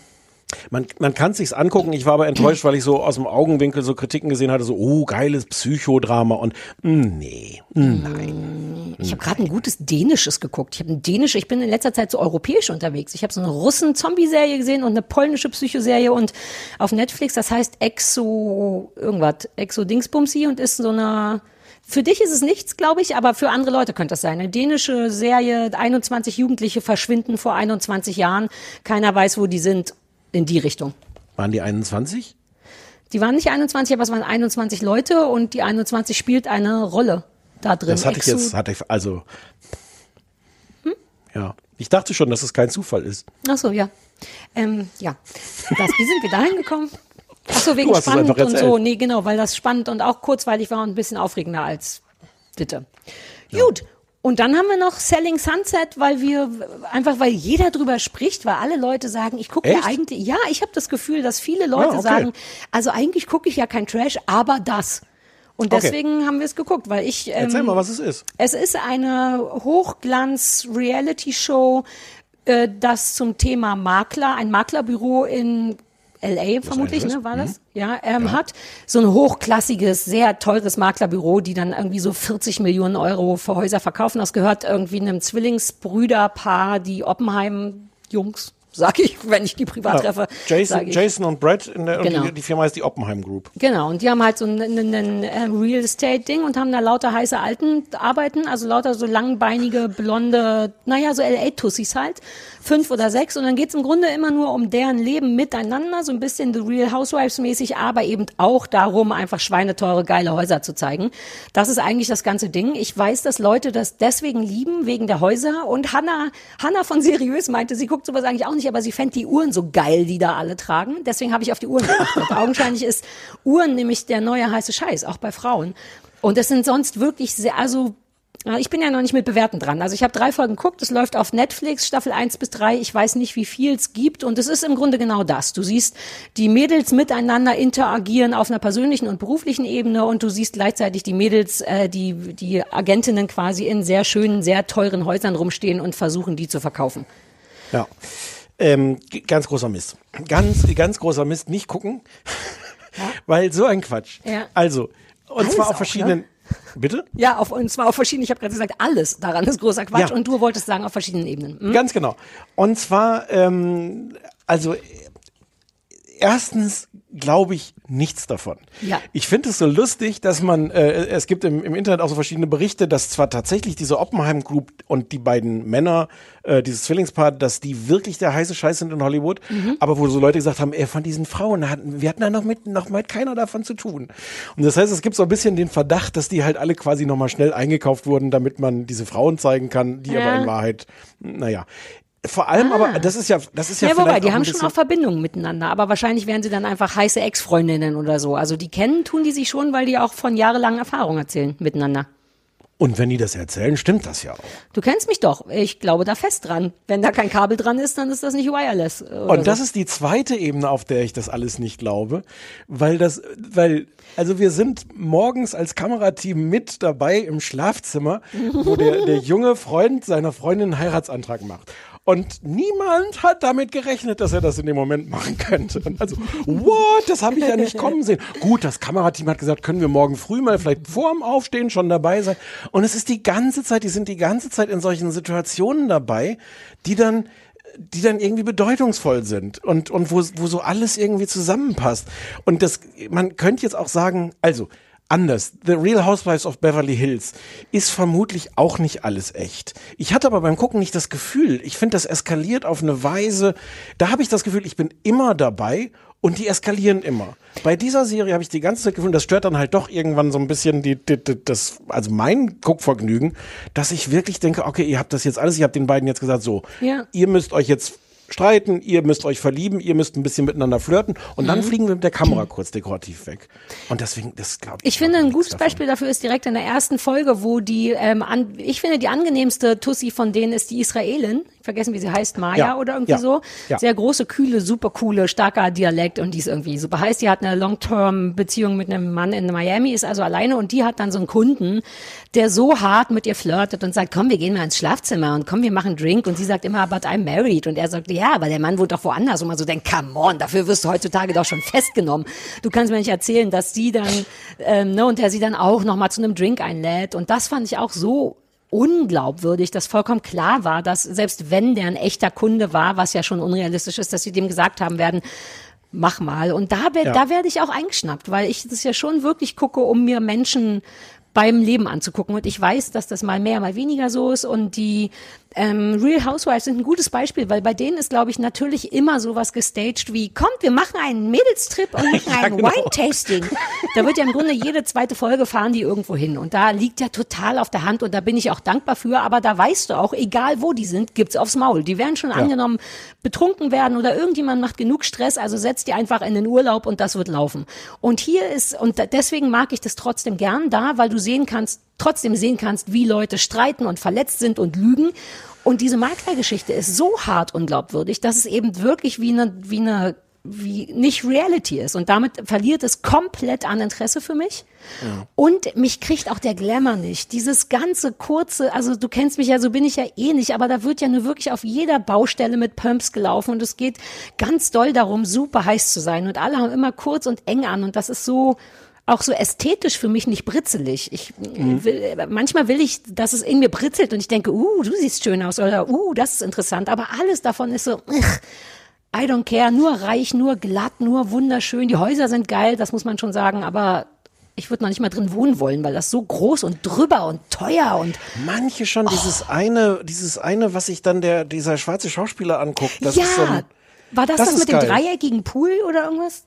Man, man kann es sich angucken. Ich war aber enttäuscht, weil ich so aus dem Augenwinkel so Kritiken gesehen hatte, so, oh, geiles Psychodrama und mh, nee, nein.
Ich habe gerade ein gutes Dänisches geguckt. Ich habe ein Dänisch, ich bin in letzter Zeit so europäisch unterwegs. Ich habe so eine Russen-Zombie-Serie gesehen und eine polnische Psychoserie und auf Netflix, das heißt Exo irgendwas, Exo Dingsbumsi und ist so eine für dich ist es nichts, glaube ich, aber für andere Leute könnte das sein. Eine dänische Serie, 21 Jugendliche verschwinden vor 21 Jahren. Keiner weiß, wo die sind, in die Richtung.
Waren die 21?
Die waren nicht 21, aber es waren 21 Leute und die 21 spielt eine Rolle da drin.
Das hatte ich jetzt, hatte ich, also.
Hm?
Ja. Ich dachte schon, dass es kein Zufall ist.
Ach so, ja. Ähm, ja. Das, wie sind wir da hingekommen? Ach so, wegen spannend und
erzählt.
so. Nee, genau, weil das spannend und auch kurzweilig war und ein bisschen aufregender als bitte. Gut. Und dann haben wir noch Selling Sunset, weil wir einfach, weil jeder drüber spricht, weil alle Leute sagen, ich gucke ja eigentlich, ja, ich habe das Gefühl, dass viele Leute
Ah, okay.
sagen, also eigentlich gucke ich ja kein Trash, aber das. Und
Okay.
deswegen haben wir es geguckt, weil ich. Ähm,
Erzähl mal, was es ist.
es ist eine Hochglanz-Reality-Show, äh, das zum Thema Makler, ein Maklerbüro in LA vermutlich, ne, war das?
Mhm.
Ja, ähm, hat so ein hochklassiges, sehr teures Maklerbüro, die dann irgendwie so 40 Millionen Euro für Häuser verkaufen. Das gehört irgendwie einem Zwillingsbrüderpaar, die Oppenheim-Jungs, sag ich, wenn ich die privat treffe.
Ja, Jason. Jason und Brett, in der,
Genau.
die, die Firma heißt die Oppenheim Group.
Genau, und die haben halt so ein, ein, ein, ein Real Estate-Ding und haben da lauter heiße Alten arbeiten, also lauter so langbeinige, blonde, naja, so LA-Tussis halt, fünf oder sechs. Und dann geht's im Grunde immer nur um deren Leben miteinander, so ein bisschen The Real Housewives-mäßig, aber eben auch darum, einfach schweineteure, geile Häuser zu zeigen. Das ist eigentlich das ganze Ding. Ich weiß, dass Leute das deswegen lieben, wegen der Häuser. Und Hannah, Hannah von Seriös meinte, sie guckt sowas eigentlich auch nicht, aber sie fände die Uhren so geil, die da alle tragen. Deswegen habe ich auf die Uhren geachtet. Augenscheinlich ist Uhren nämlich der neue heiße Scheiß, auch bei Frauen. Und das sind sonst wirklich sehr, also Ich bin ja noch nicht mit Bewerten dran. Also ich habe drei Folgen geguckt, es läuft auf Netflix, Staffel 1 bis 3. Ich weiß nicht, wie viel es gibt. Und es ist im Grunde genau das. Du siehst die Mädels miteinander interagieren auf einer persönlichen und beruflichen Ebene und du siehst gleichzeitig die Mädels, äh, die, die Agentinnen quasi in sehr schönen, sehr teuren Häusern rumstehen und versuchen, die zu verkaufen.
Ja. Ähm, ganz großer Mist. Ganz, ganz großer Mist. Nicht gucken. Weil so ein Quatsch.
Ja.
Also, und
Alles
zwar auf
auch,
verschiedenen.
ne?
Bitte?
Ja, auf, und zwar auf verschiedenen, ich habe gerade gesagt, alles daran ist großer Quatsch
Ja.
und du wolltest sagen, auf verschiedenen Ebenen. Hm?
Ganz genau. Und zwar, ähm, also, erstens glaube ich nichts davon.
Ja.
Ich finde es so lustig, dass man, äh, es gibt im, im Internet auch so verschiedene Berichte, dass zwar tatsächlich diese Oppenheim Group und die beiden Männer, äh, dieses Zwillingspaar, dass die wirklich der heiße Scheiß sind in Hollywood,
Mhm.
aber wo so Leute gesagt haben, ey, von diesen Frauen hatten, wir hatten da noch mit, noch mit keiner davon zu tun. Und das heißt, es gibt so ein bisschen den Verdacht, dass die halt alle quasi nochmal schnell eingekauft wurden, damit man diese Frauen zeigen kann, die
Ja.
aber in Wahrheit, naja. Vor allem, aber das ist ja, das ist ja,
Ja, wobei, die haben schon auch Verbindungen miteinander, aber wahrscheinlich wären sie dann einfach heiße Ex-Freundinnen oder so. Also die kennen, tun die sich schon, weil die auch von jahrelangen Erfahrungen erzählen miteinander.
Und wenn die das erzählen, stimmt das ja auch.
Du kennst mich doch. Ich glaube da fest dran. Wenn da kein Kabel dran ist, dann ist das nicht wireless. Oder
Und das
so.
ist die zweite Ebene, auf der ich das alles nicht glaube, weil das, weil, also wir sind morgens als Kamerateam mit dabei im Schlafzimmer, wo der, der junge Freund seiner Freundin einen Heiratsantrag macht. Und niemand hat damit gerechnet, dass er das in dem Moment machen könnte. Und also, what? Das habe ich ja nicht kommen sehen. Gut, das Kamerateam hat gesagt, können wir morgen früh mal vielleicht vorm Aufstehen schon dabei sein. Und es ist die ganze Zeit, die sind die ganze Zeit in solchen Situationen dabei, die dann die dann irgendwie bedeutungsvoll sind und, und wo, wo so alles irgendwie zusammenpasst. Und das, man könnte jetzt auch sagen, also, anders. The Real Housewives of Beverly Hills ist vermutlich auch nicht alles echt. Ich hatte aber beim Gucken nicht das Gefühl, ich finde, das eskaliert auf eine Weise, da habe ich das Gefühl, ich bin immer dabei und die eskalieren immer. Bei dieser Serie habe ich die ganze Zeit gefühlt, das stört dann halt doch irgendwann so ein bisschen die, die, die, das, also mein Guckvergnügen, dass ich wirklich denke, okay, ihr habt das jetzt alles, ihr habt den beiden jetzt gesagt, so,
Ja.
ihr müsst euch jetzt streiten, ihr müsst euch verlieben, ihr müsst ein bisschen miteinander flirten und dann
Mhm.
fliegen wir mit der Kamera kurz dekorativ weg. Und deswegen, das glaube ich.
Ich finde, ein gutes Beispiel dafür ist direkt in der ersten Folge, wo die, ähm, an, ich finde, die angenehmste Tussi von denen ist die Israelin. Vergessen, wie sie heißt, Maya
Ja,
oder irgendwie
ja,
so.
ja.
Sehr große, kühle, super coole, starker Dialekt und die ist irgendwie super heiß. Die hat eine Long-Term-Beziehung mit einem Mann in Miami, ist also alleine und die hat dann so einen Kunden, der so hart mit ihr flirtet und sagt, komm, wir gehen mal ins Schlafzimmer und komm, wir machen einen Drink und sie sagt immer, but I'm married und er sagt, ja, aber der Mann wohnt doch woanders und man so denkt, come on, dafür wirst du heutzutage doch schon festgenommen. Du kannst mir nicht erzählen, dass sie dann, ähm, ne, und der sie dann auch noch mal zu einem Drink einlädt und das fand ich auch so unglaubwürdig, dass vollkommen klar war, dass selbst wenn der ein echter Kunde war, was ja schon unrealistisch ist, dass sie dem gesagt haben werden, mach mal. Und da,
Ja.
da werde ich auch eingeschnappt, weil ich das ja schon wirklich gucke, um mir Menschen beim Leben anzugucken. Und ich weiß, dass das mal mehr, mal weniger so ist. Und die ähm, Real Housewives sind ein gutes Beispiel, weil bei denen ist, glaube ich, natürlich immer sowas gestaged wie, kommt, wir machen einen Mädelstrip und machen
Ja,
ein
genau.
Wine-Tasting. Da wird ja im Grunde jede zweite Folge fahren die irgendwo hin. Und da liegt ja total auf der Hand und da bin ich auch dankbar für. Aber da weißt du auch, egal wo die sind, gibt's aufs Maul. Die werden schon
Ja.
angenommen, betrunken werden oder irgendjemand macht genug Stress, also setzt die einfach in den Urlaub und das wird laufen. Und hier ist, und deswegen mag ich das trotzdem gern da, weil du sehen kannst, trotzdem sehen kannst, wie Leute streiten und verletzt sind und lügen. Und diese Maklergeschichte ist so hart unglaubwürdig, dass es eben wirklich wie eine, wie eine, wie nicht Reality ist. Und damit verliert es komplett an Interesse für mich. Und mich kriegt auch der Glamour nicht. Dieses ganze kurze, also du kennst mich ja, so bin ich ja eh nicht, aber da wird ja nur wirklich auf jeder Baustelle mit Pumps gelaufen und es geht ganz doll darum, super heiß zu sein. Und alle haben immer kurz und eng an und das ist so, auch so ästhetisch für mich nicht britzelig. Ich
Mhm.
will, manchmal will ich, dass es in mir britzelt und ich denke, uh, du siehst schön aus oder uh, das ist interessant. Aber alles davon ist so, ugh, I don't care, nur reich, nur glatt, nur wunderschön. Die Häuser sind geil, das muss man schon sagen, aber ich würde noch nicht mal drin wohnen wollen, weil das so groß und drüber und teuer und
Manche schon, dieses eine, dieses eine, was sich dann der, dieser schwarze Schauspieler anguckt, das
ja,
ist so ein,
war das
das
das, mit dem
geil.
dreieckigen Pool oder irgendwas?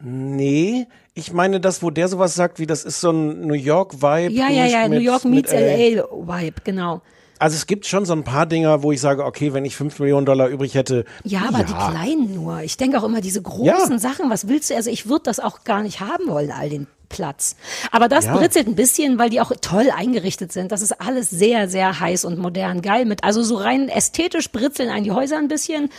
Nee, ich meine das, wo der sowas sagt, wie das ist so ein New York-Vibe.
Ja, ja, ja,
mit-
New York
mit
meets LA Vibe, genau.
Also es gibt schon so ein paar Dinger, wo ich sage, okay, wenn ich 5 Millionen Dollar übrig hätte.
Ja, aber die kleinen nur. Ich denke auch immer, diese großen
Ja.
Sachen, was willst du? Also ich würde das auch gar nicht haben wollen, all den Platz. Aber das
Ja.
britzelt ein bisschen, weil die auch toll eingerichtet sind. Das ist alles sehr, sehr heiß und modern geil mit. Also so rein ästhetisch britzeln einen die Häuser ein bisschen.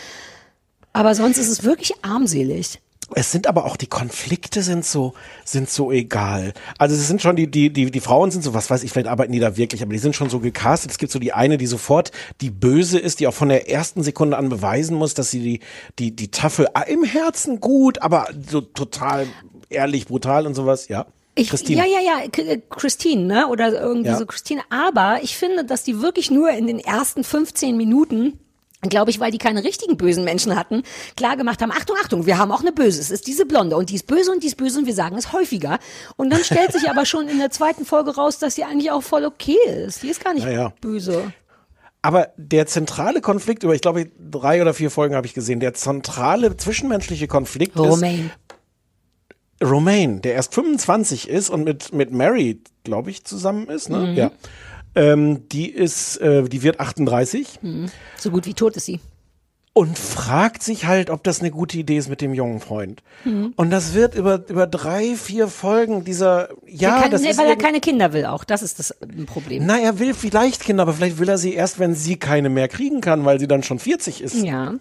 Aber sonst ist es wirklich armselig.
Es sind aber auch die Konflikte sind so sind so egal. Also es sind schon die die die die Frauen sind so was weiß ich vielleicht arbeiten die da wirklich, aber die sind schon so gecastet. Es gibt so die eine, die sofort die böse ist, die auch von der ersten Sekunde an beweisen muss, dass sie die die die Tafel im Herzen gut, aber so total ehrlich, brutal und sowas. Ja.
Ich,
Christine.
Ja, ja, ja, äh, Christine, ne? Oder irgendwie
Ja.
so Christine. Aber ich finde, dass die wirklich nur in den ersten 15 Minuten glaube ich, weil die keine richtigen bösen Menschen hatten, klar gemacht haben, Achtung, Achtung, wir haben auch eine Böse, es ist diese Blonde und die ist böse und die ist böse und wir sagen es häufiger. Und dann stellt sich aber schon in der zweiten Folge raus, dass sie eigentlich auch voll okay ist. Die ist gar nicht
Ja, ja.
böse.
Aber der zentrale Konflikt, über ich glaube, drei oder vier Folgen habe ich gesehen, der zentrale zwischenmenschliche Konflikt
Romaine.
ist Romaine, der erst 25 ist und mit, mit Mary, glaube ich, zusammen ist, ne?
Mhm.
Ja. Ähm, die ist, äh, die wird 38
Mhm. So gut wie tot ist sie.
und fragt sich halt, ob das eine gute Idee ist mit dem jungen Freund.
Mhm.
Und das wird über, über drei, vier Folgen dieser, ja,
kann,
das
nee,
ist
weil er keine Kinder will auch. Das ist das äh, Problem.
na, er will vielleicht Kinder, aber vielleicht will er sie erst, wenn sie keine mehr kriegen kann, weil sie dann schon 40 ist.
Ja.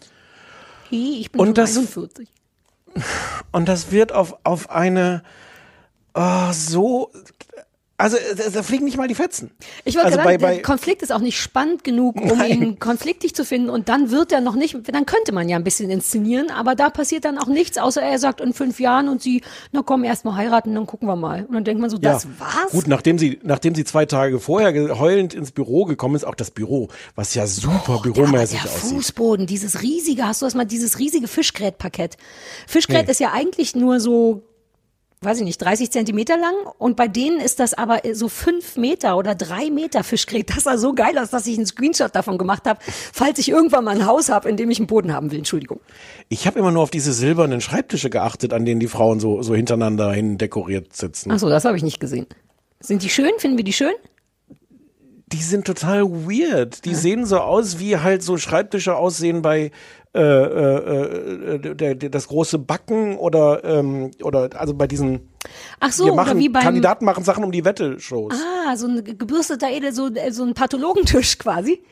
Hi, ich bin
Und das-
41.
Und das wird auf, auf eine, oh, so, also da, da fliegen nicht mal die Fetzen.
Ich wollte
also
sagen,
bei,
der Konflikt ist auch nicht spannend genug, um
Nein.
ihn konfliktig zu finden. Und dann wird er noch nicht, dann könnte man ja ein bisschen inszenieren, aber da passiert dann auch nichts, außer er sagt in fünf Jahren und sie, na komm, erst mal heiraten, dann gucken wir mal. Und dann denkt man so, das war's?
Gut, nachdem sie, nachdem sie zwei Tage vorher heulend ins Büro gekommen ist, auch das Büro, was ja super büromäßig
Der
aussieht.
Fußboden, dieses riesige, hast du das mal, dieses riesige Fischgrätpaket. Fischgrät
Nee.
ist ja eigentlich nur so, weiß ich nicht, 30 Zentimeter lang und bei denen ist das aber so fünf Meter oder drei Meter Fischgrät. Das sah so geil aus, dass ich einen Screenshot davon gemacht habe, falls ich irgendwann mal ein Haus habe, in dem ich einen Boden haben will. Entschuldigung.
Ich habe immer nur auf diese silbernen Schreibtische geachtet, an denen die Frauen so, so hintereinander hin dekoriert sitzen.
Ach so, das habe ich nicht gesehen. Sind die schön? Finden wir die schön?
Die sind total weird. Die sehen so aus, wie halt so Schreibtische aussehen bei äh, äh, äh, der, der, das große Backen oder ähm, oder also bei diesen
Ach so,
wir machen,
wie beim
Kandidaten machen Sachen um die Wette Shows.
Ah, so ein gebürsteter Edel, so, so ein Pathologentisch quasi.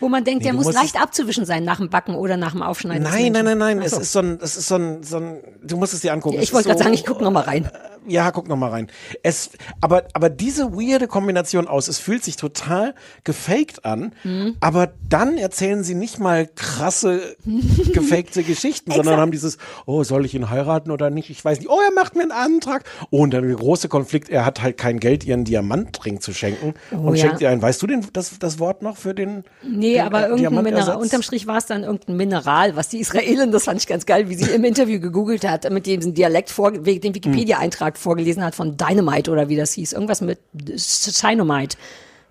Wo man denkt,
Nee,
der muss leicht abzuwischen sein nach dem Backen oder nach dem Aufschneiden.
Nein, nein, nein, nein.
Ach
Es
so.
ist so ein, es ist so ein, so ein, du musst es dir angucken.
Ich wollte gerade
so-
sagen, ich gucke noch mal rein.
Ja, guck noch mal rein. Es, aber, aber diese weirde Kombination aus, es fühlt sich total gefaked an,
Mhm.
aber dann erzählen sie nicht mal krasse, gefakte Geschichten, sondern haben dieses, oh, soll ich ihn heiraten oder nicht? Ich weiß nicht. Oh, er macht mir einen Antrag. Oh, und dann der große Konflikt, er hat halt kein Geld, ihren Diamantring zu schenken
Oh,
und
ja.
schenkt ihr einen. Weißt du den, das, das Wort noch für den?
Nee,
den,
aber
äh,
irgendein Mineral. Unterm Strich war es dann irgendein Mineral, was die Israelin, das fand ich ganz geil, wie sie im Interview gegoogelt hat, mit diesem Dialekt vor, den Wikipedia-Eintrag vorgelesen hat von Dynamite oder wie das hieß. Irgendwas mit Dynamite.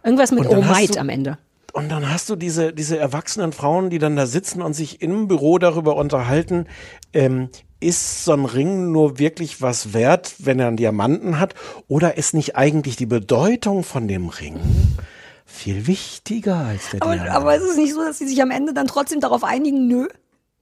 Irgendwas mit
du-
am Ende.
Und dann hast du diese, diese erwachsenen Frauen, die dann da sitzen und sich im Büro darüber unterhalten, ähm, ist so ein Ring nur wirklich was wert, wenn er einen Diamanten hat? Oder ist nicht eigentlich die Bedeutung von dem Ring viel wichtiger als der
Aber,
Diamant?
aber ist es nicht so, dass sie sich am Ende dann trotzdem darauf einigen, nö?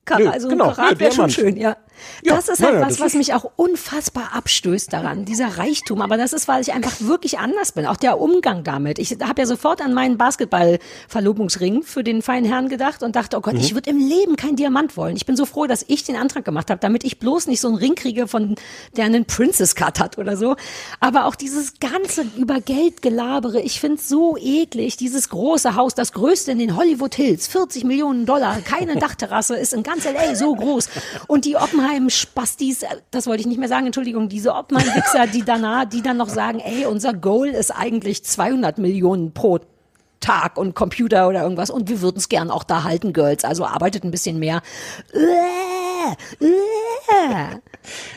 Kar
Nö,
also
genau,
Karat wäre schon schön, ja.
Ja,
das ist halt
ja,
was, was mich auch unfassbar abstößt daran, dieser Reichtum. Aber das ist, weil ich einfach wirklich anders bin. Auch der Umgang damit. Ich habe ja sofort an meinen Basketball-Verlobungsring für den feinen Herrn gedacht und dachte, oh Gott,
Mhm.
ich würde im Leben kein Diamant wollen. Ich bin so froh, dass ich den Antrag gemacht habe, damit ich bloß nicht so einen Ring kriege, von der einen Princess Cut hat oder so. Aber auch dieses ganze über Geld gelabere, ich finde es so eklig. Dieses große Haus, das größte in den Hollywood Hills, 40 Millionen Dollar, keine Dachterrasse, ist in ganz LA so groß. Und die Oppenheim-Spastis, äh, das wollte ich nicht mehr sagen, Entschuldigung, diese Oppenheim-Wichser, die danach, die dann noch sagen, ey, unser Goal ist eigentlich 200 Millionen pro Tag und Computer oder irgendwas und wir würden es gern auch da halten, Girls. Also arbeitet ein bisschen mehr. Äh, äh.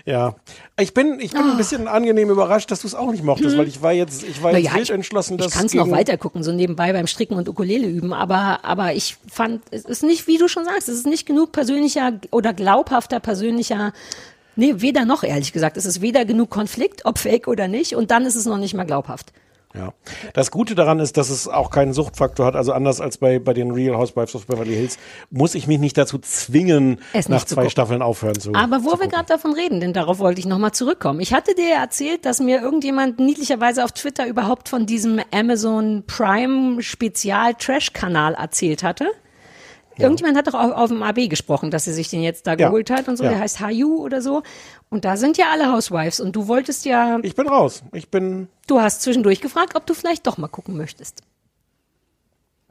Ja, ich bin, ich bin ein bisschen angenehm überrascht, dass du es auch nicht mochtest,
Hm.
weil ich war jetzt, ich war jetzt
Naja,
wild
ich-
entschlossen, dass
Ich kann es noch weiter gucken, so nebenbei beim Stricken und Ukulele üben, aber, aber ich fand, es ist nicht, wie du schon sagst, es ist nicht genug persönlicher oder glaubhafter persönlicher, nee, weder noch, ehrlich gesagt. Es ist weder genug Konflikt, ob fake oder nicht, und dann ist es noch nicht mal glaubhaft.
Ja. Das Gute daran ist, dass es auch keinen Suchtfaktor hat. Also anders als bei, bei den Real Housewives of Beverly Hills muss ich mich nicht dazu zwingen,
Es nicht
nach
zu
zwei
gucken.
Staffeln aufhören zu.
Aber wo wir gerade davon reden, denn darauf wollte ich nochmal zurückkommen. Ich hatte dir erzählt, dass mir irgendjemand niedlicherweise auf Twitter überhaupt von diesem Amazon Prime Spezial Trash Kanal erzählt hatte. Irgendjemand hat doch auf, auf dem AB gesprochen, dass sie sich den jetzt da
Ja.
geholt hat und so.
Ja.
Der heißt Hayu oder so. Und da sind ja alle Housewives. Und du wolltest ja.
Ich bin raus. Ich bin.
Du hast zwischendurch gefragt, ob du vielleicht doch mal gucken möchtest.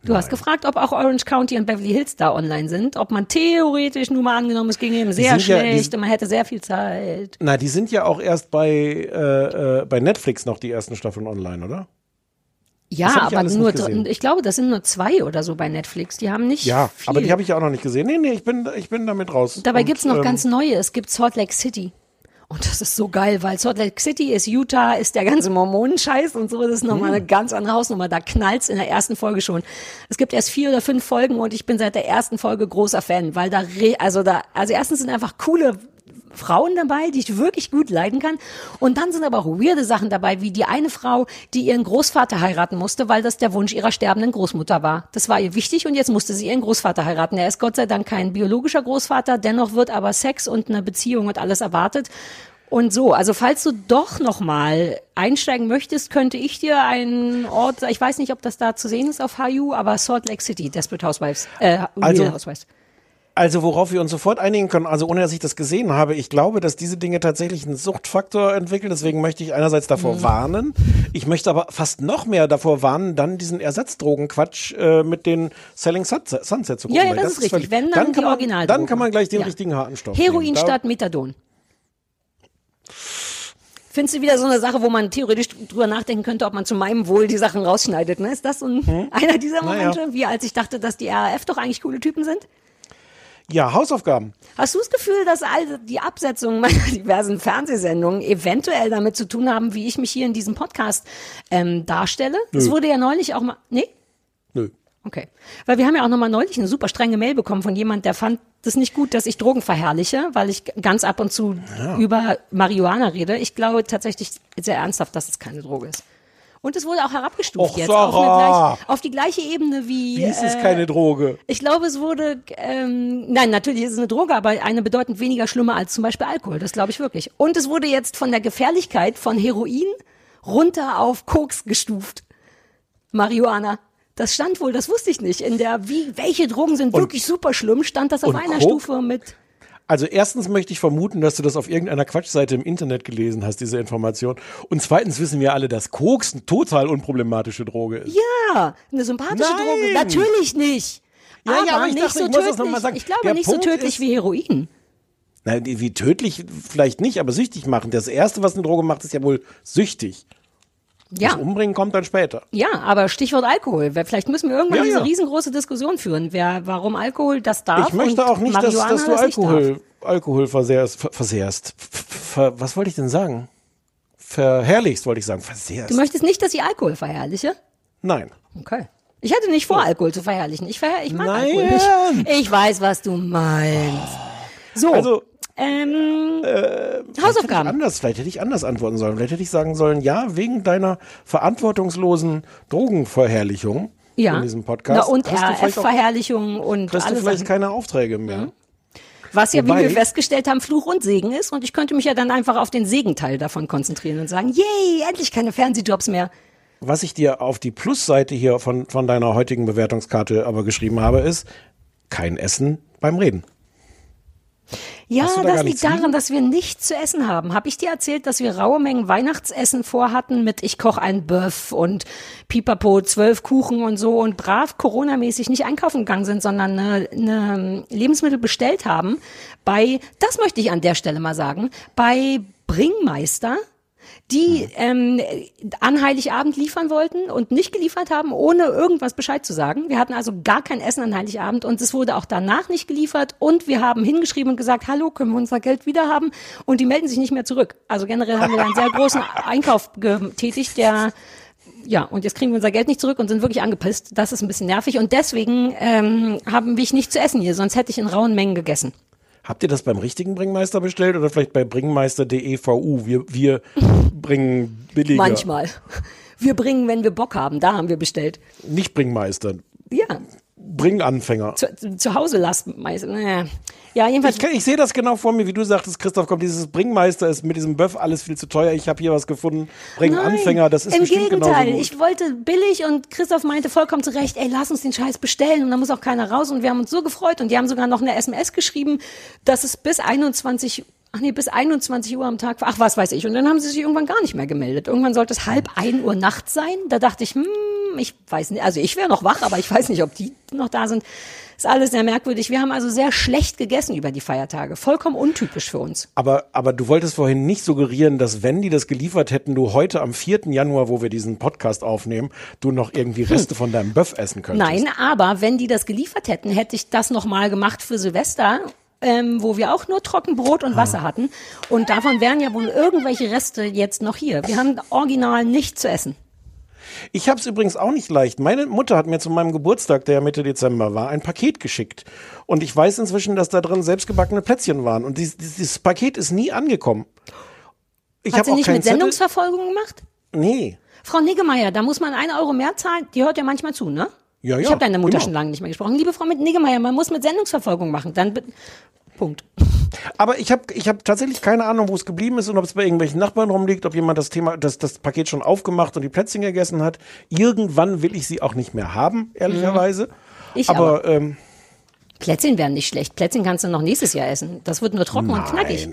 Du hast gefragt, ob auch Orange County und Beverly Hills da online sind, ob man theoretisch nur mal angenommen, es ging eben sehr
sind ja-
schlecht und man hätte sehr viel Zeit.
Na, die sind ja auch erst bei, äh, äh, bei Netflix noch die ersten Staffeln online, oder?
Ja, aber nur, ich glaube, das sind nur zwei oder so bei Netflix. Die haben nicht
Ja,
viel.
aber die habe ich auch noch nicht gesehen. Nee, nee, ich bin, ich bin damit raus.
Dabei
Und,
gibt's noch
ähm,
ganz neue. Es gibt Salt Lake City. Und das ist so geil, weil Salt Lake City ist Utah, ist der ganze Mormonenscheiß und so. Das ist nochmal
Hm.
eine ganz andere Hausnummer. Da knallt's in der ersten Folge schon. Es gibt erst vier oder fünf Folgen und ich bin seit der ersten Folge großer Fan, weil da, re also da, also erstens sind einfach coole Frauen dabei, die ich wirklich gut leiden kann. Und dann sind aber auch weirde Sachen dabei, wie die eine Frau, die ihren Großvater heiraten musste, weil das der Wunsch ihrer sterbenden Großmutter war. Das war ihr wichtig und jetzt musste sie ihren Großvater heiraten. Er ist Gott sei Dank kein biologischer Großvater, dennoch wird aber Sex und eine Beziehung und alles erwartet. Und so, also falls du doch noch mal einsteigen möchtest, könnte ich dir einen Ort, ich weiß nicht, ob das da zu sehen ist auf HU, aber Salt Lake City, Desperate Housewives, äh, Real
Also-
Housewives.
Also worauf wir uns sofort einigen können, also ohne dass ich das gesehen habe, ich glaube, dass diese Dinge tatsächlich einen Suchtfaktor entwickeln. Deswegen möchte ich einerseits davor
Mhm.
warnen. Ich möchte aber fast noch mehr davor warnen, dann diesen Ersatzdrogenquatsch äh, mit den Selling Sunset, Sunset zu gucken.
Ja, ja,
weil
das ist richtig.
völlig-
Wenn, dann die
kann man,
Originaldrogen.
Dann kann man gleich den
Ja.
richtigen harten Stoff
Heroin statt Methadon. Findest du wieder so eine Sache, wo man theoretisch drüber nachdenken könnte, ob man zu meinem Wohl die Sachen rausschneidet? Ne? Ist das so ein, einer dieser
Naja.
Momente, wie als ich dachte, dass die RAF doch eigentlich coole Typen sind?
Ja, Hausaufgaben.
Hast du das Gefühl, dass all die Absetzungen meiner diversen Fernsehsendungen eventuell damit zu tun haben, wie ich mich hier in diesem Podcast ähm, darstelle? Es wurde ja neulich auch mal. Nee?
Nö.
Okay. Weil wir haben ja auch nochmal neulich eine super strenge Mail bekommen von jemand, der fand das nicht gut, dass ich Drogen verherrliche, weil ich ganz ab und zu
Ja.
über Marihuana rede. Ich glaube tatsächlich sehr ernsthaft, dass es keine Droge ist. Und es wurde auch herabgestuft
Och,
jetzt auf, gleich, auf die gleiche Ebene wie.
Wie ist es
äh,
keine Droge?
Ich glaube, es wurde, ähm, nein, natürlich ist es eine Droge, aber eine bedeutend weniger schlimmer als zum Beispiel Alkohol. Das glaube ich wirklich. Und es wurde jetzt von der Gefährlichkeit von Heroin runter auf Koks gestuft. Marihuana. Das stand wohl, das wusste ich nicht. In der, wie, welche Drogen sind
Und-
wirklich super schlimm, stand das auf einer
Coke?
Stufe mit.
Also erstens möchte ich vermuten, dass du das auf irgendeiner Quatschseite im Internet gelesen hast, diese Information. Und zweitens wissen wir alle, dass Koks eine total unproblematische Droge ist.
Ja, eine sympathische
Nein.
Droge. Natürlich nicht.
Ja,
aber,
ja, aber ich
nicht
dachte,
so tödlich. Ich glaube
Der
nicht
Punkt
so tödlich wie Heroin.
Nein, wie tödlich vielleicht nicht, aber süchtig machen. Das erste, was eine Droge macht, ist ja wohl süchtig.
Ja.
Das Umbringen kommt dann später.
Ja, aber Stichwort Alkohol. Vielleicht müssen wir irgendwann
Ja,
diese
ja.
riesengroße Diskussion führen, wer, warum Alkohol das darf.
ich möchte auch nicht, dass, dass du
das.
Alkohol, Alkohol versehrst, ver, versehrst. Ver, was wollte ich denn sagen? Verherrlichst, wollte ich sagen. Versehrst.
Du möchtest nicht, dass ich Alkohol verherrliche?
Nein.
Okay. Ich hatte nicht vor, Alkohol zu verherrlichen. Ich, verher ich mag
Nein.
Alkohol nicht. Ich weiß, was du meinst. So.
Also,
ähm,
ich
Hausaufgaben.
anders, vielleicht hätte ich anders antworten sollen. Vielleicht hätte ich sagen sollen, ja, wegen deiner verantwortungslosen Drogenverherrlichung
Ja.
in diesem Podcast.
Na, und RF-Verherrlichung und
kriegst du vielleicht keine Aufträge mehr.
Was ja,
Wobei-
wie wir festgestellt haben, Fluch und Segen ist. Und ich könnte mich ja dann einfach auf den Segenteil davon konzentrieren und sagen, yay, endlich keine Fernsehjobs mehr.
Was ich dir auf die Plusseite hier von, von deiner heutigen Bewertungskarte aber geschrieben habe, ist kein Essen beim Reden.
Ja,
da
das liegt
nichts liegen?
daran, dass wir nichts zu essen haben. Habe ich dir erzählt, dass wir raue Mengen Weihnachtsessen vorhatten mit ich koche ein Bœuf und Pipapo, zwölf Kuchen und so und brav Corona-mäßig nicht einkaufen gegangen sind, sondern eine, eine Lebensmittel bestellt haben bei, das möchte ich an der Stelle mal sagen, bei Bringmeister die ähm, an Heiligabend liefern wollten und nicht geliefert haben, ohne irgendwas Bescheid zu sagen. Wir hatten also gar kein Essen an Heiligabend und es wurde auch danach nicht geliefert und wir haben hingeschrieben und gesagt, hallo, können wir unser Geld wieder haben? Und die melden sich nicht mehr zurück. Also generell haben wir da einen sehr großen Einkauf getätigt, der ja, und jetzt kriegen wir unser Geld nicht zurück und sind wirklich angepisst. Das ist ein bisschen nervig und deswegen ähm, haben wir nicht zu essen hier, sonst hätte ich in rauen Mengen gegessen.
Habt ihr das beim richtigen Bringmeister bestellt oder vielleicht bei bringmeister.de.vu? Wir, wir bringen billiger.
Manchmal. Wir bringen, wenn wir Bock haben, da haben wir bestellt.
Nicht Bringmeister.
Ja,
Bringanfänger.
zu, zu Hause lassen. Naja. Ja, jedenfalls.
Ich, ich sehe das genau vor mir, wie du sagtest, Christoph, kommt dieses Bringmeister ist mit diesem Böff alles viel zu teuer. Ich habe hier was gefunden. Bringanfänger, das ist
Im Gegenteil, ich wollte billig und Christoph meinte vollkommen zu Recht, ey, lass uns den Scheiß bestellen und da muss auch keiner raus und wir haben uns so gefreut und die haben sogar noch eine SMS geschrieben, dass es bis 21 Ach nee, bis 21 Uhr am Tag, ach was weiß ich. Und dann haben sie sich irgendwann gar nicht mehr gemeldet. Irgendwann sollte es halb ein Uhr nachts sein. Da dachte ich, hm, ich weiß nicht, also ich wäre noch wach, aber ich weiß nicht, ob die noch da sind. Ist alles sehr merkwürdig. Wir haben also sehr schlecht gegessen über die Feiertage. Vollkommen untypisch für uns.
Aber, aber du wolltest vorhin nicht suggerieren, dass wenn die das geliefert hätten, du heute am 4. Januar, wo wir diesen Podcast aufnehmen, du noch irgendwie Reste von deinem Böff essen könntest.
Nein, aber wenn die das geliefert hätten, hätte ich das nochmal gemacht für Silvester. Ähm, wo wir auch nur Trockenbrot und Wasser hatten. Und davon wären ja wohl irgendwelche Reste jetzt noch hier. Wir haben original nichts zu essen.
Ich habe es übrigens auch nicht leicht. Meine Mutter hat mir zu meinem Geburtstag, der ja Mitte Dezember war, ein Paket geschickt. Und ich weiß inzwischen, dass da drin selbstgebackene Plätzchen waren. Und dieses, dieses Paket ist nie angekommen. Ich
Hat sie
auch
nicht mit
Zettel.
Sendungsverfolgung gemacht?
Nee.
Frau Niggemeier, da muss man einen Euro mehr zahlen. Die hört ja manchmal zu, ne?
Ja,
ich
ja,
habe deine Mutter
genau.
schon lange nicht mehr gesprochen. Liebe Frau mit Niggemeier, man muss mit Sendungsverfolgung machen. Dann Punkt.
Aber ich habe ich hab tatsächlich keine Ahnung, wo es geblieben ist und ob es bei irgendwelchen Nachbarn rumliegt, ob jemand das Thema, das, das Paket schon aufgemacht und die Plätzchen gegessen hat. Irgendwann will ich sie auch nicht mehr haben, ehrlicherweise.
Mhm. Ich
aber, ähm,
Plätzchen wären nicht schlecht. Plätzchen kannst du noch nächstes Jahr essen. Das wird nur trocken und knackig.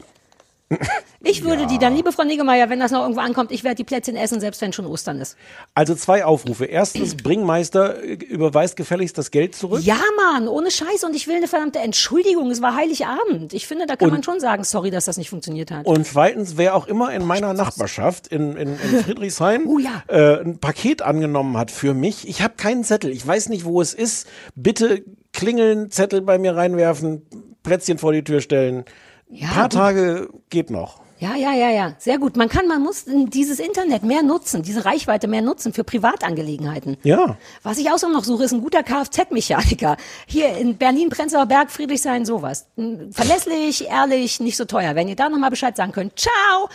Ich würde die dann, liebe Frau Niggemeier, wenn das noch irgendwo ankommt, ich werde die Plätzchen essen, selbst wenn schon Ostern ist.
also zwei Aufrufe. Erstens, Bringmeister äh, überweist gefälligst das Geld zurück.
Ja, Mann, ohne Scheiß. Und ich will eine verdammte Entschuldigung. Es war Heiligabend. Ich finde, da kann
Und-
man schon sagen, sorry, dass das nicht funktioniert hat.
Und zweitens, wer auch immer in meiner Nachbarschaft in, in, in Friedrichshain
Oh ja.
äh, ein Paket angenommen hat für mich, ich habe keinen Zettel, ich weiß nicht, wo es ist. Bitte klingeln, Zettel bei mir reinwerfen, Plätzchen vor die Tür stellen.
Ja,
Ein paar
gut.
Tage geht noch.
Ja, ja, ja, ja. Sehr gut. Man kann, man muss dieses Internet mehr nutzen, diese Reichweite mehr nutzen für Privatangelegenheiten.
Ja.
Was ich außerdem noch suche, ist ein guter Kfz-Mechaniker. Hier in Berlin, Prenzlauer Berg, Friedrichshain, sowas. Mm, Verlässlich, ehrlich, nicht so teuer. Wenn ihr da nochmal Bescheid sagen könnt. Ciao!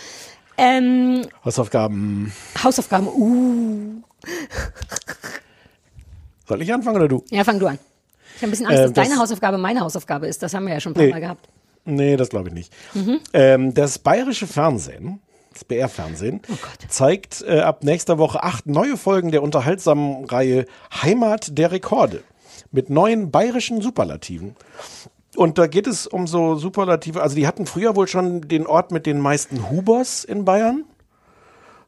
Ähm,
Hausaufgaben.
Hausaufgaben, uh.
Soll ich anfangen oder du?
Ja, fang du an. Ich habe ein bisschen Angst,
Äh,
dass
das-
deine Hausaufgabe meine Hausaufgabe ist. Das haben wir ja schon ein paar
Nee.
Mal gehabt.
Nee, das glaube ich nicht.
Mhm.
Ähm, das bayerische Fernsehen, das BR-Fernsehen,
Oh
zeigt äh, ab nächster Woche acht neue Folgen der unterhaltsamen Reihe Heimat der Rekorde mit neuen bayerischen Superlativen. Und da geht es um so Superlative, also die hatten früher wohl schon den Ort mit den meisten Hubers in Bayern.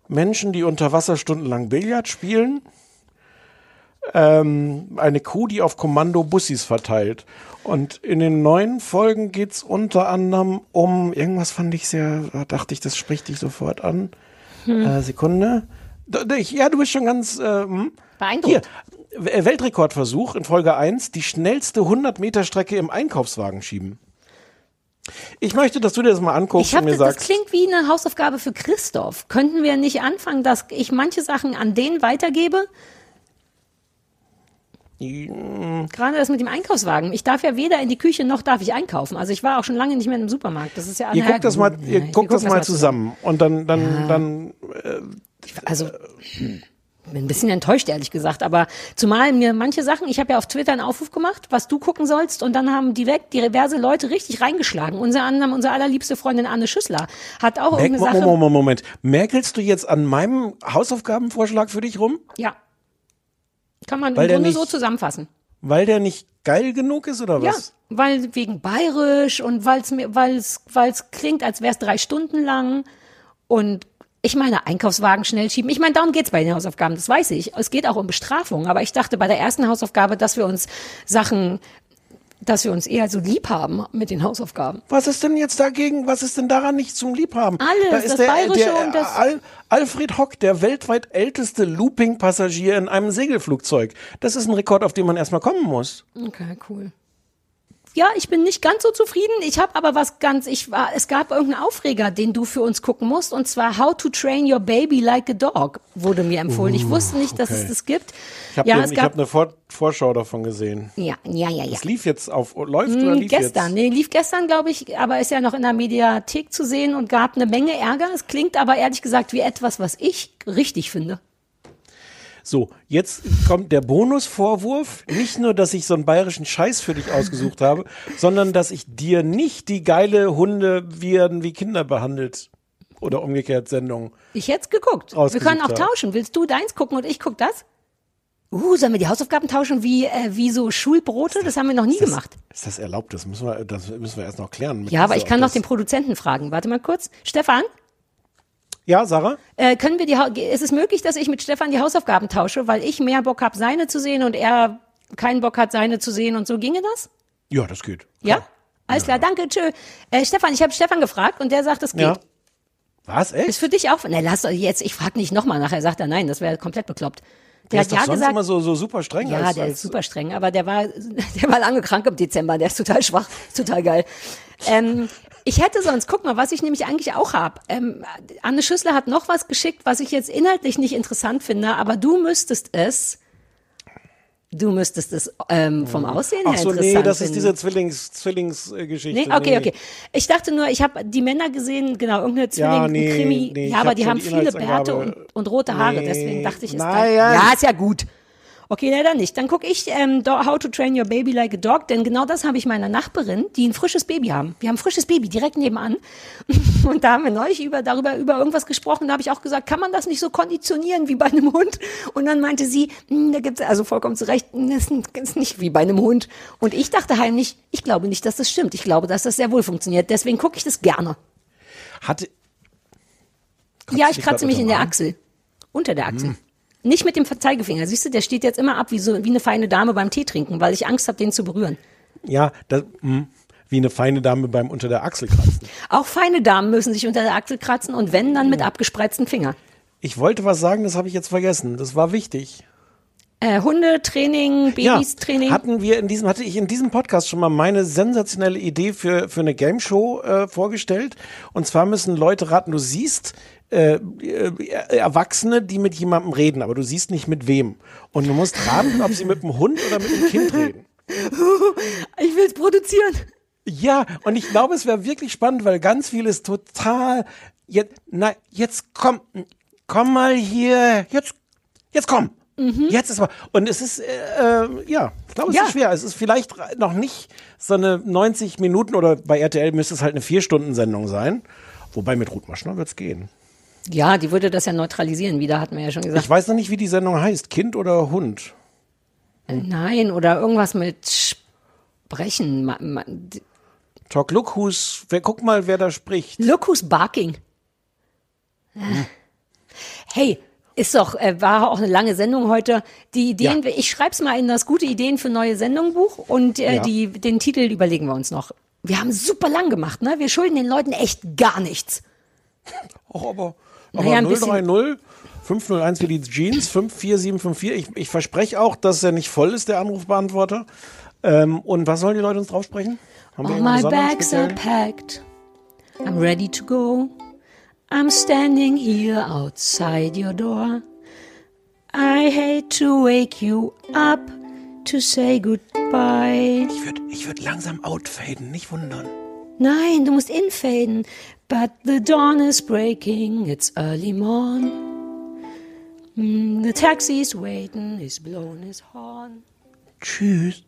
Menschen, die unter Wasser stundenlang Billard spielen. Ähm, eine Kuh, die auf Kommando Bussis verteilt. Und in den neuen Folgen geht's unter anderem um, irgendwas fand ich sehr, da dachte ich, das spricht dich sofort an.
Hm.
Äh, Sekunde. Ja, du bist schon ganz ähm,
Beeindruckt.
Hier, W- Weltrekordversuch in Folge 1, die schnellste 100-Meter-Strecke im Einkaufswagen schieben. Ich möchte, dass du dir das mal anguckst
Ich hab,
und mir
das
sagst.
klingt wie eine Hausaufgabe für Christoph. Könnten wir nicht anfangen, dass ich manche Sachen an den weitergebe? Gerade das mit dem Einkaufswagen. Ich darf ja weder in die Küche noch darf ich einkaufen. Also ich war auch schon lange nicht mehr im Supermarkt. Das ist ja
Ihr guckt das mal,
Ja,
ihr
wir
guckt das
gucken
mal zusammen und dann, dann,
Ja.
dann. Äh,
Also bin ein bisschen enttäuscht, ehrlich gesagt. Aber zumal mir manche Sachen, ich habe ja auf Twitter einen Aufruf gemacht, was du gucken sollst, und dann haben direkt diverse Leute richtig reingeschlagen. Unser anderem, unsere allerliebste Freundin Anne Schüssler hat auch
Merk,
irgendeine Sache.
Moment, Moment, Moment. Merkelst du jetzt an meinem Hausaufgabenvorschlag für dich rum?
Ja. Kann man
Weil
im Grunde
nicht-
so zusammenfassen.
Weil der nicht geil genug ist oder
Ja,
was?
weil wegen bayerisch und weil's, weil's klingt, als wäre es drei Stunden lang und ich meine, Einkaufswagen schnell schieben. Ich meine, darum geht's bei den Hausaufgaben, das weiß ich. Es geht auch um Bestrafung, aber ich dachte bei der ersten Hausaufgabe, dass wir uns Sachen, dass wir uns eher so lieb haben mit den Hausaufgaben.
Was ist denn jetzt dagegen? Was ist denn daran nicht zum Liebhaben?
Alles,
da ist
das
der,
Bayerische
der,
und das-
Al Alfred Hock, der weltweit älteste Looping-Passagier in einem Segelflugzeug. Das ist ein Rekord, auf den man erstmal kommen muss.
Okay, cool. Ja, ich bin nicht ganz so zufrieden. Ich habe aber was ganz, ich war, es gab irgendeinen Aufreger, den du für uns gucken musst, und zwar How to Train Your Baby Like a Dog wurde mir empfohlen. ich wusste nicht, dass
Uh, okay.
es das gibt.
Ich habe
ja,
ich
gab,
hab eine Vor Vorschau davon gesehen.
ja, ja, ja, ja.
Es lief jetzt auf, läuft oder
Hm,
lief
gestern,
jetzt?
nee, lief gestern, glaube ich, aber ist ja noch in der Mediathek zu sehen und gab eine Menge Ärger. Es klingt aber ehrlich gesagt wie etwas, was ich richtig finde.
So, jetzt kommt der Bonusvorwurf. Nicht nur, dass ich so einen bayerischen Scheiß für dich ausgesucht habe, sondern dass ich dir nicht die geile Hunde werden wie Kinder behandelt oder umgekehrt Sendung.
Ich hätte geguckt. Wir können auch
habe.
tauschen. Willst du deins gucken und ich guck das? Uh, sollen wir die Hausaufgaben tauschen wie, äh, wie so Schulbrote? Das haben wir noch nie
das,
gemacht.
Ist das erlaubt? Das müssen wir, das müssen wir erst noch klären.
Ja, aber ich kann noch den Produzenten fragen. Warte mal kurz. Stefan,
Ja, Sarah?
äh, können wir die, Hau- ist es möglich, dass ich mit Stefan die Hausaufgaben tausche, weil ich mehr Bock habe, seine zu sehen und er keinen Bock hat, seine zu sehen und so ginge das?
Ja, das geht.
Ja? Alles klar, danke, tschö. Äh, Stefan, ich habe Stefan gefragt und der sagt, es geht.
Ja. Was, echt?
Ist für dich auch, ne, lass doch jetzt, ich frage nicht nochmal nachher, sagt er nein, das wäre komplett bekloppt. Der
Der
hat
ist doch
ja
sonst
gesagt,
immer so, so super streng.
ja,
als,
der
als,
ist super streng, aber der war, der war lange krank im Dezember, der ist total schwach, ist total geil. Ähm, Ich hätte sonst, guck mal, was ich nämlich eigentlich auch habe. Ähm, Anne Schüssler hat noch was geschickt, was ich jetzt inhaltlich nicht interessant finde, aber du müsstest es, du müsstest es ähm, vom Aussehen her
Ach so,
interessant
nee, das
finden.
ist diese Zwillings, Zwillingsgeschichte.
Nee, okay, okay. Ich dachte nur, ich habe die Männer gesehen, genau, irgendeine Zwilling,
Ja, nee,
Krimi.
nee,
ja, aber die haben viele. Bärte und, und rote Haare,
Nee,
deswegen dachte ich, ist
naja.
da, ja, ist ja gut. Okay, na dann nicht. Dann gucke ich ähm, How to Train Your Baby Like a Dog, denn genau das habe ich meiner Nachbarin, die ein frisches Baby haben. Wir haben ein frisches Baby direkt nebenan. Und da haben wir neulich über, darüber über irgendwas gesprochen. Da habe ich auch gesagt, kann man das nicht so konditionieren wie bei einem Hund? Und dann meinte sie, "Hm, da gibt's also vollkommen zu Recht, "Hm, das ist nicht wie bei einem Hund. Und ich dachte heimlich, ich glaube nicht, dass das stimmt. Ich glaube, dass das sehr wohl funktioniert. Deswegen gucke ich das gerne.
Hatte,
ja,
du
ich kratze mich in der? Achsel. Unter der Achsel.
Hm.
Nicht mit dem Zeigefinger. Siehst du, der steht jetzt immer ab wie so wie eine feine Dame beim Tee trinken, weil ich Angst habe, den zu berühren.
ja, das, mh, wie eine feine Dame beim unter der Achsel kratzen.
Auch feine Damen müssen sich unter der Achsel kratzen und wenn, dann mit abgespreizten Finger.
Ich wollte was sagen, das habe ich jetzt vergessen. Das war wichtig.
Äh, Hundetraining, Babys-Training.
Hatten wir in diesem, hatte ich in diesem Podcast schon mal meine sensationelle Idee für, für eine Game Show äh, vorgestellt. Und zwar müssen Leute raten, du siehst äh, äh, Erwachsene, die mit jemandem reden, aber du siehst nicht mit wem. Und du musst raten, ob sie mit dem Hund oder mit dem Kind reden.
Ich will es produzieren.
Ja, und ich glaube, es wäre wirklich spannend, weil ganz viel ist total. Jetzt, na, jetzt komm, komm mal hier. Jetzt, jetzt komm. Jetzt ist mal. Und es ist, äh, äh, ja, ich glaube, es
Ja.
ist schwer. Es ist vielleicht noch nicht so eine 90 Minuten oder bei RTL müsste es halt eine Vier-Stunden-Sendung sein. Wobei mit Ruth Maschner wird's gehen.
Ja, die würde das ja neutralisieren, wieder hatten wir ja schon gesagt.
Ich weiß noch nicht, wie die Sendung heißt. Kind oder Hund?
Nein, oder irgendwas mit Sprechen.
Talk, look who's, wer, guck mal, wer da spricht.
Look who's barking. Hey, ist doch, äh, war auch eine lange Sendung heute. Die Ideen, ich schreib's mal in das gute Ideen für neue Sendung Buch und äh,
Ja.
die, den Titel überlegen wir uns noch. Wir haben super lang gemacht, ne? Wir schulden den Leuten echt gar nichts.
Ach, aber,
Naja,
aber
bisschen-
030 501 für die Jeans, 54754. Ich, ich verspreche auch, dass er nicht voll ist, der Anrufbeantworter. Ähm, und was sollen die Leute uns drauf sprechen? Haben wir
All my bags are packed. I'm ready to go. I'm standing here outside your door. I hate to wake you up to say goodbye.
Ich würde ich würd langsam outfaden, nicht wundern.
Nein, du musst infaden. But the dawn is breaking, it's early morn. Mm, the taxi's waiting, he's blown his horn.
Tschüss.